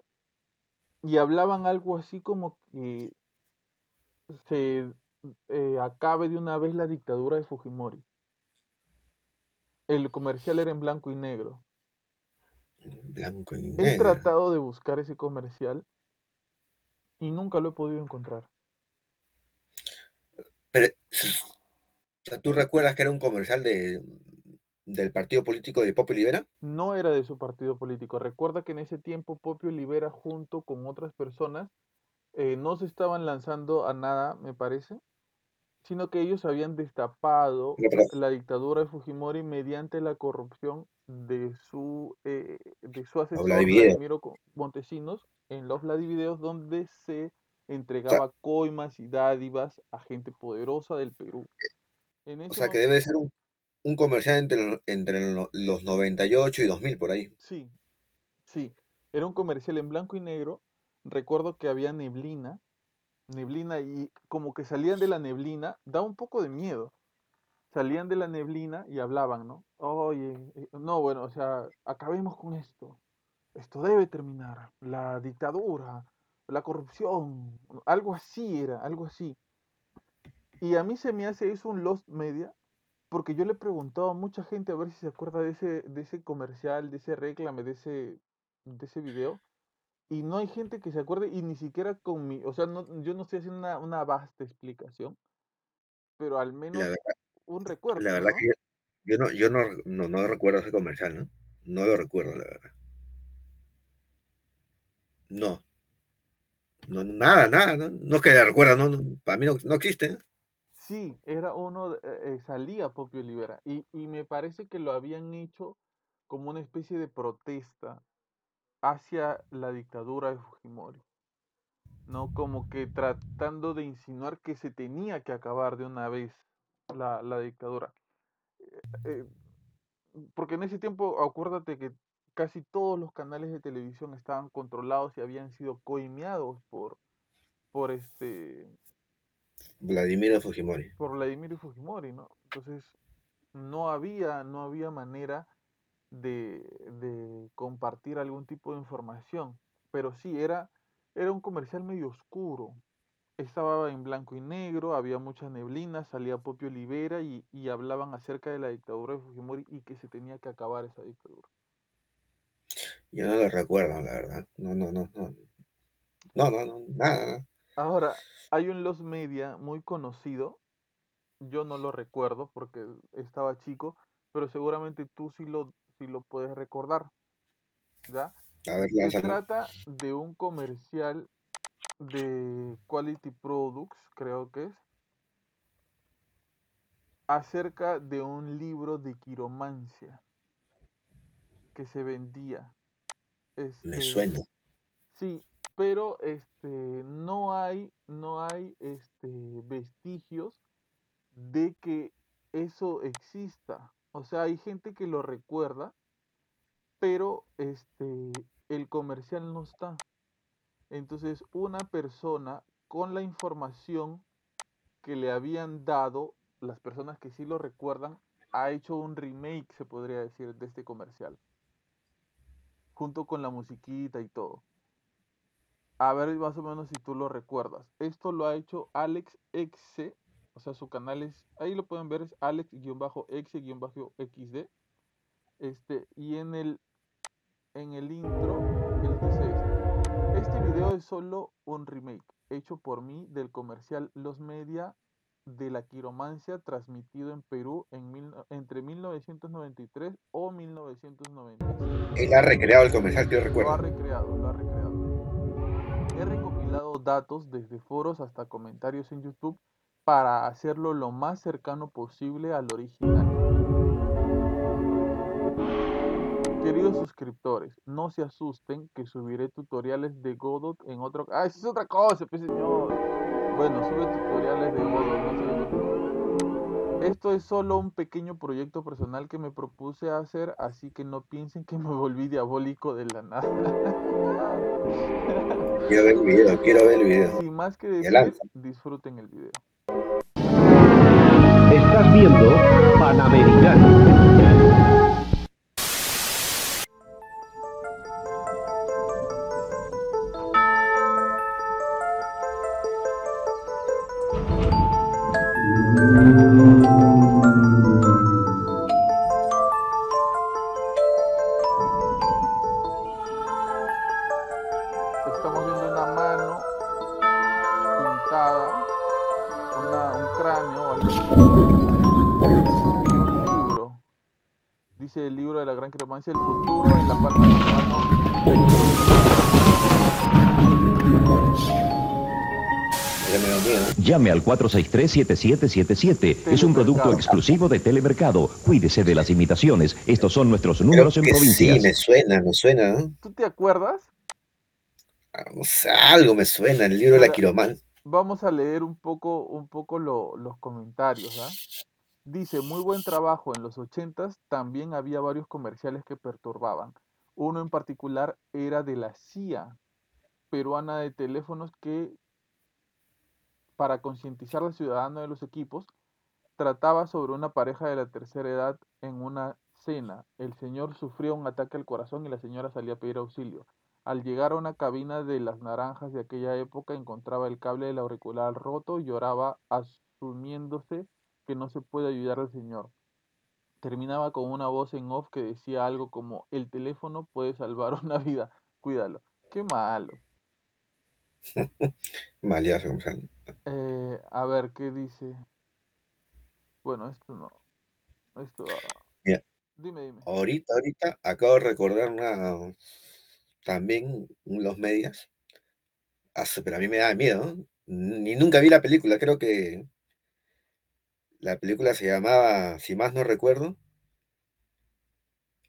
y hablaban algo así como que se eh, acabe de una vez la dictadura de Fujimori. El comercial era en blanco y negro. blanco y He negro. tratado de buscar ese comercial y nunca lo he podido encontrar. Pero, ¿tú recuerdas que era un comercial de, del partido político de Pope Olivera? No era de su partido político. Recuerda que en ese tiempo Popio Olivera junto con otras personas eh, no se estaban lanzando a nada, me parece, sino que ellos habían destapado la dictadura de Fujimori mediante la corrupción de su, eh, de su asesor. Vladimiro Montesinos en los Vladivideos donde se entregaba coimas y dádivas a gente poderosa del Perú. En O sea, que debe ser un, un comercial entre, entre lo- los 98 y 2000, por ahí. Sí, sí. Era un comercial en blanco y negro. Recuerdo que había neblina, neblina y como que salían de la neblina, da un poco de miedo. Salían de la neblina y hablaban, ¿no? Oye, eh, no, bueno, o sea, acabemos con esto. Esto debe terminar. La dictadura, la corrupción, algo así era, algo así. Y a mí se me hace eso un Lost Media, porque yo le he preguntado a mucha gente a ver si se acuerda de ese, de ese comercial, de ese reclame, de ese, de ese video. Y no hay gente que se acuerde, y ni siquiera con mi, o sea, no, yo no estoy haciendo una, una vasta explicación, pero al menos verdad, un recuerdo, la verdad ¿no? que yo, yo no, yo no, no, no recuerdo ese comercial, ¿no? No lo recuerdo, la verdad. No. No, no, nada, nada, no, no es que la recuerda, no, no, para mí no, no existe. ¿no? Sí, era uno, eh, eh, salía Popio Olivera, y, y me parece que lo habían hecho como una especie de protesta hacia la dictadura de Fujimori. ¿no? Como que tratando de insinuar que se tenía que acabar de una vez la, la dictadura. Eh, porque en ese tiempo, acuérdate que casi todos los canales de televisión estaban controlados y habían sido coimeados por, por este, Vladimiro Fujimori. por Vladimir Fujimori, ¿no? Entonces, no había, no había manera de, de compartir algún tipo de información. Pero sí, era, era un comercial medio oscuro. Estaba en blanco y negro, había mucha neblina, salía Popio Olivera y, y hablaban acerca de la dictadura de Fujimori y que se tenía que acabar esa dictadura. Yo no lo recuerdo, la verdad. No, no, no, no. No, no, no, nada. Ahora, hay un Los Media muy conocido yo no lo recuerdo porque estaba chico, pero seguramente tú sí lo, sí lo puedes recordar. ¿Ya? A ver, Se trata de un comercial de Quality Products, creo que es, acerca de un libro de quiromancia que se vendía. Me Este, suena. sí, pero este no hay no hay este vestigios de que eso exista. O sea, hay gente que lo recuerda, pero este el comercial no está. Entonces, una persona con la información que le habían dado, las personas que sí lo recuerdan, ha hecho un remake, se podría decir, de este comercial, junto con la musiquita y todo. A ver más o menos si tú lo recuerdas. Esto lo ha hecho Alex Exe, o sea, su canal es, ahí lo pueden ver, es Alex-Exe-XD. Este, y en el, en el intro, él dice esto. Este video es solo un remake, hecho por mí del comercial Los Media de la quiromancia transmitido en Perú en mil- entre 1993 o 1996. Él ha recreado el comercial que yo Lo ha recuerdo. recreado, lo ha recreado. He recopilado datos desde foros hasta comentarios en YouTube para hacerlo lo más cercano posible al original. Queridos suscriptores, no se asusten que subiré tutoriales de Godot en otro... ¡Ah, eso es otra cosa, pues señor! Bueno, sube tutoriales de Godot, no preocupen. Esto es solo un pequeño proyecto personal que me propuse hacer, así que no piensen que me volví diabólico de la nada. Quiero ver el video, quiero ver el video. Sin más que decir, disfruten el video. Estás viendo Panamericano. Futuro en la palma de la mano. Llame al 463-7777. Es un producto exclusivo de Telemercado. Cuídese de las imitaciones. Estos son nuestros números en Creo que provincias. Sí, me suena, me suena. ¿no? ¿Tú te acuerdas? O sea, algo me suena, el libro de la Quiromán. Vamos a leer un poco, un poco lo- los comentarios, ¿ah? Dice, muy buen trabajo. En los ochentas también había varios comerciales que perturbaban. Uno en particular era de la CIA peruana de teléfonos que, para concientizar al ciudadano de los equipos, trataba sobre una pareja de la tercera edad en una cena. El señor sufrió un ataque al corazón y la señora salía a pedir auxilio. Al llegar a una cabina de las naranjas de aquella época, encontraba el cable del auricular roto y lloraba asumiéndose que no se puede ayudar al señor. Terminaba con una voz en off que decía algo como, el teléfono puede salvar una vida, cuídalo. Qué malo. Comercial. Eh, a ver, ¿qué dice? Bueno, esto no. Esto... ah, Mira. Dime, dime. Ahorita, ahorita acabo de recordar una también los medias. Pero a mí me da miedo. Ni nunca vi la película, creo que la película se llamaba, si más no recuerdo,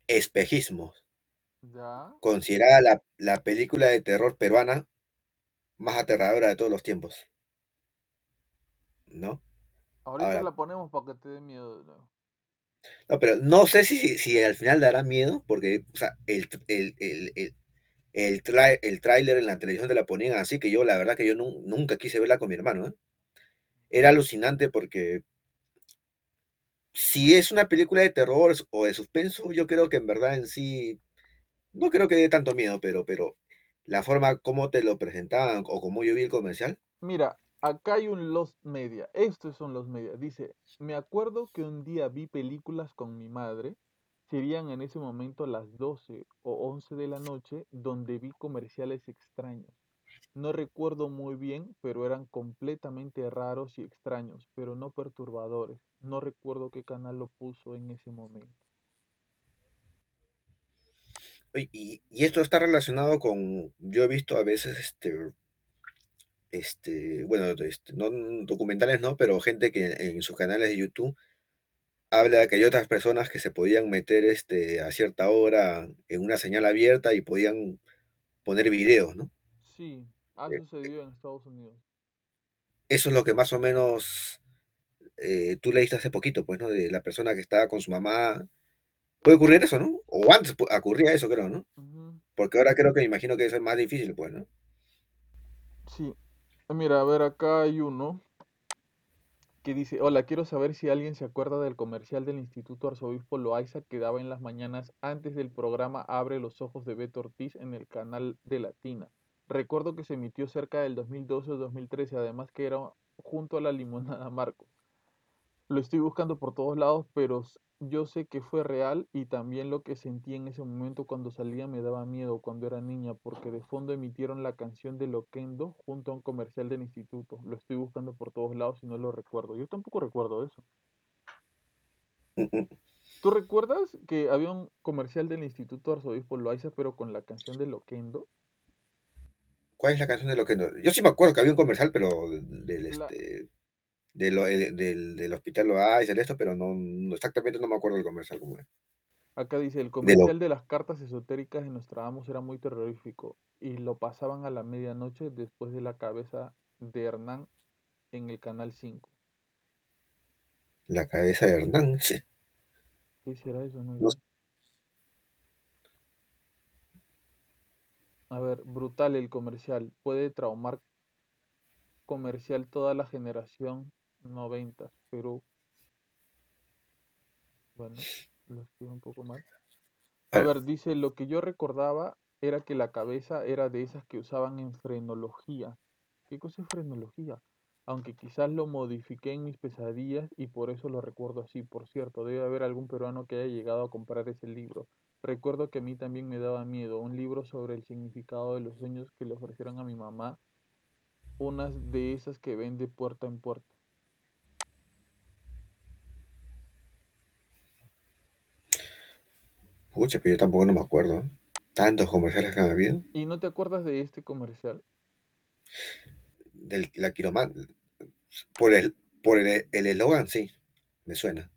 Espejismos, Ya. considerada la, la película de terror peruana más aterradora de todos los tiempos. ¿No? Ahorita Ahora- la ponemos para que te dé miedo. No, pero no sé si, si al final dará miedo, porque o sea, el, el, el, el, el, tráiler en la televisión te la ponían así que yo, la verdad que yo nun- nunca quise verla con mi hermano. ¿eh? Era alucinante porque si es una película de terror o de suspenso, yo creo que en verdad en sí, no creo que dé tanto miedo, pero, pero la forma como te lo presentaban o como yo vi el comercial, Mira, acá hay un Los Media. Estos son los Media. Dice, me acuerdo que un día vi películas con mi madre. Serían en ese momento las 12 o 11 de la noche donde vi comerciales extraños. No recuerdo muy bien, pero eran completamente raros y extraños, pero no perturbadores. No recuerdo qué canal lo puso en ese momento. Y, y esto está relacionado con, yo he visto a veces, este, este, bueno, este, no documentales no, pero gente que en sus canales de YouTube habla de que hay otras personas que se podían meter este, a cierta hora en una señal abierta y podían poner videos, ¿no? Sí, ha Eh, sucedido en Estados Unidos. Eso es lo que más o menos eh, tú leíste hace poquito, pues, ¿no? De la persona que estaba con su mamá. Puede ocurrir eso, ¿no? O antes ocurría eso, creo, ¿no? Porque ahora creo que me imagino que eso es más difícil, pues, ¿no? Sí. Mira, a ver, acá hay uno que dice, hola, quiero saber si alguien se acuerda del comercial del Instituto Arzobispo Loaiza que daba en las mañanas antes del programa Abre los Ojos de Beto Ortiz en el canal de Latina. Recuerdo que se emitió cerca del 2012 o 2013, además que era junto a la limonada Marco. Lo estoy buscando por todos lados, pero yo sé que fue real y también lo que sentí en ese momento cuando salía me daba miedo cuando era niña, porque de fondo emitieron la canción de Loquendo junto a un comercial del instituto. Lo estoy buscando por todos lados y no lo recuerdo. Yo tampoco recuerdo eso. ¿Tú recuerdas que había un comercial del Instituto Arzobispo Loaiza, pero con la canción de Loquendo? ¿Cuál es la canción de lo que no? Yo sí me acuerdo que había un comercial, pero del, este, de lo- eh, del, del hospital Loaiza, de esto, pero no, no- exactamente no me acuerdo del comercial cómo es. Acá dice, el De lo, comercial de las cartas esotéricas de Nostradamus era muy terrorífico y lo pasaban a la medianoche después de la cabeza de Hernán en el canal 5. la cabeza de Hernán, sí, ¿Qué será eso? No no A ver, brutal el comercial. Puede traumar comercial toda la generación 90, pero bueno, lo escribo un poco mal. A Ah, ver, dice, lo que yo recordaba era que la cabeza era de esas que usaban en frenología. ¿Qué cosa es frenología? Aunque quizás lo modifiqué en mis pesadillas y por eso lo recuerdo así. Por cierto, debe haber algún peruano que haya llegado a comprar ese libro. Recuerdo que a mí también me daba miedo, un libro sobre el significado de los sueños que le ofrecieron a mi mamá, unas de esas que vende puerta en puerta. pucha, pero yo tampoco no me acuerdo. ¿eh? Tantos comerciales que han habido. ¿Y no te acuerdas de este comercial? Del, la quiromán, por el por el el eslogan, sí, me suena.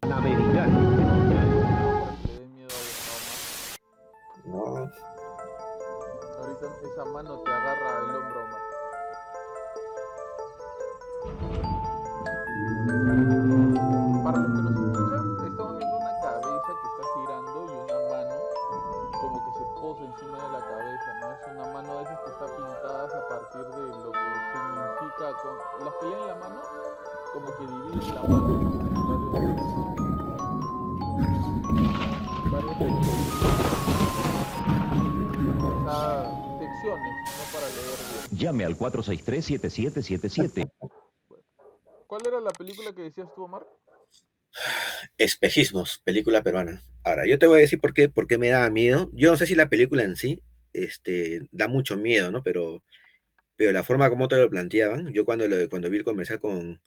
Panamericano. Esa mano te agarra el hombro, Omar. Para los que nos escuchan, estamos viendo una cabeza que está girando y una mano como que se posa encima de la cabeza, ¿no? Es una mano de esas que está pintadas a partir de lo que significa con... Las que leen la mano, como que dividen la mano no para leer bien. Llame al 463-7777. ¿Cuál era la película que decías tú, Omar? Espejismos, película peruana. Ahora, yo te voy a decir por qué, por qué me da miedo. Yo no sé si la película en sí este, da mucho miedo, ¿no? Pero, pero la forma como te lo planteaban, yo cuando, lo, cuando vi el comercial con,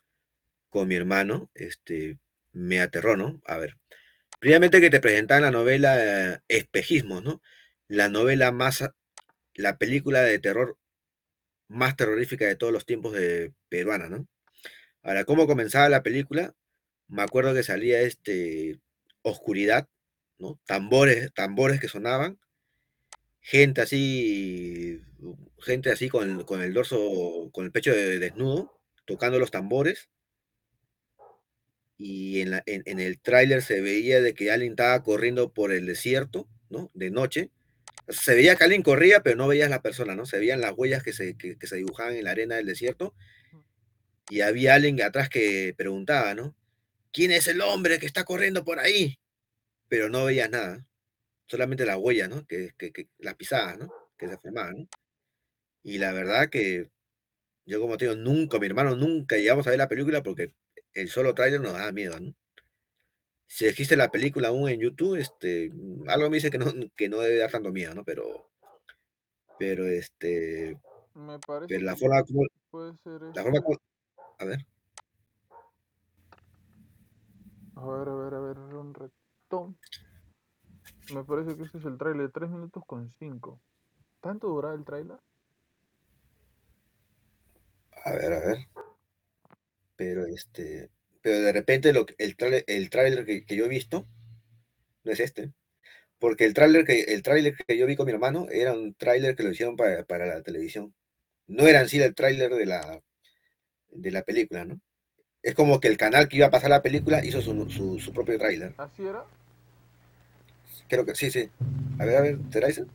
con mi hermano, este, me aterró, ¿no? A ver, primeramente que te presentaban la novela eh, Espejismos, ¿no? La novela más, la película de terror más terrorífica de todos los tiempos de peruana, ¿no? Ahora, ¿cómo comenzaba la película? Me acuerdo que salía este oscuridad, ¿no? Tambores, tambores que sonaban, gente así, gente así con con el dorso, con el pecho de- desnudo, tocando los tambores, y en- en el tráiler se veía de que alguien estaba corriendo por el desierto, ¿no? De noche. Se veía que alguien corría, pero no veías la persona, ¿no? Se veían las huellas que se, que- que se dibujaban en la arena del desierto, y había alguien atrás que preguntaba, ¿no? ¿Quién es el hombre que está corriendo por ahí? Pero no veías nada, solamente las huellas, ¿no? Que, que- que- las pisadas, ¿no? Que se formaban, ¿no? Y la verdad que yo, como te digo, nunca, mi hermano, nunca llegamos a ver la película porque el solo tráiler nos daba miedo, ¿no? Si existe la película aún en YouTube, este, mm, algo me dice que no, que no debe dar tanto miedo, ¿no? Pero, Pero este, Me parece pero la forma como, puede ser la forma este. como, a ver, A ver, a ver, a ver, un retón. Me parece que este es el tráiler, 3 minutos con 5. ¿Tanto duraba el tráiler? a ver, a ver. Pero este, pero de repente lo, que- el el tráiler que, que yo he visto no es este. Porque el tráiler que, el tráiler que yo vi con mi hermano era un tráiler que lo hicieron para, para la televisión. No era en sí el tráiler de la, de la película, ¿no? Es como que el canal que iba a pasar la película hizo su, su, su propio tráiler. ¿Así era? Creo que sí, sí. A ver, a ver, ¿será ese?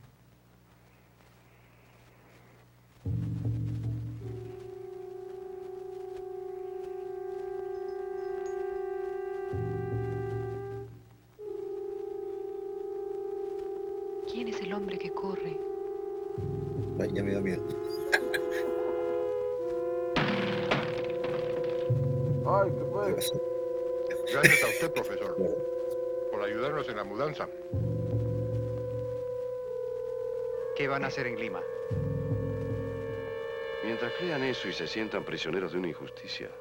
¿Quién es el hombre que corre? Ay, ya me dio miedo. Ay, ¿qué ¿Qué fue? Gracias a usted, profesor, por ayudarnos en la mudanza. ¿Qué van a hacer en Lima? Mientras crean eso y se sientan prisioneros de una injusticia,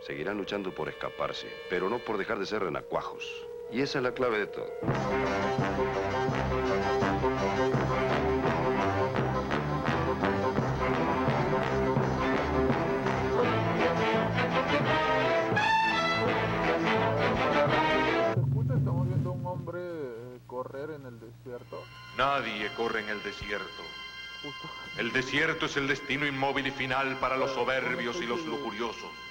seguirán luchando por escaparse, pero no por dejar de ser renacuajos. Y esa es la clave de todo. Estamos viendo a un hombre eh, correr en el desierto. Nadie corre en el desierto. El desierto es el destino inmóvil y final para los soberbios y los lujuriosos.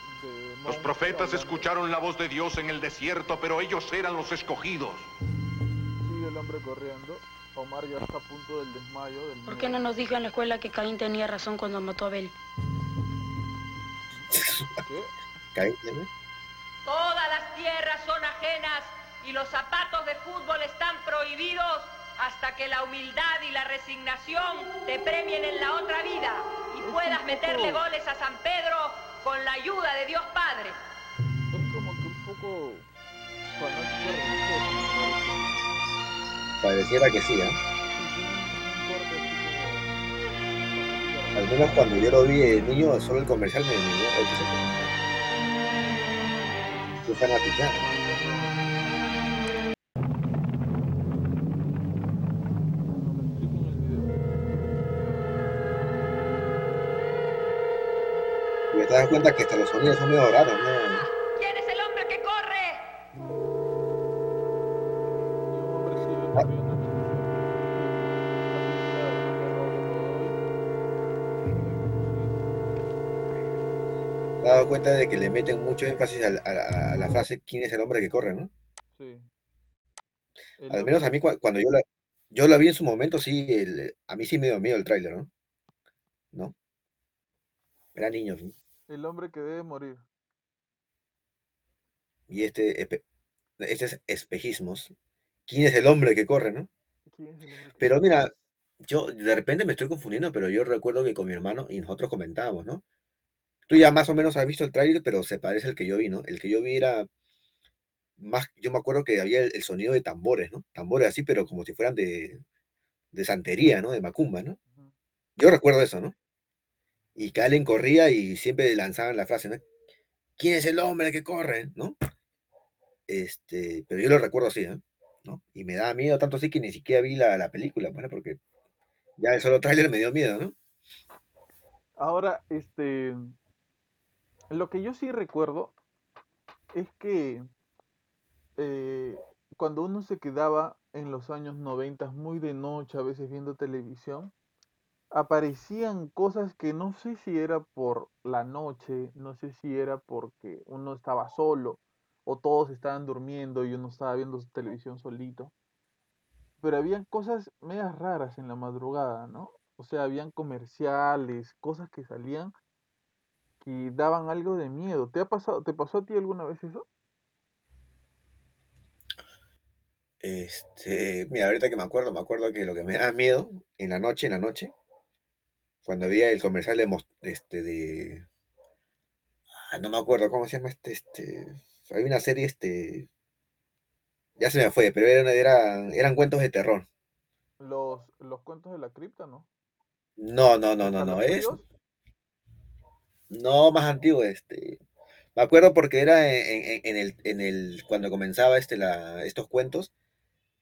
Los profetas escucharon la voz de Dios en el desierto, pero ellos eran los escogidos. Sigue el hombre corriendo. Omar ya está a punto del desmayo. Del ¿Por qué no nos dijo en la escuela que Caín tenía razón cuando mató a Abel? ¿Qué? caí, ¿no? Todas las tierras son ajenas y los zapatos de fútbol están prohibidos hasta que la humildad y la resignación te premien en la otra vida y puedas meterle goles a San Pedro con la ayuda de Dios Padre. Es como que un poco. Pareciera que sí, como- Al menos cuando yo lo vi de niño, solo el comercial me dio Qué fanática. Das cuenta que hasta los sonidos son medio raros, ¿no? ¿Quién es el hombre que corre? Has dado cuenta de que le meten mucho énfasis a la, a la- a la frase ¿quién es el hombre que corre, no? Sí. El Al menos a mí cua- cuando yo la, yo la vi en su momento, sí, el- a mí sí me dio miedo el tráiler, ¿no? ¿No? Era niño, ¿sí? El hombre que debe morir. Y este, espe- este es espejismos. ¿Quién es el hombre que corre, no? ¿Quién es el hombre que Pero mira, yo de repente me estoy confundiendo, pero yo recuerdo que con mi hermano y nosotros comentábamos, ¿no? Tú ya más o menos has visto el tráiler, pero se parece al que yo vi, ¿no? El que yo vi era más, yo me acuerdo que había el, el sonido de tambores, ¿no? Tambores así, pero como si fueran de, de santería, ¿no? De macumba, ¿no? Yo recuerdo eso, ¿no? Y alguien corría y siempre lanzaban la frase, ¿no? ¿Quién es el hombre que corre? ¿No? Este, pero yo lo recuerdo así, ¿no? ¿no? Y me daba miedo, tanto así que ni siquiera vi la, la película, bueno, porque ya el solo tráiler me dio miedo, ¿no? Ahora, este, lo que yo sí recuerdo es que eh, cuando uno se quedaba en los años 90 muy de noche, a veces viendo televisión, aparecían cosas que no sé si era por la noche, no sé si era porque uno estaba solo o todos estaban durmiendo y uno estaba viendo su televisión solito. Pero habían cosas medias raras en la madrugada, ¿no? O sea, habían comerciales, cosas que salían que daban algo de miedo. ¿Te ha pasado, te pasó a ti alguna vez eso? Este, mira, ahorita que me acuerdo, me acuerdo que lo que me da miedo en la noche, en la noche, cuando había el comercial de, este, de, ah, no me acuerdo cómo se llama este, este, hay una serie, este, ya se me fue, pero era, era- eran cuentos de terror. Los, los cuentos de la cripta, ¿no? No, no, no, no, no, es. No, más antiguo, este. Me acuerdo porque era en, en- en el, en el, cuando comenzaba este, la, estos cuentos,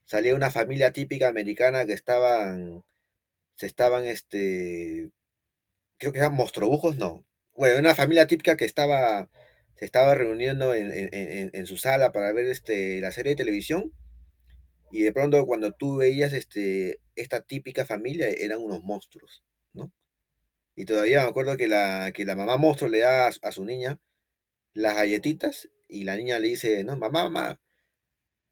salía una familia típica americana que estaban, se estaban, este, creo que eran monstruojos, no. Bueno, una familia típica que estaba, se estaba reuniendo en, su sala para ver este, la serie de televisión y de pronto cuando tú veías este, esta típica familia eran unos monstruos, ¿no? Y todavía me acuerdo que la, que la mamá monstruo le da a, su- a su niña las galletitas y la niña le dice, no, mamá, mamá,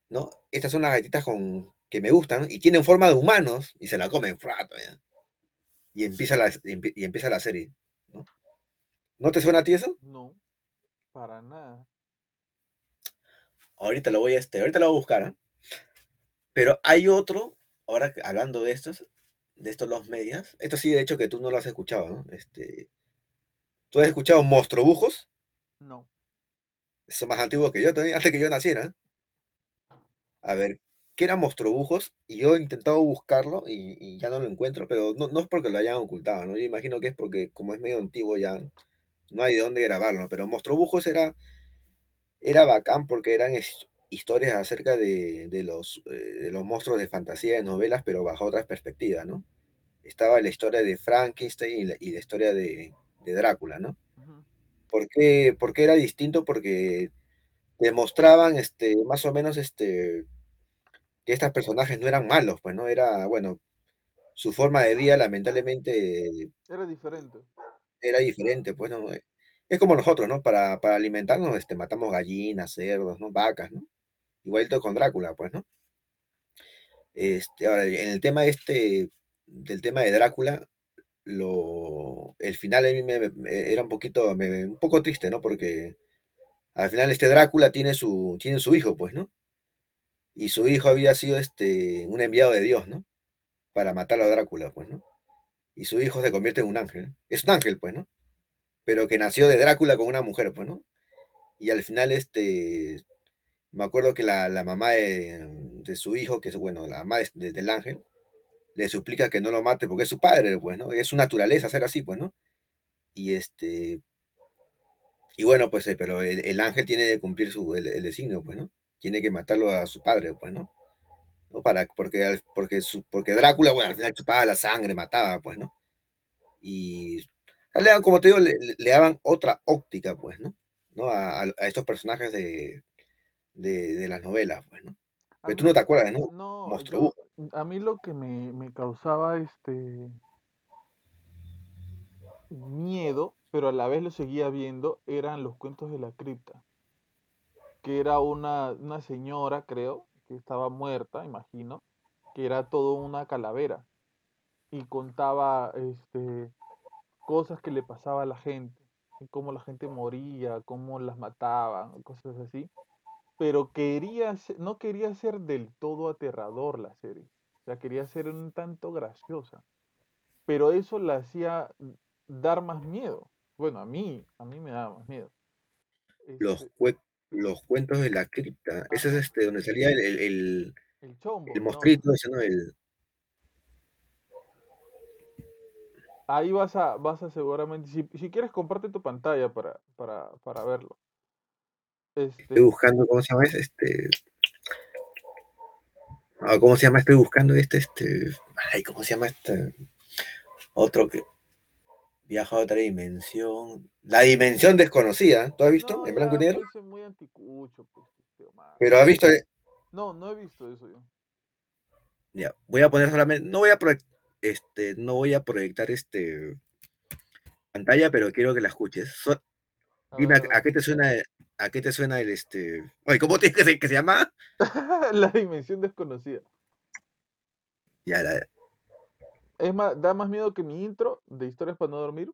¿no? Estas son las galletitas con, que me gustan y tienen forma de humanos y se la comen, frato, ya. Y empieza la, y empie- y empieza la serie, ¿no? ¿No te suena a ti eso? No, para nada. Ahorita lo voy a, este, ahorita lo voy a buscar, ¿ah? Pero hay otro, ahora hablando de estos, de estos los medias, esto sí, de hecho, que tú no lo has escuchado, ¿no? Este, ¿tú has escuchado Monstrobujos? No. Eso es más antiguo que yo, también, antes que yo naciera. A ver, ¿qué era Monstrobujos? Y yo he intentado buscarlo y, y ya no lo encuentro, pero no, no es porque lo hayan ocultado, ¿no? Yo imagino que es porque como es medio antiguo ya no hay de dónde grabarlo, pero Monstrobujos era, era bacán porque eran his- historias acerca de, de los, eh, de los monstruos de fantasía de novelas, pero bajo otras perspectivas, ¿no? Estaba la historia de Frankenstein y la, y la historia de, de Drácula, ¿no? ¿Por qué, por qué era distinto? Porque demostraban este, más o menos este, que estos personajes no eran malos, pues no era, bueno, su forma de vida lamentablemente Era diferente. era diferente, pues no. eh, Es como nosotros, ¿no? Para, para alimentarnos este, matamos gallinas, cerdos, ¿no? Vacas, ¿no? Igualito con Drácula, pues, ¿no? Este, ahora, en el tema este, del tema de Drácula, lo, el final a mí me, me- era un poquito, me- un poco triste, ¿no? Porque al final este Drácula tiene su, tiene su hijo, pues, ¿no? Y su hijo había sido este, un enviado de Dios, ¿no? Para matar a Drácula, pues, ¿no? Y su hijo se convierte en un ángel. Es un ángel, pues, ¿no? Pero que nació de Drácula con una mujer, pues, ¿no? Y al final, este, me acuerdo que la, la mamá de, de su hijo, que es, bueno, la mamá de- de- del ángel, le suplica que no lo mate porque es su padre, pues, ¿no? Es su naturaleza ser así, pues, ¿no? Y este, y bueno, pues, eh, pero el, el ángel tiene que cumplir su, el, el designio, pues, ¿no? Tiene que matarlo a su padre, pues, ¿no? ¿No? Para, porque, porque, su, porque Drácula, bueno, al final chupaba la sangre, mataba, pues, ¿no? Y le daban, como te digo, le, daban otra óptica, pues, ¿no? ¿No? A, a- a estos personajes de, de, de las novelas, pues, ¿no? A Pero tú mí- no te acuerdas, ¿no? No, Monstruo. yo- a mí lo que me, me causaba este miedo, pero a la vez lo seguía viendo, eran los cuentos de la cripta. Que era una, una señora, creo, que estaba muerta, imagino, que era todo una calavera. Y contaba este cosas que le pasaba a la gente, cómo la gente moría, cómo las mataban, cosas así. Pero quería, no quería ser del todo aterrador la serie. O sea, quería ser un tanto graciosa. Pero eso la hacía dar más miedo. Bueno, a mí, a mí me daba más miedo. Los, Este, los cuentos de la cripta. Ese es este, donde salía el, el, el, el chombo, el ¿no? monstruito ese, ¿no? El, Ahí vas a, vas a seguramente, si, si quieres comparte tu pantalla para, para, para verlo. estoy Este, buscando, ¿cómo se llama ese? Este. ah, ¿Cómo se llama? Estoy buscando este, este. Ay, ¿cómo se llama este? Otro que viaja a otra dimensión. La dimensión desconocida. ¿Tú has visto? no, en blanco y negro. pues, es muy anticucho, pues, este. Pero has visto. No, no he visto eso yo. Ya, voy a poner solamente. No voy a proyec- este, no voy a proyectar este pantalla, pero quiero que la escuches. So- dime a, a qué te suena, a qué te suena el este. Oye, ¿cómo tienes que se, que se llama? La dimensión desconocida. Ya, la- Es más, da más miedo que mi intro de historias para no dormir.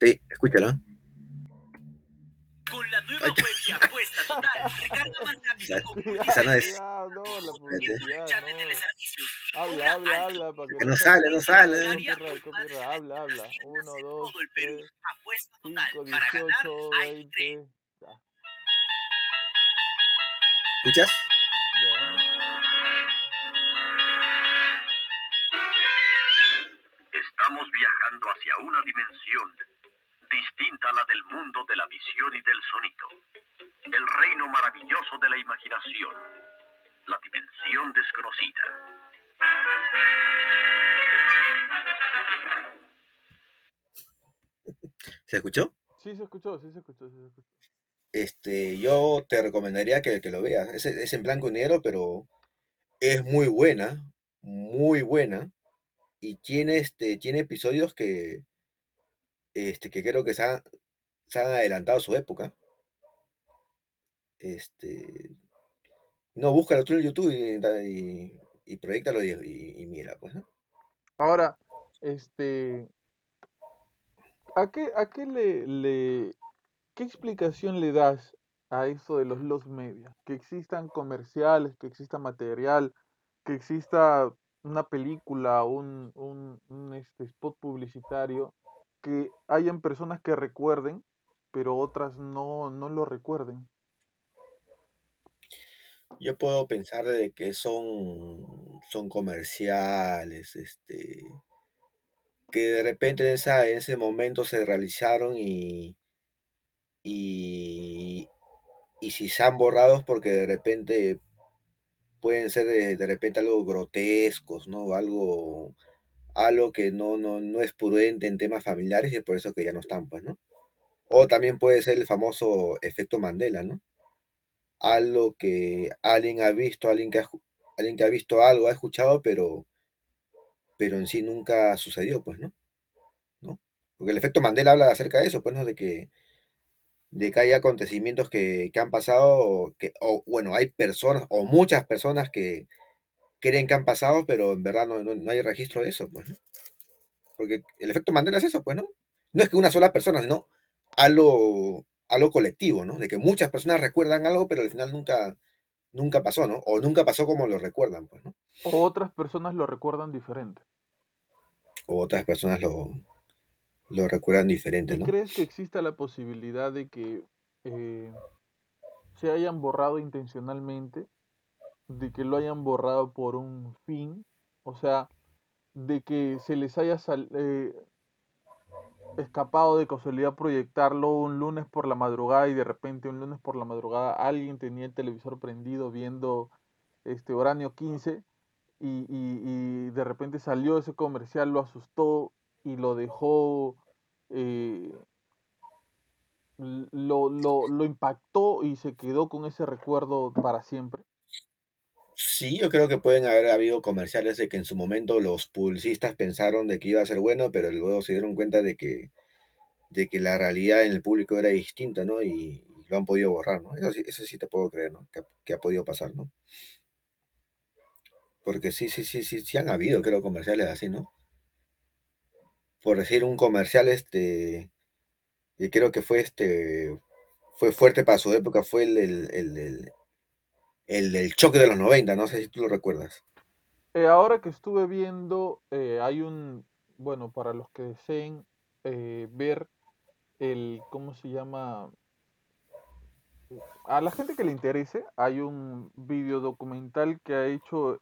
sí, escúchala. Con la nueva web de apuesta total, recarga más rápido. Esa no es. Cuidado, no, la publicidad, no. Habla, habla, habla, para que no sale, no sale. Habla, habla. Uno, dos, Todo el Perú. tres, Apuesta total. cinco, Para ganar dieciocho, hay tres. veinte. Ya, ¿Escuchas? Estamos viajando hacia una dimensión distinta a la del mundo de la visión y del sonido. El reino maravilloso de la imaginación. La dimensión desconocida. ¿Se escuchó? Sí, se escuchó, sí se escuchó, sí se escuchó. Este, yo te recomendaría que, que lo veas. Es, es en blanco y negro, pero es muy buena, muy buena. Y tiene, este, tiene episodios que, este, que creo que se han, se han adelantado su época. Este, no, búscalo tú en YouTube y, y, y proyectalo y, mira, pues. Ahora, este, ¿a qué, a qué le, qué explicación le das a eso de los los media? Que existan comerciales, que exista material, que exista una película, un, un, este, spot publicitario, que hayan personas que recuerden, pero otras no, no lo recuerden. Yo puedo pensar que son, son comerciales, este, que de repente en, esa, en ese momento se realizaron y, y, y si se han borrado porque de repente pueden ser de, de repente algo grotescos, ¿no? Algo, algo que no, no, no es prudente en temas familiares y es por eso que ya no están, pues, ¿no? O también puede ser el famoso efecto Mandela, ¿no? Algo que alguien ha visto, alguien que ha, alguien que ha visto algo, ha escuchado, pero, pero en sí nunca sucedió, pues, ¿no? ¿No? Porque el efecto Mandela habla acerca de eso, pues, ¿no? De que, de que hay acontecimientos que, que han pasado, que, o bueno, hay personas, o muchas personas que creen que han pasado, pero en verdad no, no, no hay registro de eso, pues, ¿no? Porque el efecto Mandela es eso, pues, ¿no? No es que una sola persona, sino algo, algo colectivo, ¿no? De que muchas personas recuerdan algo, pero al final nunca, nunca pasó, ¿no? O nunca pasó como lo recuerdan, pues, ¿no? O otras personas lo recuerdan diferente. O otras personas lo, lo recuerdan diferente, ¿Y ¿no? crees que exista la posibilidad de que eh, se hayan borrado intencionalmente, de que lo hayan borrado por un fin? O sea, de que se les haya sal- eh, escapado de casualidad proyectarlo un lunes por la madrugada y de repente un lunes por la madrugada alguien tenía el televisor prendido viendo este Horario 15 y, y- y de repente salió ese comercial, lo asustó y lo dejó, eh, lo, lo, lo impactó y se quedó con ese recuerdo para siempre. Sí, yo creo que pueden haber habido comerciales de que en su momento los publicistas pensaron de que iba a ser bueno, pero luego se dieron cuenta de que, de que la realidad en el público era distinta, ¿no? Y, lo han podido borrar, ¿no? Eso sí, eso sí te puedo creer, ¿no? Que, que ha podido pasar, ¿no? Porque sí, sí, sí, sí, sí han habido, creo, comerciales así, ¿no? Por decir un comercial, este, que creo que fue este, fue fuerte para su época, fue el, el, el, el- choque de los 90, no sé si tú lo recuerdas. Eh, ahora que estuve viendo, eh, hay un, bueno, para los que deseen eh, ver el, ¿cómo se llama? A la gente que le interese, hay un video documental que ha hecho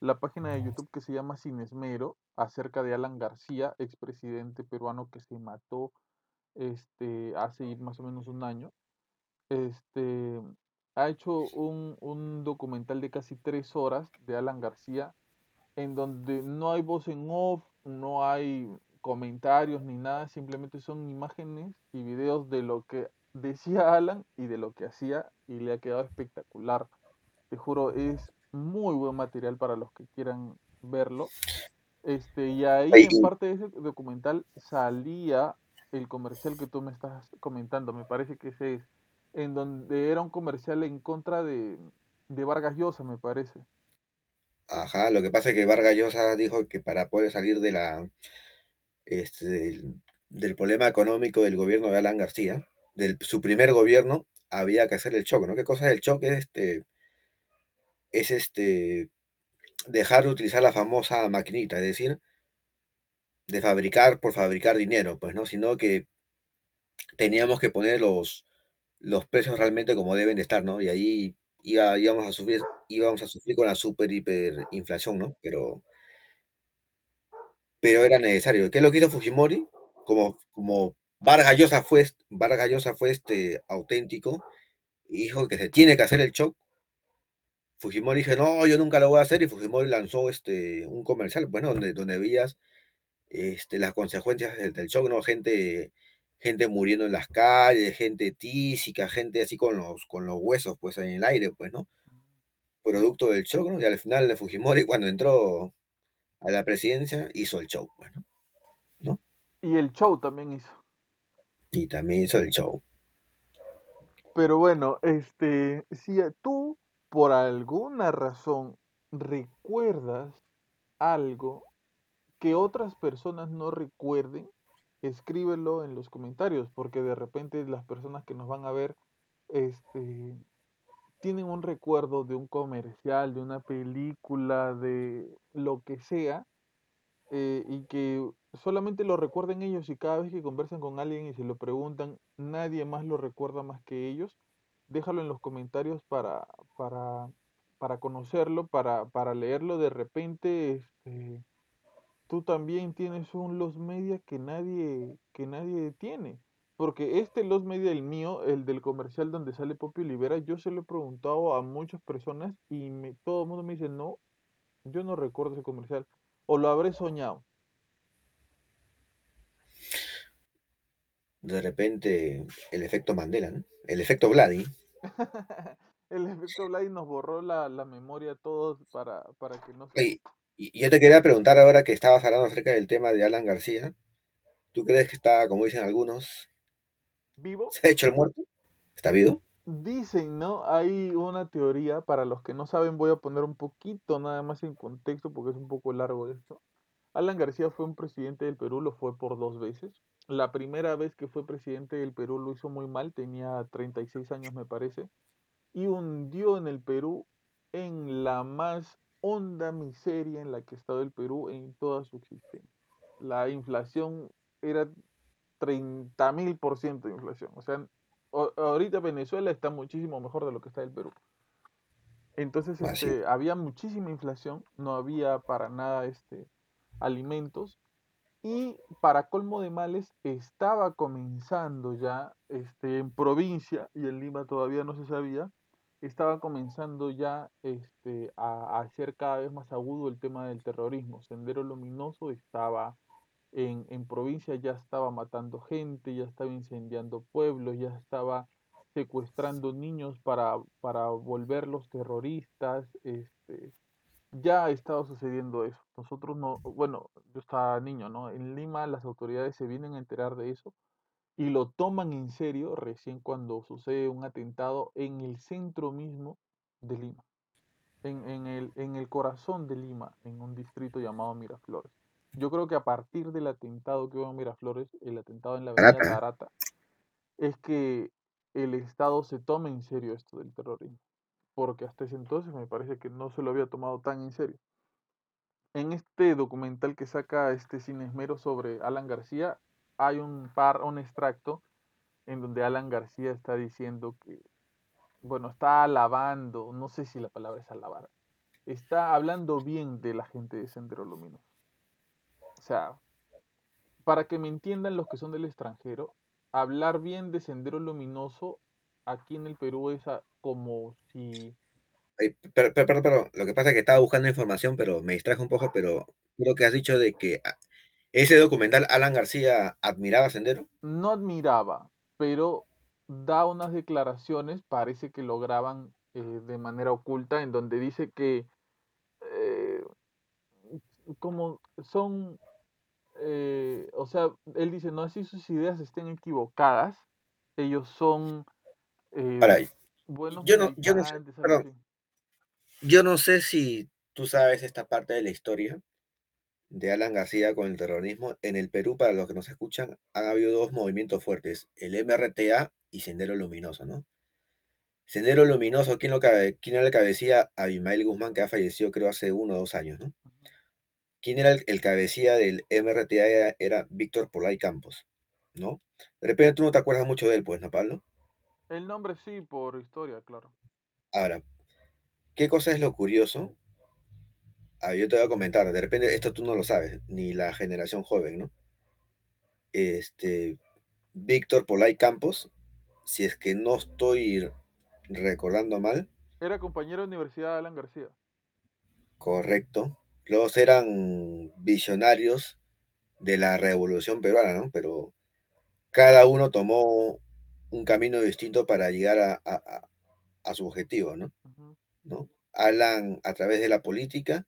la página de YouTube que se llama Sin Esmero, acerca de Alan García, expresidente peruano que se mató este, hace más o menos un año. Este, ha hecho un, un documental de casi tres horas de Alan García, en donde no hay voz en off, no hay comentarios ni nada, simplemente son imágenes y videos de lo que decía Alan y de lo que hacía y le ha quedado espectacular. Te juro, es muy buen material para los que quieran verlo. Este, y ahí en parte de ese documental salía el comercial que tú me estás comentando, me parece que ese es, en donde era un comercial en contra de, de Vargas Llosa, me parece. Ajá, lo que pasa es que Vargas Llosa dijo que para poder salir de la, este, del, del problema económico del gobierno de Alan García, de su primer gobierno, había que hacer el choque, ¿no? ¿Qué cosa es el choque? Este, es este, dejar de utilizar la famosa maquinita, es decir, de fabricar por fabricar dinero, pues, ¿no? Sino que teníamos que poner los, los precios realmente como deben de estar, ¿no? Y ahí iba, íbamos a sufrir, íbamos a sufrir con la super hiperinflación, ¿no? Pero, pero era necesario. ¿Qué es lo que hizo Fujimori? Como, como Vargas Llosa fue, Vargas Llosa fue este auténtico, dijo que se tiene que hacer el shock. Fujimori dijo, no, yo nunca lo voy a hacer, y Fujimori lanzó este, un comercial, bueno, donde, donde veías este, las consecuencias del, del shock, ¿no? Gente, gente muriendo en las calles, gente tísica, gente así con los, con los huesos pues en el aire, pues, ¿no? Producto del shock, ¿no? Y al final de Fujimori, cuando entró a la presidencia, hizo el show, pues, ¿no? ¿no? Y el show también hizo. Y también hizo el show. Pero bueno, este, si tú por alguna razón recuerdas algo que otras personas no recuerden, escríbelo en los comentarios, porque de repente las personas que nos van a ver, este, tienen un recuerdo de un comercial, de una película, de lo que sea, eh, y que solamente lo recuerden ellos y cada vez que conversan con alguien y se lo preguntan, nadie más lo recuerda más que ellos, déjalo en los comentarios para, para, para conocerlo, para, para leerlo. De repente, este, tú también tienes un Los Media que nadie, que nadie tiene. Porque este Los Media, el mío, el del comercial donde sale Poppy Olivera, yo se lo he preguntado a muchas personas y me, todo el mundo me dice, no, yo no recuerdo ese comercial. O lo habré soñado. De repente, el efecto Mandela, ¿no? El efecto Vladi. el efecto Vladi nos borró la, la memoria a todos para, para que no se... Oye, y yo te quería preguntar ahora que estabas hablando acerca del tema de Alan García. ¿Tú crees que está, como dicen algunos, vivo? ¿Se ha hecho el muerto? ¿Está vivo? Dicen, ¿no? Hay una teoría, para los que no saben, voy a poner un poquito nada más en contexto porque es un poco largo esto. Alan García fue un presidente del Perú, lo fue por dos veces. La primera vez que fue presidente del Perú lo hizo muy mal, tenía 36 años me parece, y hundió en el Perú en la más honda miseria en la que estaba el Perú en toda su existencia. La inflación era 30 mil por ciento de inflación. O sea, ahorita Venezuela está muchísimo mejor de lo que está el Perú. Entonces este, había muchísima inflación, no había para nada este, alimentos y para colmo de males estaba comenzando ya este, en provincia y en Lima todavía no se sabía, estaba comenzando ya este, a, a ser cada vez más agudo el tema del terrorismo. Sendero Luminoso estaba en, en provincia, ya estaba matando gente, ya estaba incendiando pueblos, ya estaba secuestrando niños para, para volverlos terroristas, este, ya estaba sucediendo eso. Nosotros no, bueno, yo estaba niño, ¿no? En Lima las autoridades se vienen a enterar de eso y lo toman en serio recién cuando sucede un atentado en el centro mismo de Lima, en, en el, en el corazón de Lima, en un distrito llamado Miraflores. Yo creo que a partir del atentado que hubo en Miraflores, el atentado en la avenida. Tarata, es que el Estado se toma en serio esto del terrorismo, porque hasta ese entonces me parece que no se lo había tomado tan en serio. En este documental que saca este Cine Esmero sobre Alan García, hay un par, un extracto en donde Alan García está diciendo que, bueno, está alabando, no sé si la palabra es alabar, está hablando bien de la gente de Sendero Luminoso. O sea, para que me entiendan los que son del extranjero, hablar bien de Sendero Luminoso aquí en el Perú es a- como si pero, pero, pero, lo que pasa es que estaba buscando información, pero me distrajo un poco, pero creo que has dicho de que ah, ese documental Alan García admiraba a Sendero. no admiraba, pero da unas declaraciones, parece que lo graban eh, de manera oculta, en donde dice que eh, como son, eh, o sea, él dice, no así sus ideas estén equivocadas, ellos son eh, Ahora, buenos yo no, yo no sé, perdón, yo no sé si tú sabes esta parte de la historia de Alan García con el terrorismo. En el Perú, para los que nos escuchan, han habido dos movimientos fuertes, el MRTA y Sendero Luminoso, ¿no? Sendero Luminoso, ¿quién, lo cabe, quién era el cabecilla? Abimael Guzmán, que ha fallecido creo hace uno o dos años, ¿no? ¿Quién era el, el cabecilla del MRTA? Era, era Víctor Polay Campos, ¿no? De repente tú no te acuerdas mucho de él, pues, ¿no, Pablo? El nombre sí, por historia, claro. Ahora, ¿qué cosa es lo curioso? Ah, yo te voy a comentar, de repente esto tú no lo sabes, ni la generación joven, ¿no? Este, Víctor Polay Campos, si es que no estoy recordando mal. Era compañero de universidad de Alan García. Correcto. Los eran visionarios de la revolución peruana, ¿no? Pero cada uno tomó un camino distinto para llegar a, a, a su objetivo, ¿no? ¿no? Alan a través de la política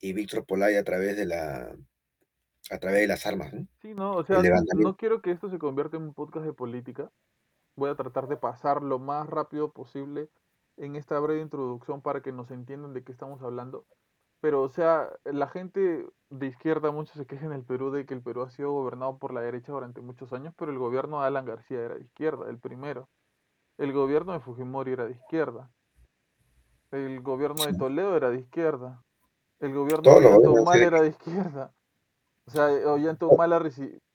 y Víctor Polay a través de la a través de las armas, ¿no? Sí, no, o sea, no quiero que esto se convierta en un podcast de política. Voy a tratar de pasar lo más rápido posible en esta breve introducción para que nos entiendan de qué estamos hablando. Pero, o sea, la gente de izquierda mucho se queja en el Perú de que el Perú ha sido gobernado por la derecha durante muchos años, pero el gobierno de Alan García era de izquierda, el primero. El gobierno de Fujimori era de izquierda. El gobierno de Toledo era de izquierda. El gobierno de Ollanta era de izquierda. O sea, Ollanta Humala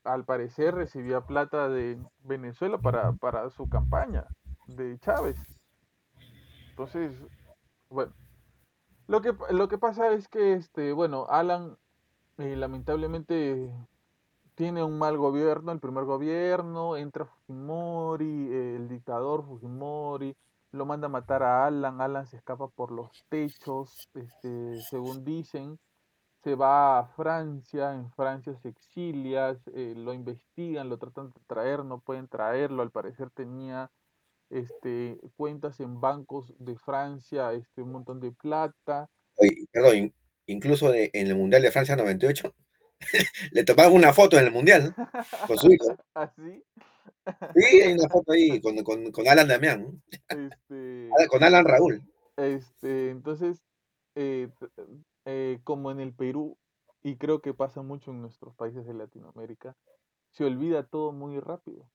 al parecer recibía plata de Venezuela para, para su campaña de Chávez. Entonces, bueno, lo que, lo que pasa es que, este, bueno, Alan eh, lamentablemente tiene un mal gobierno, el primer gobierno, entra Fujimori, el dictador Fujimori, lo manda a matar a Alan, Alan se escapa por los techos, este, según dicen, se va a Francia, en Francia se exilia, eh, lo investigan, lo tratan de traer, no pueden traerlo, al parecer tenía este, cuentas en bancos de Francia, este, un montón de plata. Oye, perdón, incluso en el Mundial de Francia 98, le tomaron una foto en el Mundial con su hijo. ¿Así? ¿Ah, sí, hay una foto ahí con, con, con Alan Damián. Este, con Alan Raúl. Este, entonces, eh, eh, como en el Perú, y creo que pasa mucho en nuestros países de Latinoamérica, se olvida todo muy rápido.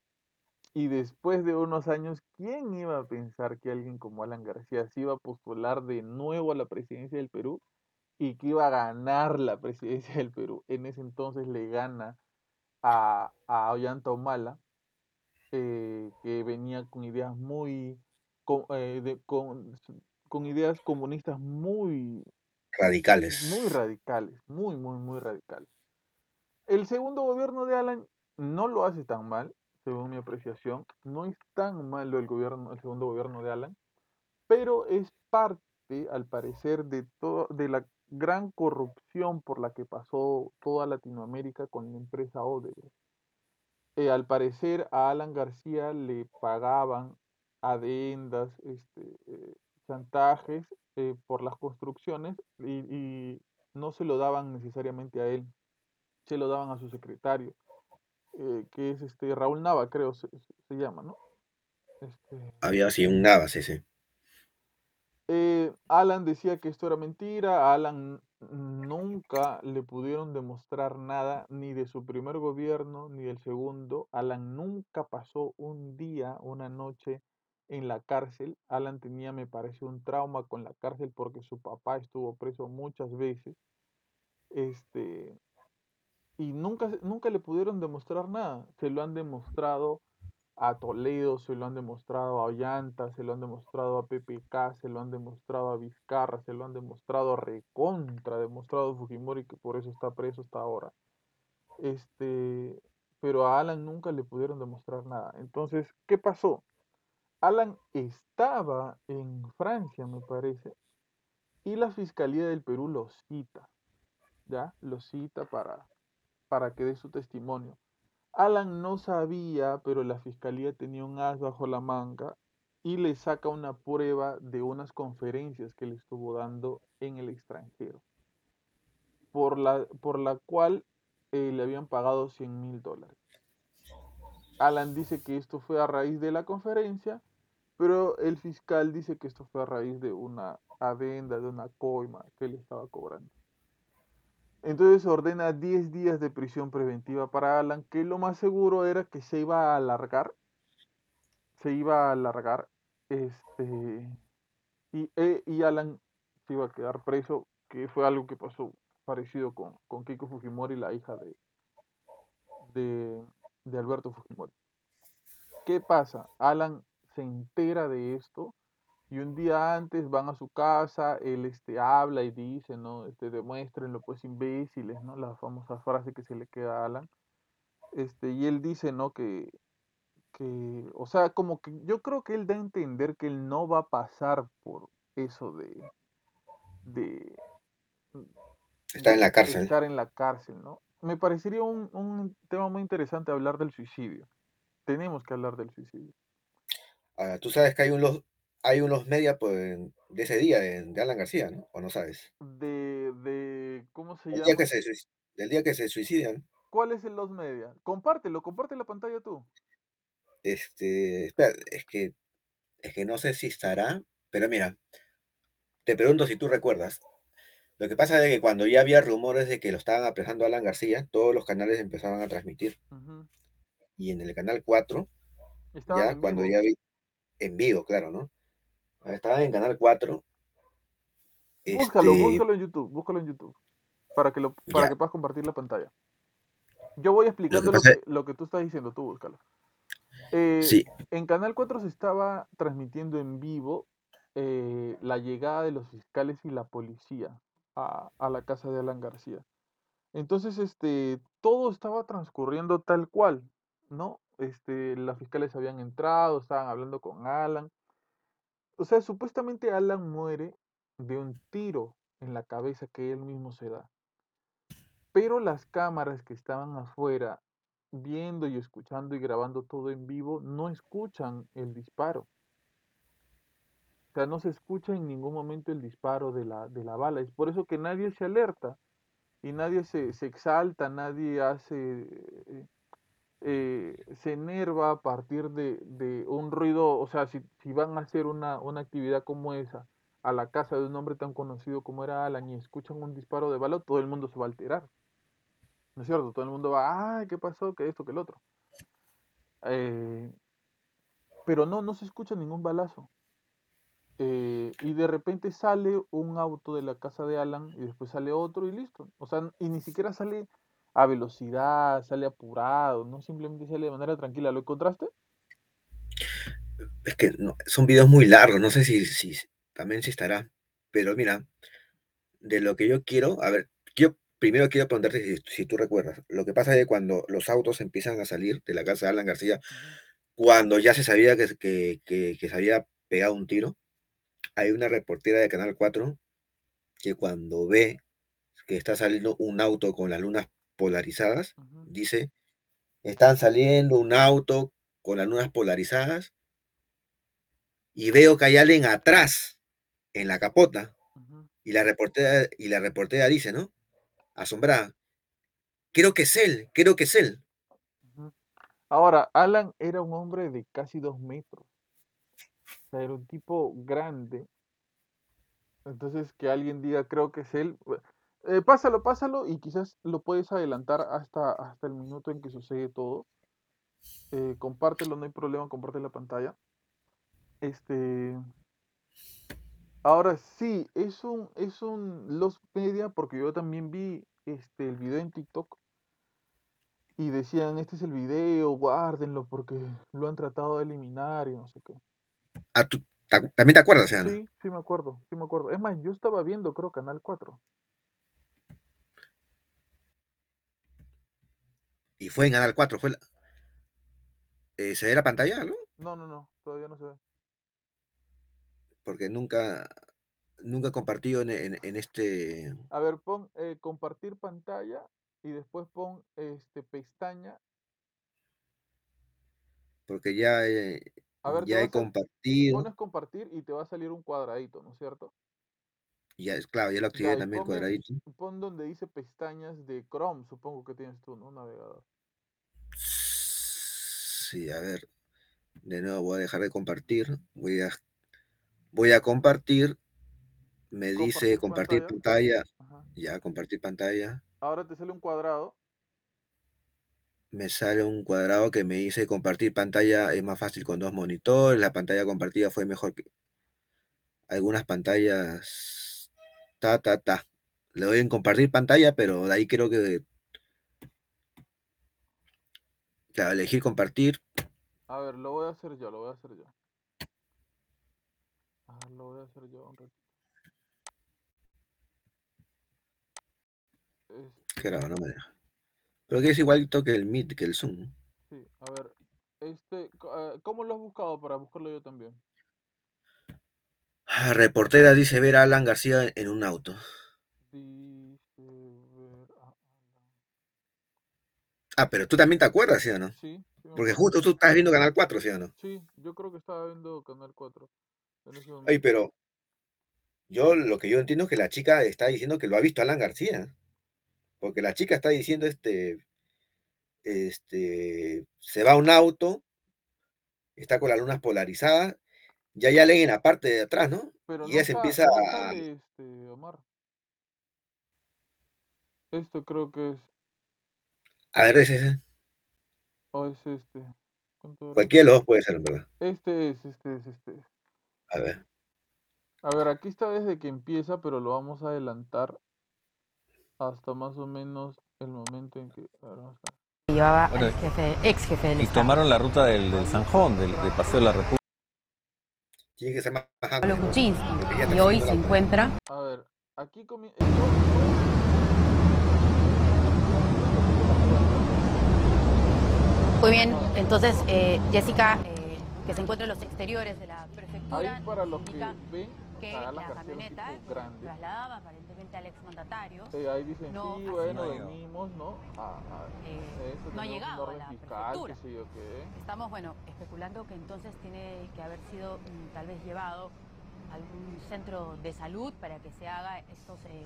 Y después de unos años, ¿quién iba a pensar que alguien como Alan García se iba a postular de nuevo a la presidencia del Perú y que iba a ganar la presidencia del Perú? En ese entonces le gana a, a Ollanta Humala, eh, que venía con ideas muy, con, eh, con, ideas comunistas muy radicales. Muy radicales, muy, muy, muy radicales. El segundo gobierno de Alan no lo hace tan mal, según mi apreciación. No es tan malo el gobierno, el segundo gobierno de Alan, pero es parte, al parecer, de de la gran corrupción por la que pasó toda Latinoamérica con la empresa Odebrecht. Eh, al parecer a Alan García le pagaban adendas, este, eh, chantajes eh, por las construcciones y, no se lo daban necesariamente a él, se lo daban a su secretario. Eh, que es este Raúl Nava, creo se, llama, ¿no? Este Había así un Nava, sí, sí. Eh, Alan decía que esto era mentira, Alan nunca le pudieron demostrar nada, ni de su primer gobierno, ni del segundo. Alan nunca pasó un día, una noche en la cárcel. Alan tenía, me parece, un trauma con la cárcel porque su papá estuvo preso muchas veces. Este, y nunca, nunca le pudieron demostrar nada. Se lo han demostrado a Toledo, se lo han demostrado a Ollanta, se lo han demostrado a PPK, se lo han demostrado a Vizcarra, se lo han demostrado a Recontra, demostrado a Fujimori que por eso está preso hasta ahora. Este, pero a Alan nunca le pudieron demostrar nada. Entonces, ¿qué pasó? Alan estaba en Francia, me parece, y la Fiscalía del Perú lo cita, ¿ya? Lo cita para para que dé su testimonio. Alan no sabía, pero la fiscalía tenía un as bajo la manga y le saca una prueba de unas conferencias que le estuvo dando en el extranjero, por la, por la cual eh, le habían pagado 100 mil dólares. Alan dice que esto fue a raíz de la conferencia, pero el fiscal dice que esto fue a raíz de una adenda, de una coima que le estaba cobrando. Entonces ordena 10 días de prisión preventiva para Alan, que lo más seguro era que se iba a alargar. Se iba a alargar. Este. Y, eh, Alan se iba a quedar preso, que fue algo que pasó parecido con, con Keiko Fujimori, la hija de, de Alberto Fujimori. ¿Qué pasa? Alan se entera de esto Y un día antes van a su casa, él este, habla y dice, ¿no? Este, demuéstrenlo, pues, imbéciles, ¿no? La famosa frase que se le queda a Alan. Este, y él dice, ¿no? Que, que, o sea, como que yo creo que él da a entender que él no va a pasar por eso de, de Estar en la cárcel. estar en la cárcel, ¿no? Me parecería un, un tema muy interesante hablar del suicidio. Tenemos que hablar del suicidio. Ahora, tú sabes que hay unos, hay unos media pues, de ese día de, de Alan García, ¿no? ¿O no sabes? De, de, ¿cómo se El llama? día que se, suic- del día que se suicidan. ¿Cuál es el Los Media? Compártelo, comparte la pantalla tú. Este, espera, es que, es que no sé si estará, pero mira, te pregunto si tú recuerdas. Lo que pasa es que cuando ya había rumores de que lo estaban apresando a Alan García, todos los canales empezaban a transmitir. Y en el canal 4, Estaban ya cuando ya vi, en vivo, claro, ¿no? Estaban en canal 4. Búscalo, este, búscalo en YouTube, búscalo en YouTube. Para que, lo, para Ya. que puedas compartir la pantalla. Yo voy explicando lo que, lo que tú estás diciendo, tú búscalo. Eh, Sí. En Canal 4 se estaba transmitiendo en vivo eh, la llegada de los fiscales y la policía a, a la casa de Alan García. Entonces, este, todo estaba transcurriendo tal cual, ¿no? Este, los fiscales habían entrado, estaban hablando con Alan. O sea, supuestamente Alan muere de un tiro en la cabeza que él mismo se da. Pero las cámaras que estaban afuera, viendo y escuchando y grabando todo en vivo, no escuchan el disparo. O sea, no se escucha en ningún momento el disparo de la, de la bala. Es por eso que nadie se alerta y nadie se, se exalta, nadie hace, eh, eh, se enerva a partir de, un ruido. O sea, si, van a hacer una, una actividad como esa a la casa de un hombre tan conocido como era Alan y escuchan un disparo de bala, todo el mundo se va a alterar. ¿No es cierto? Todo el mundo va, ay, ¿qué pasó? Que esto, que el otro. Eh, pero no, no se escucha ningún balazo. Eh, y de repente sale un auto de la casa de Alan y después sale otro y listo. O sea, y ni siquiera sale a velocidad, sale apurado, no simplemente sale de manera tranquila. ¿Lo encontraste? Es que no, son videos muy largos, no sé si, si también si estará. Pero mira, de lo que yo quiero, a ver, yo primero quiero preguntarte si, si tú recuerdas. Lo que pasa es que cuando los autos empiezan a salir de la casa de Alan García, cuando ya se sabía que, que, que, que se había pegado un tiro, hay una reportera de Canal 4 que cuando ve que está saliendo un auto con las lunas polarizadas, dice, están saliendo un auto con las lunas polarizadas y veo que hay alguien atrás en la capota y la reportera y la reportera dice, ¿no? Asombrada, creo que es él, creo que es él. Ahora, Alan era un hombre de casi dos metros. O sea, era un tipo grande. Entonces, que alguien diga, creo que es él. Eh, pásalo, pásalo y quizás lo puedes adelantar hasta, hasta el minuto en que sucede todo. Eh, compártelo, no hay problema, comparte la pantalla. Este. Ahora sí, es un, es un Los Media, porque yo también vi este, el video en TikTok y decían, este es el video, guárdenlo porque lo han tratado de eliminar y no sé qué. Ah, ¿tú ta- también te acuerdas, Ana? Sí, sí me acuerdo, sí me acuerdo. Es más, yo estaba viendo, creo, Canal 4. Y fue en Canal 4, fue la... eh, ¿Se ve la pantalla, no? No, no, no, todavía no se ve. Porque nunca, nunca he compartido en, en- en este... A ver, pon eh, compartir pantalla y después pon este pestaña. Porque ya he, A ver, ya he a compartido, pones compartir y te va a salir un cuadradito, ¿no es cierto? Ya es claro, ya lo activé también cuadradito. pon donde dice pestañas de Chrome, supongo que tienes tú, ¿no? Navegador. Sí, a ver, de nuevo voy a dejar de compartir, voy a, voy a compartir, me dice Compartir compartir pantalla. pantalla, ya compartir pantalla, Ahora te sale un cuadrado. me sale un cuadrado que me dice compartir pantalla es más fácil con dos monitores, la pantalla compartida fue mejor que algunas pantallas, ta, ta, ta. Le doy en compartir pantalla, pero de ahí creo que, claro, elegir compartir, A ver, lo voy a hacer yo, lo voy a hacer yo. Lo voy a hacer yo un ratito. Es- Qué raro, no me deja. Pero que es igualito que el Meet, que el Zoom. sí, a ver. Este, eh, ¿cómo lo has buscado para buscarlo yo también? Ah, Reportera dice ver a Alan García en un auto. Ah, pero tú también te acuerdas, ¿sí o no? Sí, Porque justo tú estás viendo Canal 4, ¿sí o no? Sí, yo creo que estaba viendo Canal 4 en ese Ay, pero yo lo que yo entiendo es que la chica está diciendo que lo ha visto Alan García. Porque la chica está diciendo, este, este, se va a un auto, está con las lunas polarizadas, ya hay alguien en la parte de atrás, ¿no? Pero y no ella se empieza no a... este, Omar. Esto creo que es. A ver, es ese. O es este. Cualquiera de los dos puede ser, verdad. Este es, este es, este es. A ver. A ver, aquí está desde que empieza, pero lo vamos a adelantar hasta más o menos el momento en que. A ver, vamos a. Llevaba Bueno, al jefe, ex jefe del Y Estado. tomaron la ruta del, del Sanjón, del, del Paseo de la República. Tiene que ser más. Porque ella está Y hoy se encuentra A ver, aquí comienza. Muy bien, entonces eh, Jessica, eh, que se encuentra en los exteriores de la prefectura, Ahí para los que ven, que la camioneta trasladaba aparentemente al exmandatario. Eh, ahí dicen, no sí, bueno, sido- venimos, ¿no? A, a Eh, no ha llegado a la fiscal, prefectura. qué sé yo qué. Estamos, bueno, especulando que entonces tiene que haber sido mm, tal vez llevado a algún centro de salud para que se haga estos eh,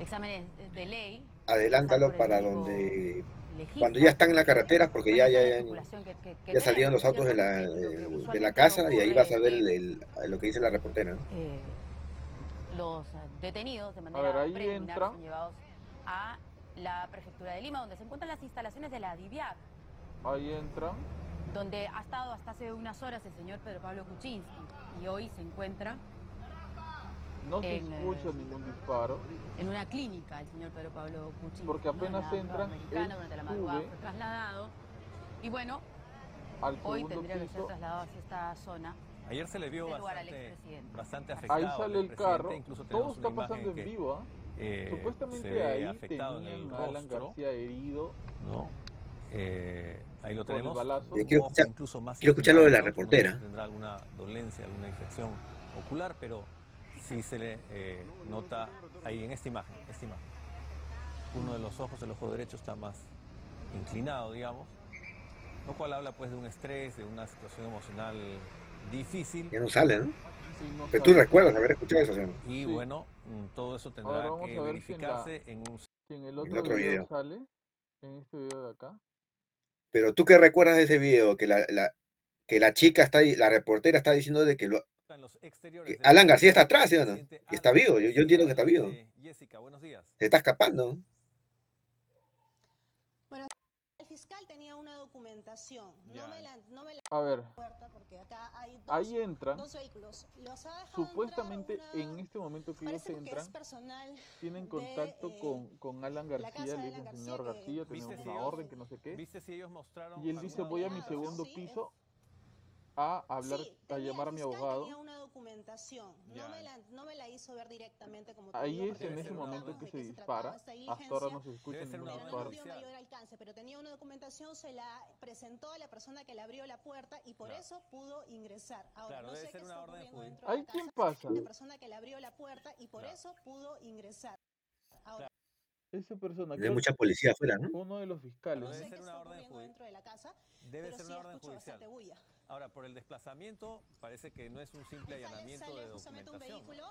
exámenes de ley. Adelántalo para donde... Cuando ya están en la carretera, porque ya, ya, ya, salieron los autos de la, que de- la casa y ahí vas a ver el- el- lo que dice la reportera. ¿no? eh, los eh, detenidos de ver, manera ahí preliminar entra. son llevados a la prefectura de Lima, donde se encuentran las instalaciones de la DIVIAC, Ahí entran. donde ha estado hasta hace unas horas el señor Pedro Pablo Kuczynski y hoy se encuentra No se En, escucha eh, ningún disparo. en una clínica el señor Pedro Pablo Kuczynski. Porque ¿no? En apenas la entran, Mexicana, durante la madrugada fue trasladado y bueno, Al hoy tendría que ser piso. trasladado hacia esta zona. Ayer se le vio bastante, expresidente. bastante afectado. Ahí al sale el carro. incluso Todo está pasando en vivo, ¿ah? eh, Supuestamente ahí afectado en tenían el a Alan rostro, García herido. ¿no? Eh, ahí lo tenemos. Yo quiero escuchar- incluso más quiero escuchar lo de la ¿no? No reportera. Tendrá alguna dolencia, alguna infección ocular, pero sí se le eh, nota ahí en esta imagen, esta imagen. Uno de los ojos, el ojo derecho, está más inclinado, digamos, lo cual habla pues de un estrés, de una situación emocional difícil. Ya no sale, ¿no? Sí, no Pero tú recuerdas haber escuchado eso, no? Y Sí. bueno, mm, todo eso tendrá que a ver si en la- verificarse en un Si en el otro, otro video, video. sale, en este video de acá. Pero tú qué recuerdas de ese video, que la, la- que la chica está ahí, la reportera está diciendo de que, lo- en los exteriores que del Alan García está atrás, ¿sí o no? presidente Y está vivo, yo, yo entiendo que está vivo. Eh, Jessica, buenos días. Se está escapando. Bueno, el fiscal tenía una documentación. No me la, no me la A ver, puerta porque acá hay dos, ahí entran. dos vehículos. Los ha dejado Supuestamente una- en este momento que ellos que entran, tienen de, contacto eh, con, con Alan la García, le dicen señor García, que- García, ¿Viste tenemos si una ellos- orden, que no sé qué. ¿Viste si ellos mostraron Y él dice, voy a mi segundo sí, piso a hablar, Sí, a llamar a mi abogado. Tenía una documentación. Ya. No me, la, no me la hizo ver directamente como Ahí digo, es en ese momento que se dispara. Hasta ahora no se escucha ningún no mayor alcance, pero tenía una documentación, se la presentó a la persona que le abrió la puerta y por Claro. eso pudo ingresar. Ahora, Claro, no debe sé ser qué una está orden ocurriendo judicial. dentro de ¿Ahí la quién casa, pasa? La persona que le abrió la puerta y por Claro. eso pudo ingresar. Ahora, Esa persona, creo mucha que policía afuera, ¿no? uno de los fiscales. Debe sé ser qué una está orden ocurriendo judi- dentro de la casa, Debe pero ser sí una orden escucho judicial. bastante bulla. Ahora, por el desplazamiento, parece que no es un simple sale, allanamiento sale de un documentación. vehículo.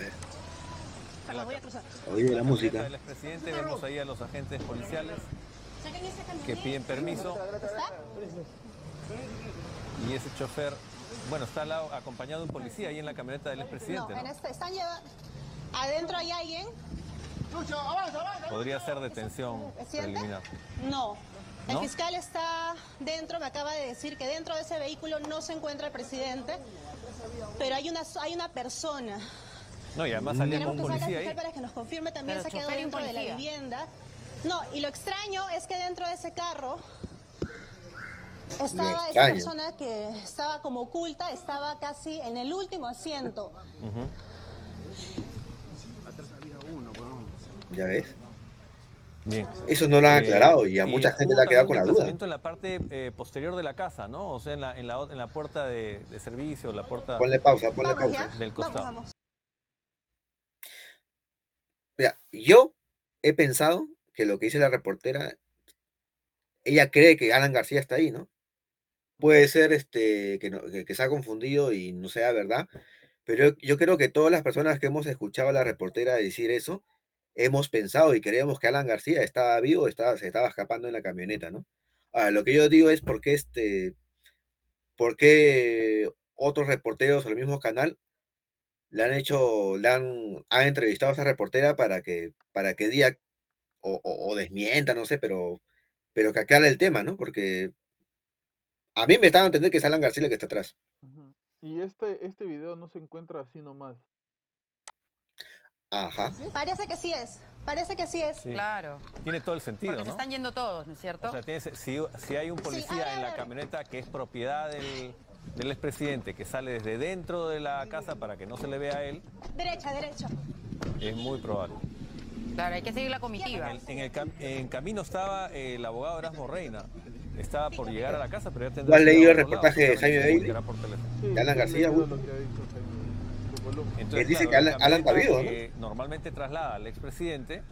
Eh. Perdón, voy a cruzar. Oye, la música. del expresidente, vemos ahí a los agentes policiales que piden permiso ¿Está? y ese chofer, bueno, está al lado, acompañado de un policía ahí en la camioneta del No, expresidente, en ¿no? este, están llevando... Adentro hay alguien. Podría ser detención preliminar. No. El ¿No? fiscal está dentro, me acaba de decir que dentro de ese vehículo no se encuentra el presidente, pero hay una, hay una persona. No, y además con un que sacar al policía fiscal ahí. para que nos confirme también Pero se quedó dentro de la vivienda. No, y lo extraño es que dentro de ese carro Estaba esa persona que estaba como oculta, estaba casi en el último asiento. ¿Ya ves? Bien. Eso no lo han Eh, aclarado y a mucha gente le ha quedado con la duda. en la parte eh, posterior de la casa, ¿no? O sea, en la, en la, en la puerta de, de servicio, la puerta Ponle pausa, ponle Vamos pausa. ya. del costado. Vamos, vamos. Mira, yo he pensado que lo que dice la reportera, ella cree que Alan García está ahí, ¿no? Puede ser este, que, no- que, que se ha confundido y no sea verdad, pero yo, yo creo que todas las personas que hemos escuchado a la reportera decir eso, hemos pensado y creíamos que Alan García estaba vivo, estaba, se estaba escapando en la camioneta, ¿no? Ahora, lo que yo digo es por qué este, por qué otros reporteros o el mismo canal le han hecho, le han, han entrevistado a esa reportera para que, para que diga o, desmienta, no sé, pero, pero que aclare el tema, ¿no? Porque a mí me estaba a entender que es Alan García el que está atrás. Y este, este video no se encuentra así nomás. Ajá. Parece que sí es. Parece que sí es. Sí. Claro. Tiene todo el sentido, Porque se ¿no? están yendo todos, ¿no es cierto? O sea, tiene si, si hay un policía en la camioneta que es propiedad del, del expresidente, que sale desde dentro de la casa para que no se le vea a él, Derecha, derecha. es muy probable. Claro, hay que seguir la comitiva. En, el- en el cam- en camino estaba el abogado Erasmo Reina. Estaba por llegar a la casa, pero ya ¿Tú tendrá has que ir leído el reportaje de Jaime se De Alan García, Entonces, Él dice claro, que la Alan- Alan está camioneta vivo, ¿no? que normalmente traslada al expresidente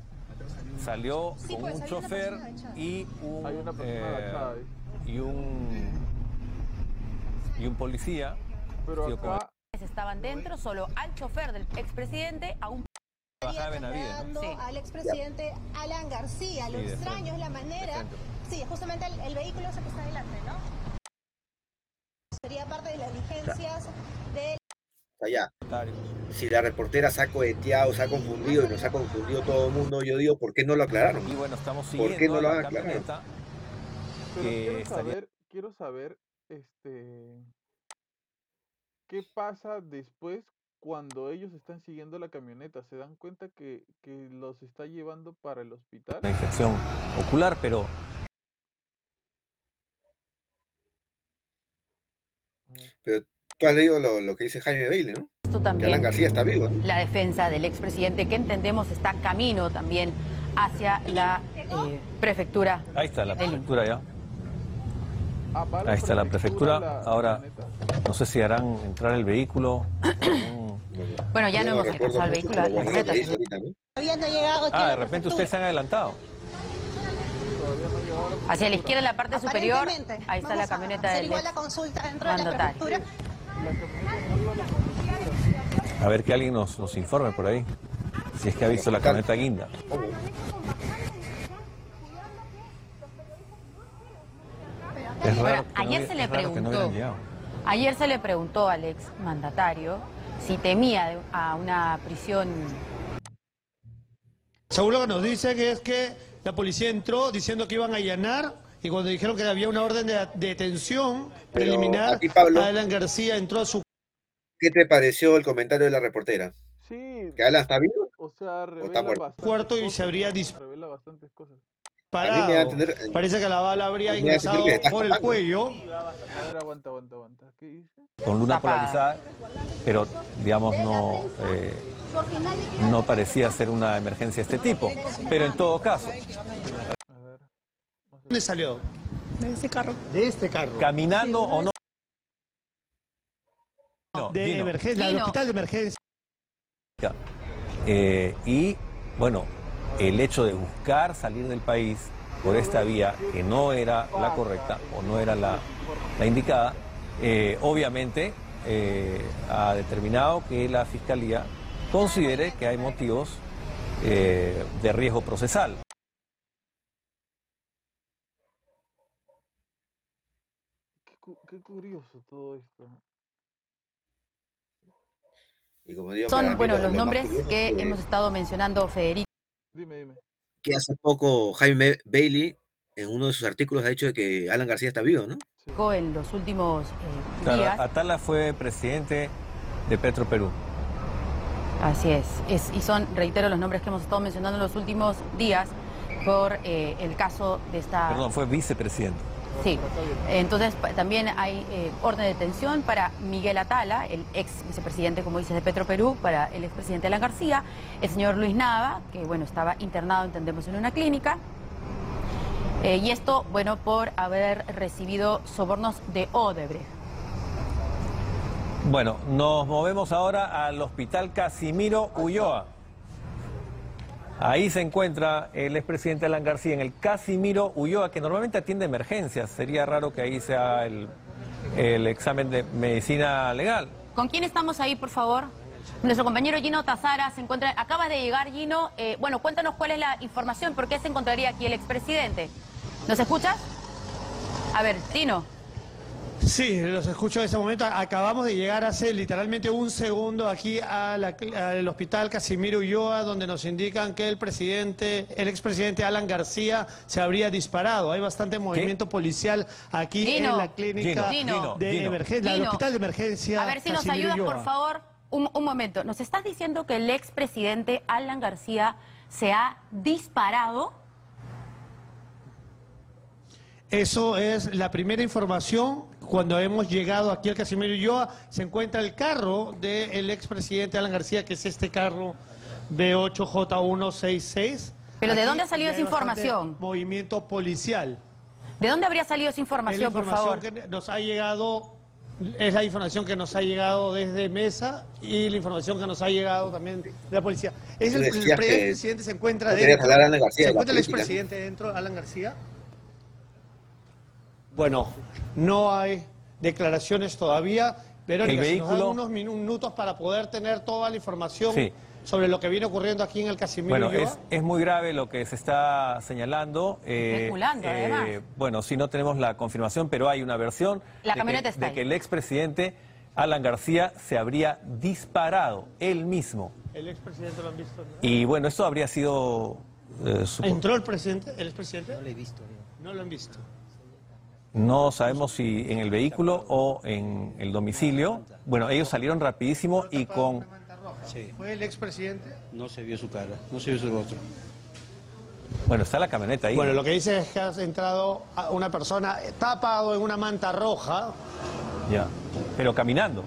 salió Sí, con pues, un chofer y un, Hay una persona eh, y un y un policía Pero acá, Estaban dentro, solo al chofer del expresidente, a un Sí. al expresidente Alan García. Lo Sí, extraño es la manera. Sí, justamente el, el vehículo ese que está adelante, ¿no? Sería parte de las diligencias de O sea, ya, Secretario. si la reportera se ha coheteado, se ha confundido y nos ha confundido todo el mundo, yo digo, ¿por qué no lo aclararon? Y bueno, estamos ¿Por qué siguiendo no lo la han aclarado? quiero saber, quiero saber, este, qué pasa después cuando ellos están siguiendo la camioneta. ¿Se dan cuenta que, que los está llevando para el hospital? una infección ocular, pero Pero tú has leído lo, lo que dice Jaime Bailey, ¿no? esto Que Alan también. García está vivo, ¿no? La defensa del expresidente, que entendemos está camino también hacia la eh, prefectura. ahí está la prefectura ya. Ah, Ahí está la prefectura. Ahora no sé si harán entrar el vehículo. Bueno, ya no hemos alcanzado el vehículo, Ah, de repente ustedes se han adelantado. Hacia la izquierda, en la parte superior, ahí está la camioneta del igual la ex consulta dentro de la prefectura. No a ver que alguien nos, nos informe por ahí. Si es que ha visto la camioneta guinda. Es raro que no ayer se le es raro que no hubieran preguntó. llegado. Ayer se le preguntó al ex mandatario si temía a una prisión. Según lo que nos dicen es que la policía entró diciendo que iban a allanar y cuando dijeron que había una orden de detención preliminar, a ti, Pablo. Alan García entró a su ¿Qué te pareció el comentario de la reportera? Sí, ¿Que Alan está vivo? o sea, está revela muerto? bastantes cuarto y se habría ¿no? dis- Revela bastantes cosas. A mí me da a parado. entender- Parece que la bala habría ingresado por el cuello. A ver, aguanta, aguanta, aguanta. ¿Qué dice? Con luna Tapada. polarizada, pero digamos no, eh, no parecía ser una emergencia de este tipo. Pero en todo caso. ¿Dónde salió? De ese carro. De este carro. caminando o no. No, De vino. emergencia, del hospital de emergencia. Eh, y bueno, el hecho de buscar salir del país por esta vía que no era la correcta o no era la, la indicada, eh, obviamente eh, ha determinado que la Fiscalía considere que hay motivos eh, de riesgo procesal. Qué, curioso todo esto. ¿no? Y como digo, para Son, bueno, lo- los nombres que hemos estado mencionando, Federico. Dime, dime. que hace poco Jaime Bailey en uno de sus artículos ha dicho de que Alan García está vivo, ¿no? en los últimos eh, Claro, días. Atala fue presidente de Petro Perú. Así es. es. Y son, reitero, los nombres que hemos estado mencionando en los últimos días por eh, el caso de esta... Perdón, fue vicepresidente. Sí, entonces también hay eh, orden de detención para Miguel Atala, el ex vicepresidente, como dices, de Petro Perú, para el expresidente Alan García, el señor Luis Nava, que bueno, estaba internado, entendemos, en una clínica. Eh, y esto, bueno, por haber recibido sobornos de Odebrecht. Bueno, nos movemos ahora al hospital Casimiro Ulloa. Ahí se encuentra el expresidente Alan García en el Casimiro Ulloa, que normalmente atiende emergencias. Sería raro que ahí sea el, el examen de medicina legal. ¿Con quién estamos ahí, por favor? Nuestro compañero Gino Tazara se encuentra. Acaba de llegar, Gino. Eh, bueno, cuéntanos cuál es la información, por qué se encontraría aquí el expresidente. ¿Nos escuchas? A ver, Gino. Sí, los escucho en ese momento. Acabamos de llegar hace literalmente un segundo aquí al hospital Casimiro Ulloa, donde nos indican que el presidente, el expresidente Alan García, se habría disparado. Hay bastante movimiento policial aquí en la clínica Gino, de emergencia, el hospital de emergencia. A ver si nos ayudas, por favor. Un, un momento. ¿Nos estás diciendo que el expresidente Alan García se ha disparado? Eso es la primera información. Cuando hemos llegado aquí al Casimiro Ulloa, se encuentra el carro del expresidente Alan García, que es este carro B8J166. ¿Pero de Aquí dónde ha salido esa información? Movimiento policial. ¿De dónde habría salido esa la información, por favor? que nos ha llegado, es la información que nos ha llegado desde Mesa y la información que nos ha llegado también de la policía. Es el, el expresidente se encuentra dentro. de Alan García, ¿Se de encuentra el expresidente dentro, Alan García? Bueno, no hay declaraciones todavía. Verónica, El si nos dan unos minu- minutos para poder tener toda la información Sí. sobre lo que viene ocurriendo aquí en el Casimiro Bueno, es, es muy grave lo que se está señalando. eh, Especulando, además. Bueno, sí, no tenemos la confirmación, pero hay una versión La de, camioneta que, está de que el expresidente Alan García se habría disparado él mismo. El expresidente lo han visto. ¿no? Y bueno, esto habría sido... eh, supo- ¿Entró el presidente? ¿El expresidente? No lo he visto. No lo han visto. No sabemos si en el vehículo o en el domicilio. Bueno, ellos salieron rapidísimo y con... ¿Fue el expresidente? No se vio su cara, no se vio su rostro. Bueno, está la camioneta ahí. Bueno, lo que dice es que ha entrado a una persona tapado en una manta roja. Ya. Pero caminando.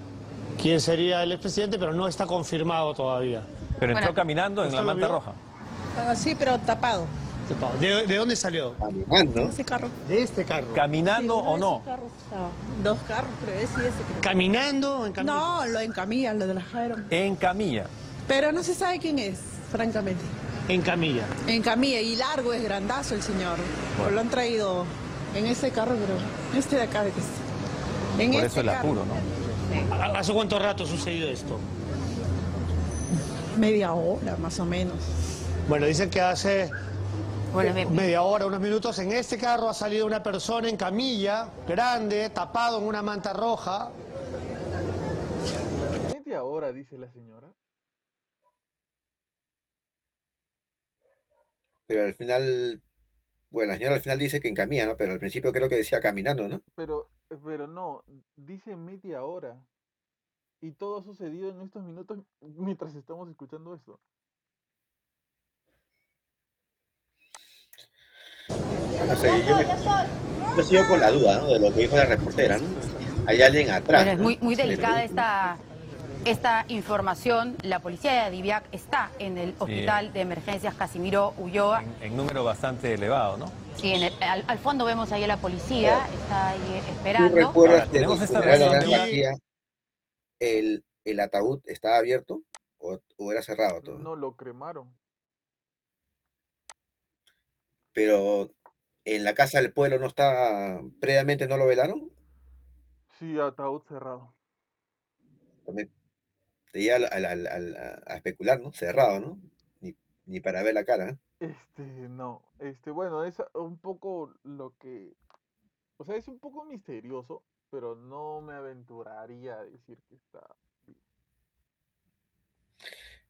¿Quién sería el expresidente? Pero no está confirmado todavía. Pero entró Bueno, caminando en ¿usted la manta vio? roja. Ah, sí, pero tapado. ¿De, de dónde salió? Caminando. Ese carro. De este carro. ¿Caminando o no? Dos carros, creo, ese y ese. creo. ¿Caminando o en camilla? No, lo en camilla, lo trajeron. En camilla. Pero no se sabe quién es, francamente. En camilla. En camilla, y largo, es grandazo el señor. Pero lo han traído en ese carro, creo. Este de acá, de que está. En Por este eso el carro. apuro, ¿no? ¿Hace cuánto rato ha sucedido esto? Media hora, más o menos. Bueno, dicen que hace Bueno, me- media hora, unos minutos, en este carro ha salido una persona en camilla, grande, tapado en una manta roja. Media hora, dice la señora. Pero al final, bueno, la señora al final dice que en camilla, ¿no? Pero al principio creo que decía caminando, ¿no? Pero, pero no, dice media hora. Y todo ha sucedido en estos minutos mientras estamos escuchando esto. No sé, yo, me, yo sigo con la duda, ¿no? De lo que dijo la reportera, ¿no? Hay alguien atrás. Bueno, es muy, muy delicada esta, esta información. La policía de Adiviac está en el hospital de emergencias Casimiro Ulloa. En número bastante elevado, ¿no? Sí, en el- al, al fondo vemos ahí a la policía, está ahí ¿Tú esperando. recuerdas Ahora, tenemos esta funeral de el, el ataúd estaba abierto o, o era cerrado todo? No lo cremaron. Pero en la casa del pueblo no está, previamente no lo velaron. Sí, ataúd cerrado. También te lleva a especular, ¿no? Cerrado, ¿no? Ni, ni para ver la cara. ¿eh? Este, no. Este, bueno, es un poco lo que. O sea, es un poco misterioso, pero no me aventuraría a decir que está.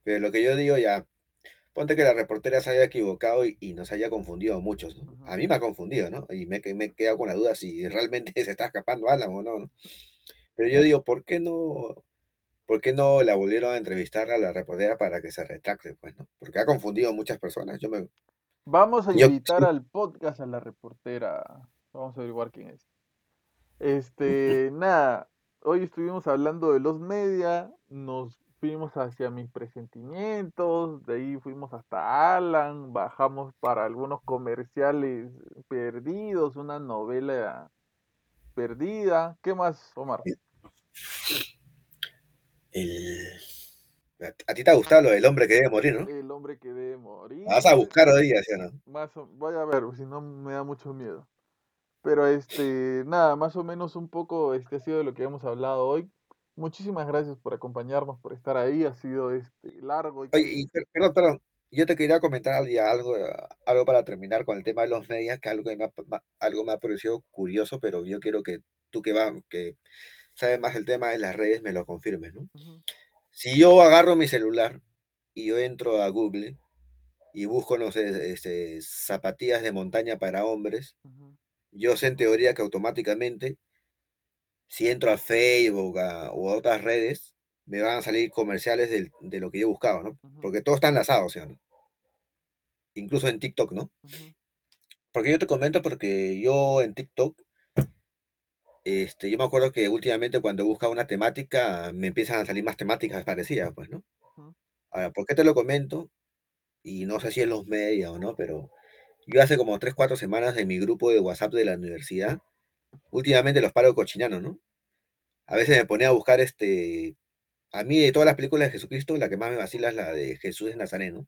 Pero lo que yo digo ya, ponte que la reportera se haya equivocado y, y nos haya confundido a muchos, ¿no? A mí me ha confundido, ¿no? Y me, me he quedado con la duda si realmente se está escapando Alan o no, ¿no? Pero yo digo, ¿por qué no, por qué no la volvieron a entrevistar a la reportera para que se retracte, pues, ¿no? Porque ha confundido a muchas personas. Yo me, Vamos a Yo- invitar al podcast a la reportera. Vamos a averiguar quién es. Este, nada, hoy estuvimos hablando de los media, nos fuimos hacia mis presentimientos, de ahí fuimos hasta Alan, bajamos para algunos comerciales perdidos, una novela perdida. ¿Qué más, Omar? El... A ti te ha gustado lo del hombre que debe morir, ¿no? El hombre que debe morir. Vas a buscar hoy ¿sí o no? Más o- Voy a ver, si no me da mucho miedo. Pero este, nada, más o menos un poco este ha sido de lo que hemos hablado hoy. Muchísimas gracias por acompañarnos, por estar ahí. Ha sido este largo. y Oye, y per- perdón, perdón. Yo te quería comentar algo, eh, algo para terminar con el tema de los medias, que algo que me ha, ma- algo me ha parecido curioso, pero yo quiero que tú que va, que sabes más el tema de las redes me lo confirmes, ¿no? Si yo agarro mi celular y yo entro a Google y busco, no sé, este, zapatillas de montaña para hombres, yo sé en teoría que automáticamente, si entro a Facebook a- o a otras redes, me van a salir comerciales del- de lo que yo buscaba, ¿no? Porque todo está enlazado, ¿sí o no? Incluso en TikTok, ¿no? Porque yo te comento porque yo en TikTok, este, yo me acuerdo que últimamente cuando buscaba una temática, me empiezan a salir más temáticas parecidas, pues, ¿no? Ahora, ¿por qué te lo comento? Y no sé si en los medios o no, pero yo hace como 3, 4 semanas en mi grupo de WhatsApp de la universidad, últimamente los paro cochinando, ¿no? A veces me ponía a buscar, este, a mí de todas las películas de Jesucristo, la que más me vacila es la de Jesús de Nazareno,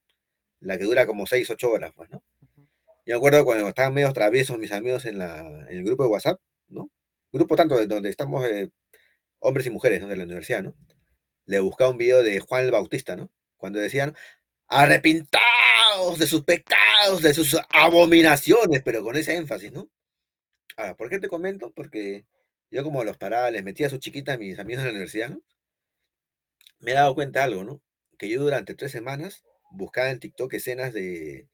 la que dura como 6, 8 horas, pues, ¿no? Yo me acuerdo cuando estaban medio traviesos mis amigos en, la, en el grupo de WhatsApp, ¿no? Grupo tanto de donde estamos eh, hombres y mujeres, ¿no? De la universidad, ¿no? Le buscaba un video de Juan el Bautista, ¿no? Cuando decían, arrepintaos de sus pecados, de sus abominaciones, pero con ese énfasis, ¿no? Ahora, ¿por qué te comento? Porque yo como los paraba, les metía a su chiquita a mis amigos de la universidad, ¿no? Me he dado cuenta de algo, ¿no? Que yo durante tres semanas buscaba en TikTok escenas de,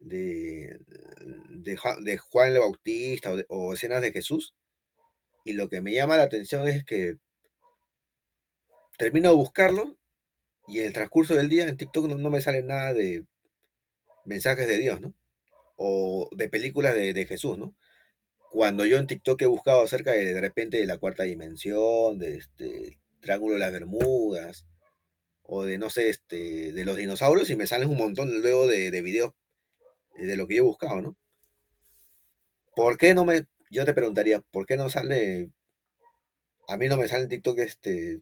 de, Juan, el Bautista o, escenas de Jesús, y lo que me llama la atención es que termino de buscarlo y en el transcurso del día en TikTok no, me sale nada de mensajes de Dios, ¿no? O de películas de Jesús, ¿no? Cuando yo en TikTok he buscado acerca de, de repente de la cuarta dimensión, de este Triángulo de las Bermudas, o de, no sé, este, de los dinosaurios, y me salen un montón luego de, de videos eh, de lo que yo he buscado, ¿no? ¿Por qué no me, yo te preguntaría, ¿por qué no sale, a mí no me sale en TikTok este,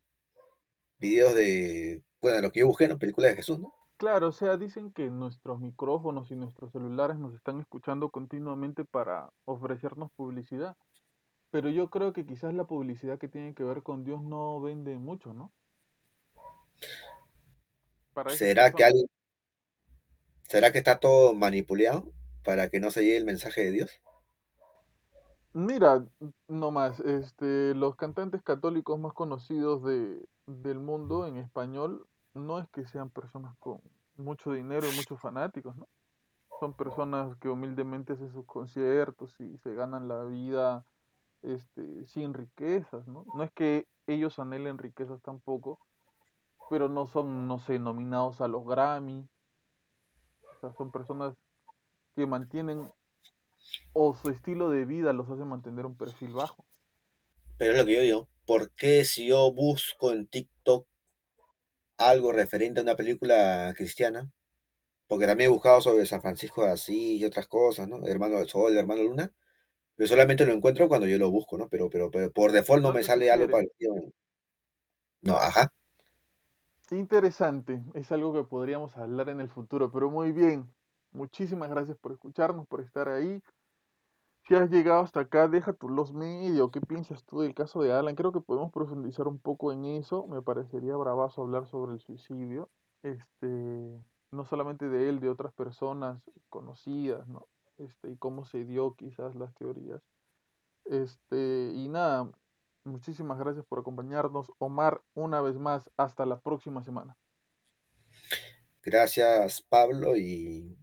videos de, bueno, de lo que yo busqué, ¿no? Películas de Jesús, ¿no? Claro, o sea, dicen que nuestros micrófonos y nuestros celulares nos están escuchando continuamente para ofrecernos publicidad. Pero yo creo que quizás la publicidad que tiene que ver con Dios no vende mucho, ¿no? Para ¿Será que alguien, será que está todo manipulado para que no se llegue el mensaje de Dios? Mira, no más, este, los cantantes católicos más conocidos de, del mundo en español no es que sean personas con mucho dinero y muchos fanáticos, ¿no? Son personas que humildemente hacen sus conciertos y se ganan la vida este, sin riquezas, ¿no? No es que ellos anhelen riquezas tampoco, pero no son, no sé, nominados a los Grammy. O sea, son personas que mantienen o su estilo de vida los hace mantener un perfil bajo. Pero es lo que yo digo, ¿por qué si yo busco en TikTok algo referente a una película cristiana? Porque también he buscado sobre San Francisco de Asís y otras cosas, ¿no? Hermano del Sol, Hermano Luna. Pero solamente lo encuentro cuando yo lo busco, ¿no? Pero, pero, pero por default no No me sale algo parecido. No, ajá. Qué interesante, es algo que podríamos hablar en el futuro, pero muy bien. Muchísimas gracias por escucharnos, por estar ahí. Si has llegado hasta acá, deja tu los medio. ¿Qué piensas tú del caso de Alan? Creo que podemos profundizar un poco en eso. Me parecería bravazo hablar sobre el suicidio. Este, no solamente de él, de otras personas conocidas, ¿no? Este, y cómo se dio quizás las teorías. Este, y nada, muchísimas gracias por acompañarnos. Omar, una vez más, hasta la próxima semana. Gracias, Pablo, y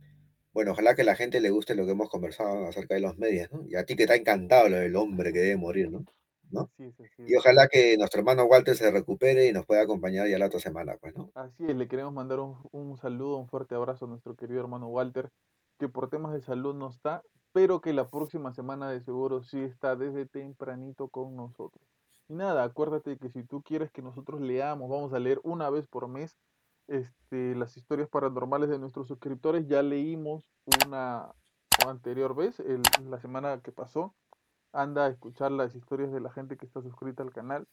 bueno, ojalá que a la gente le guste lo que hemos conversado acerca de los medios, ¿no? Y a ti que ha encantado lo del hombre que debe morir, ¿no? ¿No? Así es, así Y ojalá que nuestro hermano Walter se recupere y nos pueda acompañar ya la otra semana, pues, ¿no? Así es, le queremos mandar un, un saludo, un fuerte abrazo a nuestro querido hermano Walter, que por temas de salud no está, pero que la próxima semana de seguro sí está desde tempranito con nosotros. Y nada, acuérdate que si tú quieres que nosotros leamos, vamos a leer una vez por mes este, las historias paranormales de nuestros suscriptores. Ya leímos una anterior vez, el, la semana que pasó. Anda a escuchar las historias de la gente que está suscrita al canal.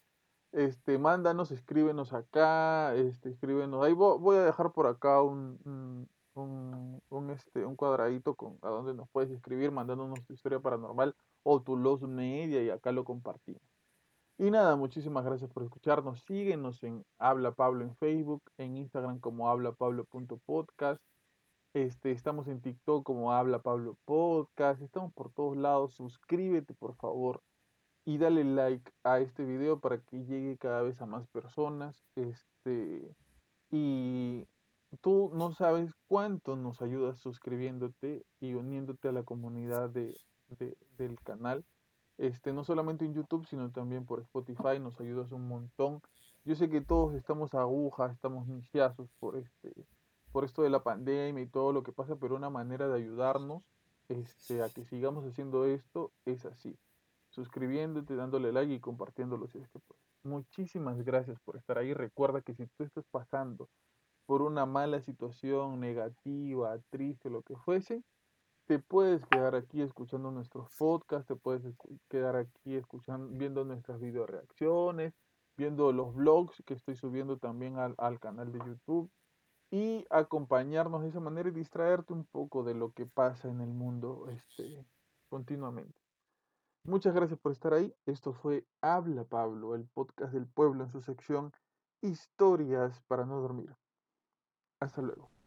Este, mándanos, escríbenos acá, este, escríbenos. Ahí voy, a dejar por acá un, un, un, este, un cuadradito con a donde nos puedes escribir mandándonos tu historia paranormal o tu los media y acá lo compartimos. Y nada, muchísimas gracias por escucharnos. Síguenos en Habla Pablo en Facebook, en Instagram como hablapablo.podcast. Este, estamos en TikTok como Habla Pablo Podcast. Estamos por todos lados. Suscríbete, por favor. Y dale like a este video para que llegue cada vez a más personas. Este, y tú no sabes cuánto nos ayudas suscribiéndote y uniéndote a la comunidad de, del canal. Este, no solamente en YouTube, sino también por Spotify, nos ayudas un montón. Yo sé que todos estamos agujas, estamos niciazos por este, por esto de la pandemia y todo lo que pasa, pero una manera de ayudarnos este, a que sigamos haciendo esto es así, suscribiéndote, dándole like y compartiéndolo si es que puedes. Muchísimas gracias por estar ahí. Recuerda que si tú estás pasando por una mala situación negativa, triste, lo que fuese, te puedes quedar aquí escuchando nuestros podcasts, te puedes quedar aquí escuchando, viendo nuestras video reacciones, viendo los vlogs que estoy subiendo también al, al, canal de YouTube y acompañarnos de esa manera y distraerte un poco de lo que pasa en el mundo este, continuamente. Muchas gracias por estar ahí. Esto fue Habla Pablo, el podcast del pueblo en su sección Historias para no dormir. Hasta luego.